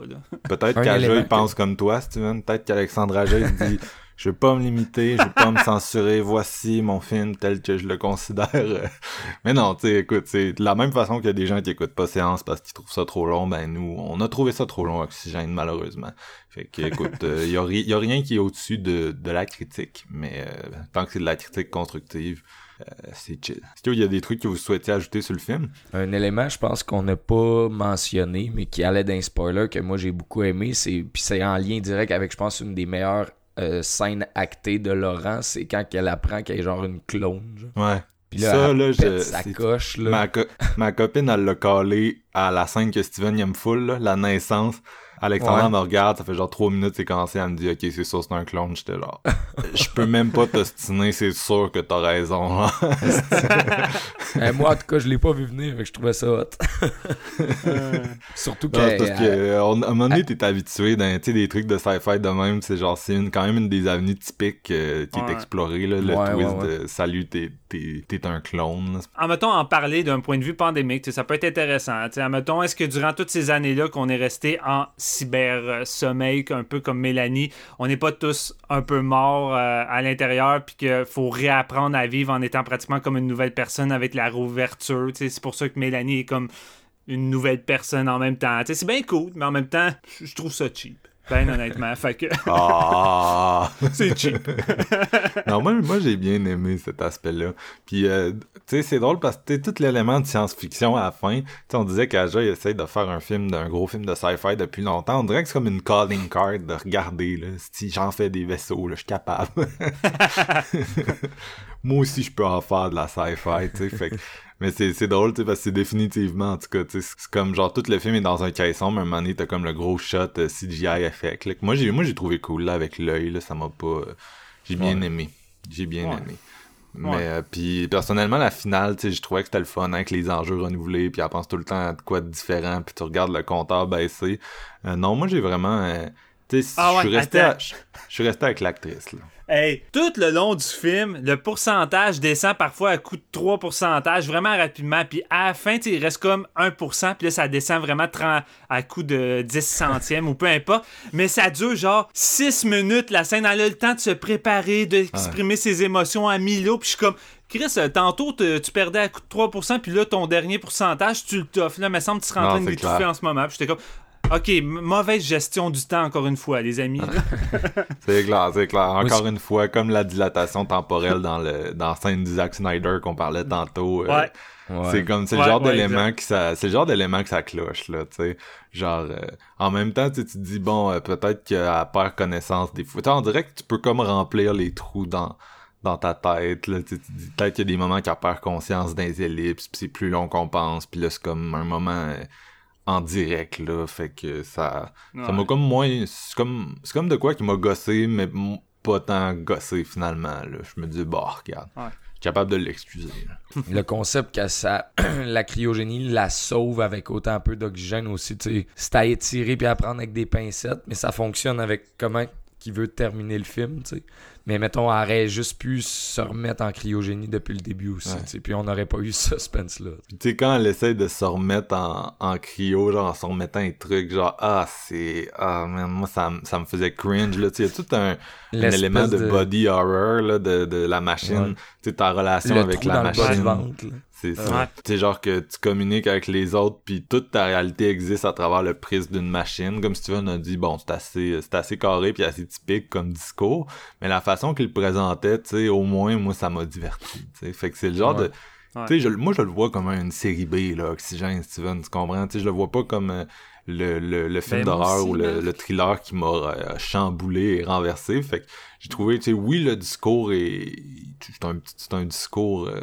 Peut-être qu'Aja, il pense comme toi, Steven. Peut-être qu'Alexandre Aja, il dit Je veux pas me limiter, je veux pas me censurer, voici mon film tel que je le considère. Mais non, tu sais, écoute, c'est de la même façon qu'il y a des gens qui écoutent pas séance parce qu'ils trouvent ça trop long, ben nous, on a trouvé ça trop long, Oxygène, malheureusement. Fait que, écoute, il y, a y a rien qui est au-dessus de, de la critique, mais euh, tant que c'est de la critique constructive, euh, c'est chill. Est-ce qu'il y a des trucs que vous souhaitez ajouter sur le film? Un élément, je pense qu'on n'a pas mentionné, mais qui allait d'un spoiler que moi j'ai beaucoup aimé, c'est puis c'est en lien direct avec, je pense, une des meilleures euh, scènes actées de Laurent, c'est quand elle apprend qu'elle est genre une clone. genre. Ouais. Puis là, Ça, elle là, pète je- sa coche. Là. Ma, co- ma copine, elle l'a collé à la scène que Steven aime full, là, la naissance. Alexandra Ouais. me regarde, ça fait genre trois minutes, c'est commencé, elle me dit, ok, c'est sûr, c'est un clone. J'étais genre, je peux même pas t'ostiner, c'est sûr que t'as raison. là. Euh, moi, en tout cas, je l'ai pas vu venir, fait que je trouvais ça hot. Surtout Non, que. parce que, euh, on- à un moment donné, t'es habitué dans, des trucs de sci-fi de même, c'est genre, c'est une, quand même une des avenues typiques euh, qui Ouais. est explorée, là, le Ouais, twist ouais, ouais. de, salut, t'es, t'es, t'es un clone. En mettons, en parler d'un point de vue pandémique, ça peut être intéressant. Sais, mettons, est-ce que durant toutes ces années-là qu'on est resté en cyber-sommeil, un peu comme Mélanie, on n'est pas tous un peu morts euh, à l'intérieur, puis qu'il faut réapprendre à vivre en étant pratiquement comme une nouvelle personne avec la rouverture. C'est pour ça que Mélanie est comme une nouvelle personne en même temps. C'est bien cool, mais en même temps, je trouve ça cheap. Ben honnêtement, fait que Ah! c'est cheap. non, moi, moi j'ai bien aimé cet aspect-là. Puis, euh, tu sais, c'est drôle parce que tout l'élément de science-fiction à la fin, tu sais, on disait qu'Aja, il essaie de faire un film, d'un gros film de sci-fi depuis longtemps. On dirait que c'est comme une calling card de regarder, là. Si j'en fais des vaisseaux, là, je suis capable. moi aussi, je peux en faire de la sci-fi, tu sais. Fait que- mais c'est, c'est drôle, tu sais, parce que c'est définitivement, en tout cas, tu sais, c'est comme genre tout le film est dans un caisson, mais à un moment donné, t'as comme le gros shot euh, CGI effect. là, que moi, j'ai, moi, j'ai trouvé cool, là, avec l'œil, là, ça m'a pas... euh, j'ai bien Ouais. aimé. J'ai bien Ouais. aimé. Mais Ouais. euh, puis personnellement la finale, tu sais, je trouvais que c'était le fun avec les enjeux renouvelés, puis elle pense tout le temps à quoi de différent, puis tu regardes le compteur baisser. Euh, non, moi j'ai vraiment euh, tu sais, Ah je suis ouais, resté je suis resté avec l'actrice là. Hey, tout le long du film, le pourcentage descend parfois à coup de 3 pourcentages, vraiment rapidement. Puis à la fin, il reste comme 1%, puis là, ça descend vraiment 30 à coup de 10 centièmes ou peu importe. Mais ça dure genre 6 minutes, la scène. Elle a le temps de se préparer, d'exprimer ses émotions à mille Puis je suis comme, Chris, euh, tantôt, te- tu perdais à coup de 3%, puis là, ton dernier pourcentage, tu le toffes. Là, il me semble que tu serais en train de l'étouffer en ce moment. Puis j'étais comme, OK, mauvaise gestion du temps, encore une fois, les amis. C'est clair, c'est clair. Encore une fois, comme la dilatation temporelle dans le dans scène du Zack Snyder qu'on parlait tantôt. euh, Ouais. C'est comme c'est Ouais, le genre ouais, d'élément qui ça c'est le genre d'élément que ça cloche là, tu sais. Genre euh, en même temps, tu sais, tu te dis bon, euh, peut-être qu'elle perd connaissance des fois. On dirait que tu peux comme remplir les trous dans dans ta tête là, tu sais, tu te dis peut-être qu'il y a des moments qu'elle perd conscience des ellipses, puis c'est plus long qu'on pense, puis là c'est comme un moment euh, en direct là, fait que ça ça m'a comme moins c'est comme c'est comme de quoi qui m'a gossé mais pas tant gossé finalement là. Je me dis bah regarde. Ouais. Je suis capable de l'excuser. le concept que ça, la cryogénie la sauve avec autant peu d'oxygène aussi, tu sais, c'est à étirer puis à prendre avec des pincettes, mais ça fonctionne avec comment qui veut terminer le film, tu sais. Mais mettons, elle aurait juste pu se remettre en cryogénie depuis le début aussi, Ouais. puis on n'aurait pas eu ce suspense-là. Puis tu sais, quand elle essaie de se remettre en, en cryo, genre en se remettant un truc, genre, ah, c'est. Ah, man, moi, ça, me- ça me faisait cringe, là. Tu sais, il y a tout un, élément de, de- body horror, là, de, de la machine. Ouais. Tu sais, ta relation Le avec trou la dans le bas du machine. ventre, là. C'est ça. Ouais. Genre que tu communiques avec les autres, puis toute ta réalité existe à travers le prisme d'une machine. Comme Steven a dit, bon, c'est assez, c'est assez carré puis assez typique comme discours. Mais la façon qu'il présentait, tu sais, au moins, moi, ça m'a diverti. Fait que c'est le genre Ouais. de. Ouais. Tu sais, moi, je le vois comme une série B, là, Oxygène, Steven, tu comprends? Tu sais, je le vois pas comme euh, le, le, le film Ben, moi d'horreur ou le, thriller qui m'a euh, chamboulé et renversé. Fait que j'ai trouvé, tu sais, oui, le discours est. C'est un, c'est un discours. euh,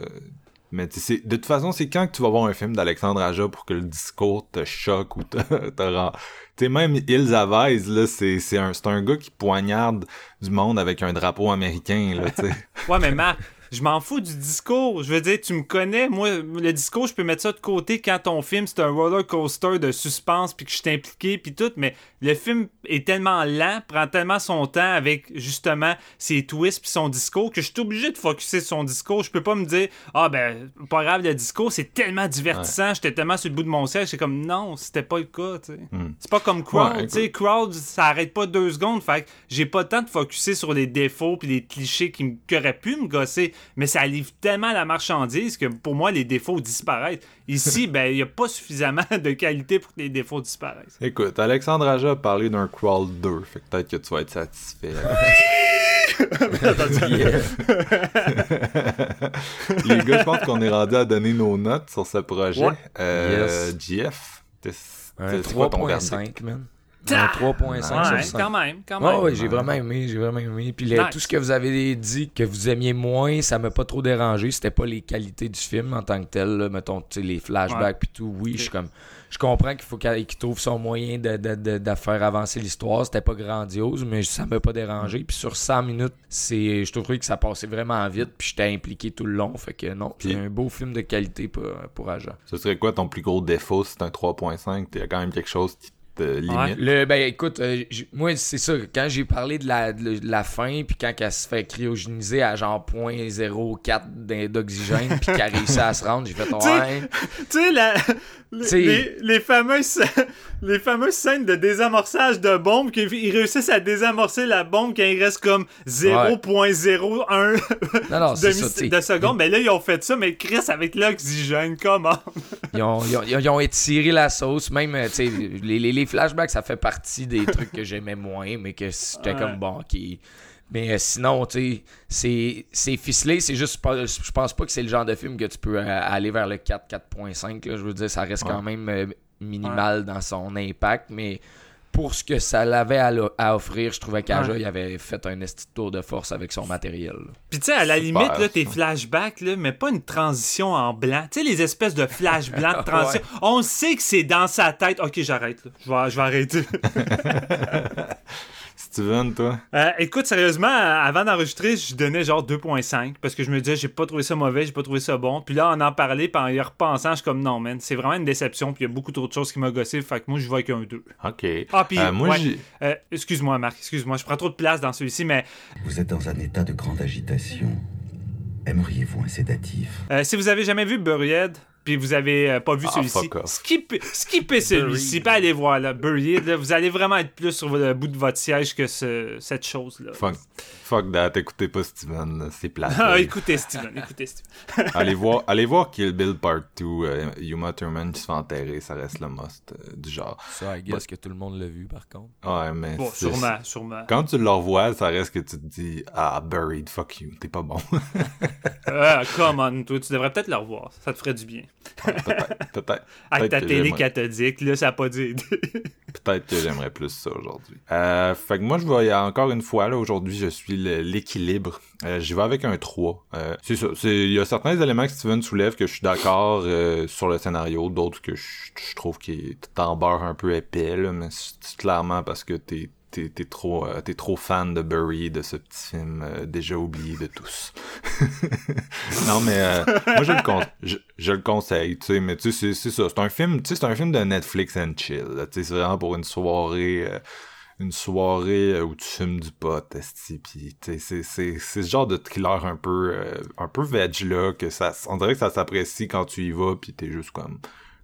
mais de toute façon, c'est quand que tu vas voir un film d'Alexandre Aja pour que le discours te choque ou te, te. Tu sais, même Ilse Avez, là, c'est, un, un gars qui poignarde du monde avec un drapeau américain, là, tu sais. Ouais, mais Marc, je m'en fous du discours. Je veux dire, tu me connais. Moi, le discours, je peux mettre ça de côté quand ton film, c'est un roller coaster de suspense, puis que je suis impliqué, puis tout. Mais le film est tellement lent, prend tellement son temps avec justement ses twists puis son discours que je suis obligé de focusser sur son discours. Je peux pas me dire, ah ben, pas grave, le discours, c'est tellement divertissant, j'étais tellement sur le bout de mon siège. C'est comme, non, c'était pas le cas, tu sais. Hmm. C'est pas comme Crowd, Ouais, tu sais. Crowd, ça arrête pas deux secondes. Fait que j'ai pas le temps de focuser sur les défauts puis les clichés qui, qui auraient pu me gosser. Mais ça livre tellement la marchandise que pour moi, les défauts disparaissent. Ici, ben, il y a pas suffisamment de qualité pour que les défauts disparaissent. Écoute, Alexandre Aja a parlé d'un Crawl 2, fait que peut-être que tu vas être satisfait. Les gars, je pense qu'on est rendu à donner nos notes sur ce projet. Ouais. Euh, GF, t'es- Un t'es- c'est quoi ton verdict? 3.5, man. Un 3.5 Ouais, sur 5. quand même, quand Ouais, même. ouais, j'ai vraiment aimé, j'ai vraiment aimé. Puis le- Nice. tout ce que vous avez dit que vous aimiez moins, ça m'a pas trop dérangé. C'était pas les qualités du film en tant que tel. là. Mettons, tu sais, les flashbacks puis tout. Oui, je suis comme, je comprends qu'il faut qu'il trouve son moyen de, de, de, de faire avancer l'histoire. C'était pas grandiose, mais ça m'a pas dérangé. Puis sur 100 minutes, c'est, je trouvais que ça passait vraiment vite. Puis j'étais impliqué tout le long. Fait que non, c'est Puis- un beau film de qualité pour, pour Aja. Ce serait quoi ton plus gros défaut si c'est un 3.5? T'as quand même quelque chose qui te limite. Le, ben écoute, euh, moi c'est ça, quand j'ai parlé de la, de la fin, puis quand elle se fait cryogéniser à genre 0.04 d'in- d'oxygène, puis qu'elle réussit à se rendre, j'ai fait ouais. Tu sais, la- les, les, les fameuses, les fameuses scènes de désamorçage de bombes, qu'ils réussissent à désamorcer la bombe quand il reste comme 0.01 Non, non, c'est demi ça. t'sais, de seconde. Ben là, ils ont fait ça, mais Chris, avec l'oxygène, comment? Ils ont, ils, ont, ils ont étiré la sauce, même, euh, tu sais, les, les, les flashbacks, ça fait partie des trucs que j'aimais moins, mais que c'était Ouais. comme bon, qui. Mais euh, sinon, tu sais, c'est- c'est ficelé. C'est juste, pas- je pense pas que c'est le genre de film que tu peux euh, aller vers le 4, 4.5. là. Je veux dire, ça reste quand même euh, minimal dans son impact, mais pour ce que ça l'avait à, offrir, je trouvais qu'Aja, Ouais. il avait fait un esti de tour de force avec son matériel. Puis tu sais, à la Super, limite, là, tes flashbacks, là, mais pas une transition en blanc. Tu sais, les espèces de flash blancs de transition. On sait que c'est dans sa tête. Ok, j'arrête. là. Je vais, je vais arrêter. Steven, toi? Euh, écoute, sérieusement, avant d'enregistrer, je donnais genre 2.5 parce que je me disais, j'ai pas trouvé ça mauvais, j'ai pas trouvé ça bon. Puis là, en en parler, puis en y repensant, je suis comme non, man, c'est vraiment une déception. Puis il y a beaucoup trop de choses qui m'ont gossé. Fait que moi, je vais avec un 2. OK. Ah, puis, Euh, moi, ouais. Euh, excuse-moi, Marc, excuse-moi, je prends trop de place dans celui-ci, mais Vous êtes dans un état de grande agitation. Aimeriez-vous un sédatif? Euh, si vous avez jamais vu Buried, puis vous avez euh, pas vu Ah, celui-ci, skippez, skippez celui-ci, pas aller voir là, Buried. Là, vous allez vraiment être plus sur le bout de votre siège que ce- cette chose-là. Fuck, fuck that, écoutez pas Steven, c'est plat. Ah, écoutez, Steven, écoutez, Steven. allez, voir, allez voir Kill Bill Part 2, euh, Uma Thurman qui se fait enterrer, ça reste le must euh, du genre. Ça, I guess que tout le monde l'a vu, par contre. Ouais, mais Bon, sûrement, sûrement. Quand tu le revois, ça reste que tu te dis « Ah, Buried, fuck you, t'es pas bon. Ah, come on, toi, tu devrais peut-être le revoir. Ça te ferait du bien. Peut-être, peut-être. Avec ta télé cathodique, là, ça a pas dû. Peut-être que j'aimerais plus ça aujourd'hui. Euh, fait que moi, je vais encore une fois, là, aujourd'hui, je suis l'équilibre. Euh, J'y vais avec un 3. Euh, c'est ça. Il y a certains éléments que Steven soulève que je suis d'accord sur le scénario, d'autres que je, je trouve qu'il est en beurre un peu épais, là, mais c'est clairement parce que t'es T'es, trop, euh, t'es trop fan de Burry, de ce petit film euh, déjà oublié de tous. non, mais euh, moi, je le, je, je le conseille, mais tu sais, c'est, ça. C'est un film, c'est un film de Netflix and chill. c'est vraiment pour une soirée, une soirée où tu fumes du pot, esti, c'est, c'est, c'est ce genre de thriller un peu, un peu veg, là, que ça, on dirait que ça s'apprécie quand tu y vas, pis t'es juste comme,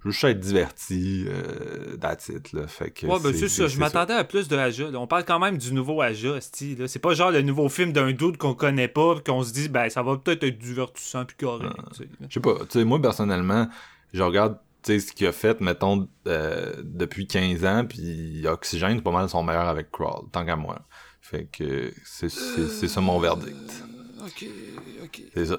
je veux juste être diverti, euh, that's it, là. Fait que Ouais, ben c'est ça. Je m'attendais à plus de Aja. là. On parle quand même du nouveau Aja, esti, là. C'est pas genre le nouveau film d'un doute qu'on connaît pas, qu'on se dit, ben, ça va peut-être être divertissant puis correct. là. Je sais pas, tu sais, moi, personnellement, je regarde, sais, ce qu'il a fait, mettons, euh, depuis 15 ans, puis Oxygène, pas mal son meilleur avec Crawl, tant qu'à moi. Fait que c'est, ça mon verdict. Ok, ok. C'est ça.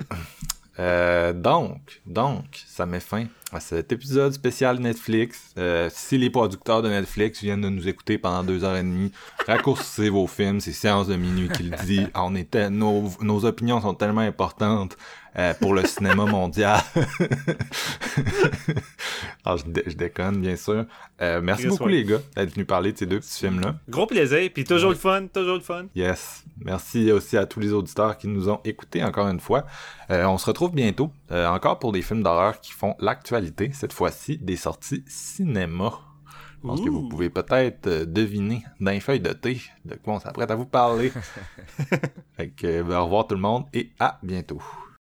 Euh, donc, donc, ça met fin à cet épisode spécial Netflix. Euh, si les producteurs de Netflix viennent de nous écouter pendant deux heures et demie, raccourcissez vos films, c'est Séance de minuit qui le dit. On était, nos, nos opinions sont tellement importantes euh, pour le cinéma mondial. Alors, je, dé- je déconne, bien sûr. Euh, merci beaucoup les gars d'être venus parler de ces deux petits films-là. Gros plaisir, puis toujours le fun, toujours le fun. Yes. Merci aussi à tous les auditeurs qui nous ont écoutés encore une fois. Euh, on se retrouve bientôt, encore pour des films d'horreur qui font l'actualité, cette fois-ci des sorties cinéma. Je pense que vous pouvez peut-être deviner d'un feuille de thé de quoi on s'apprête à vous parler. fait que, ben, au revoir tout le monde et à bientôt.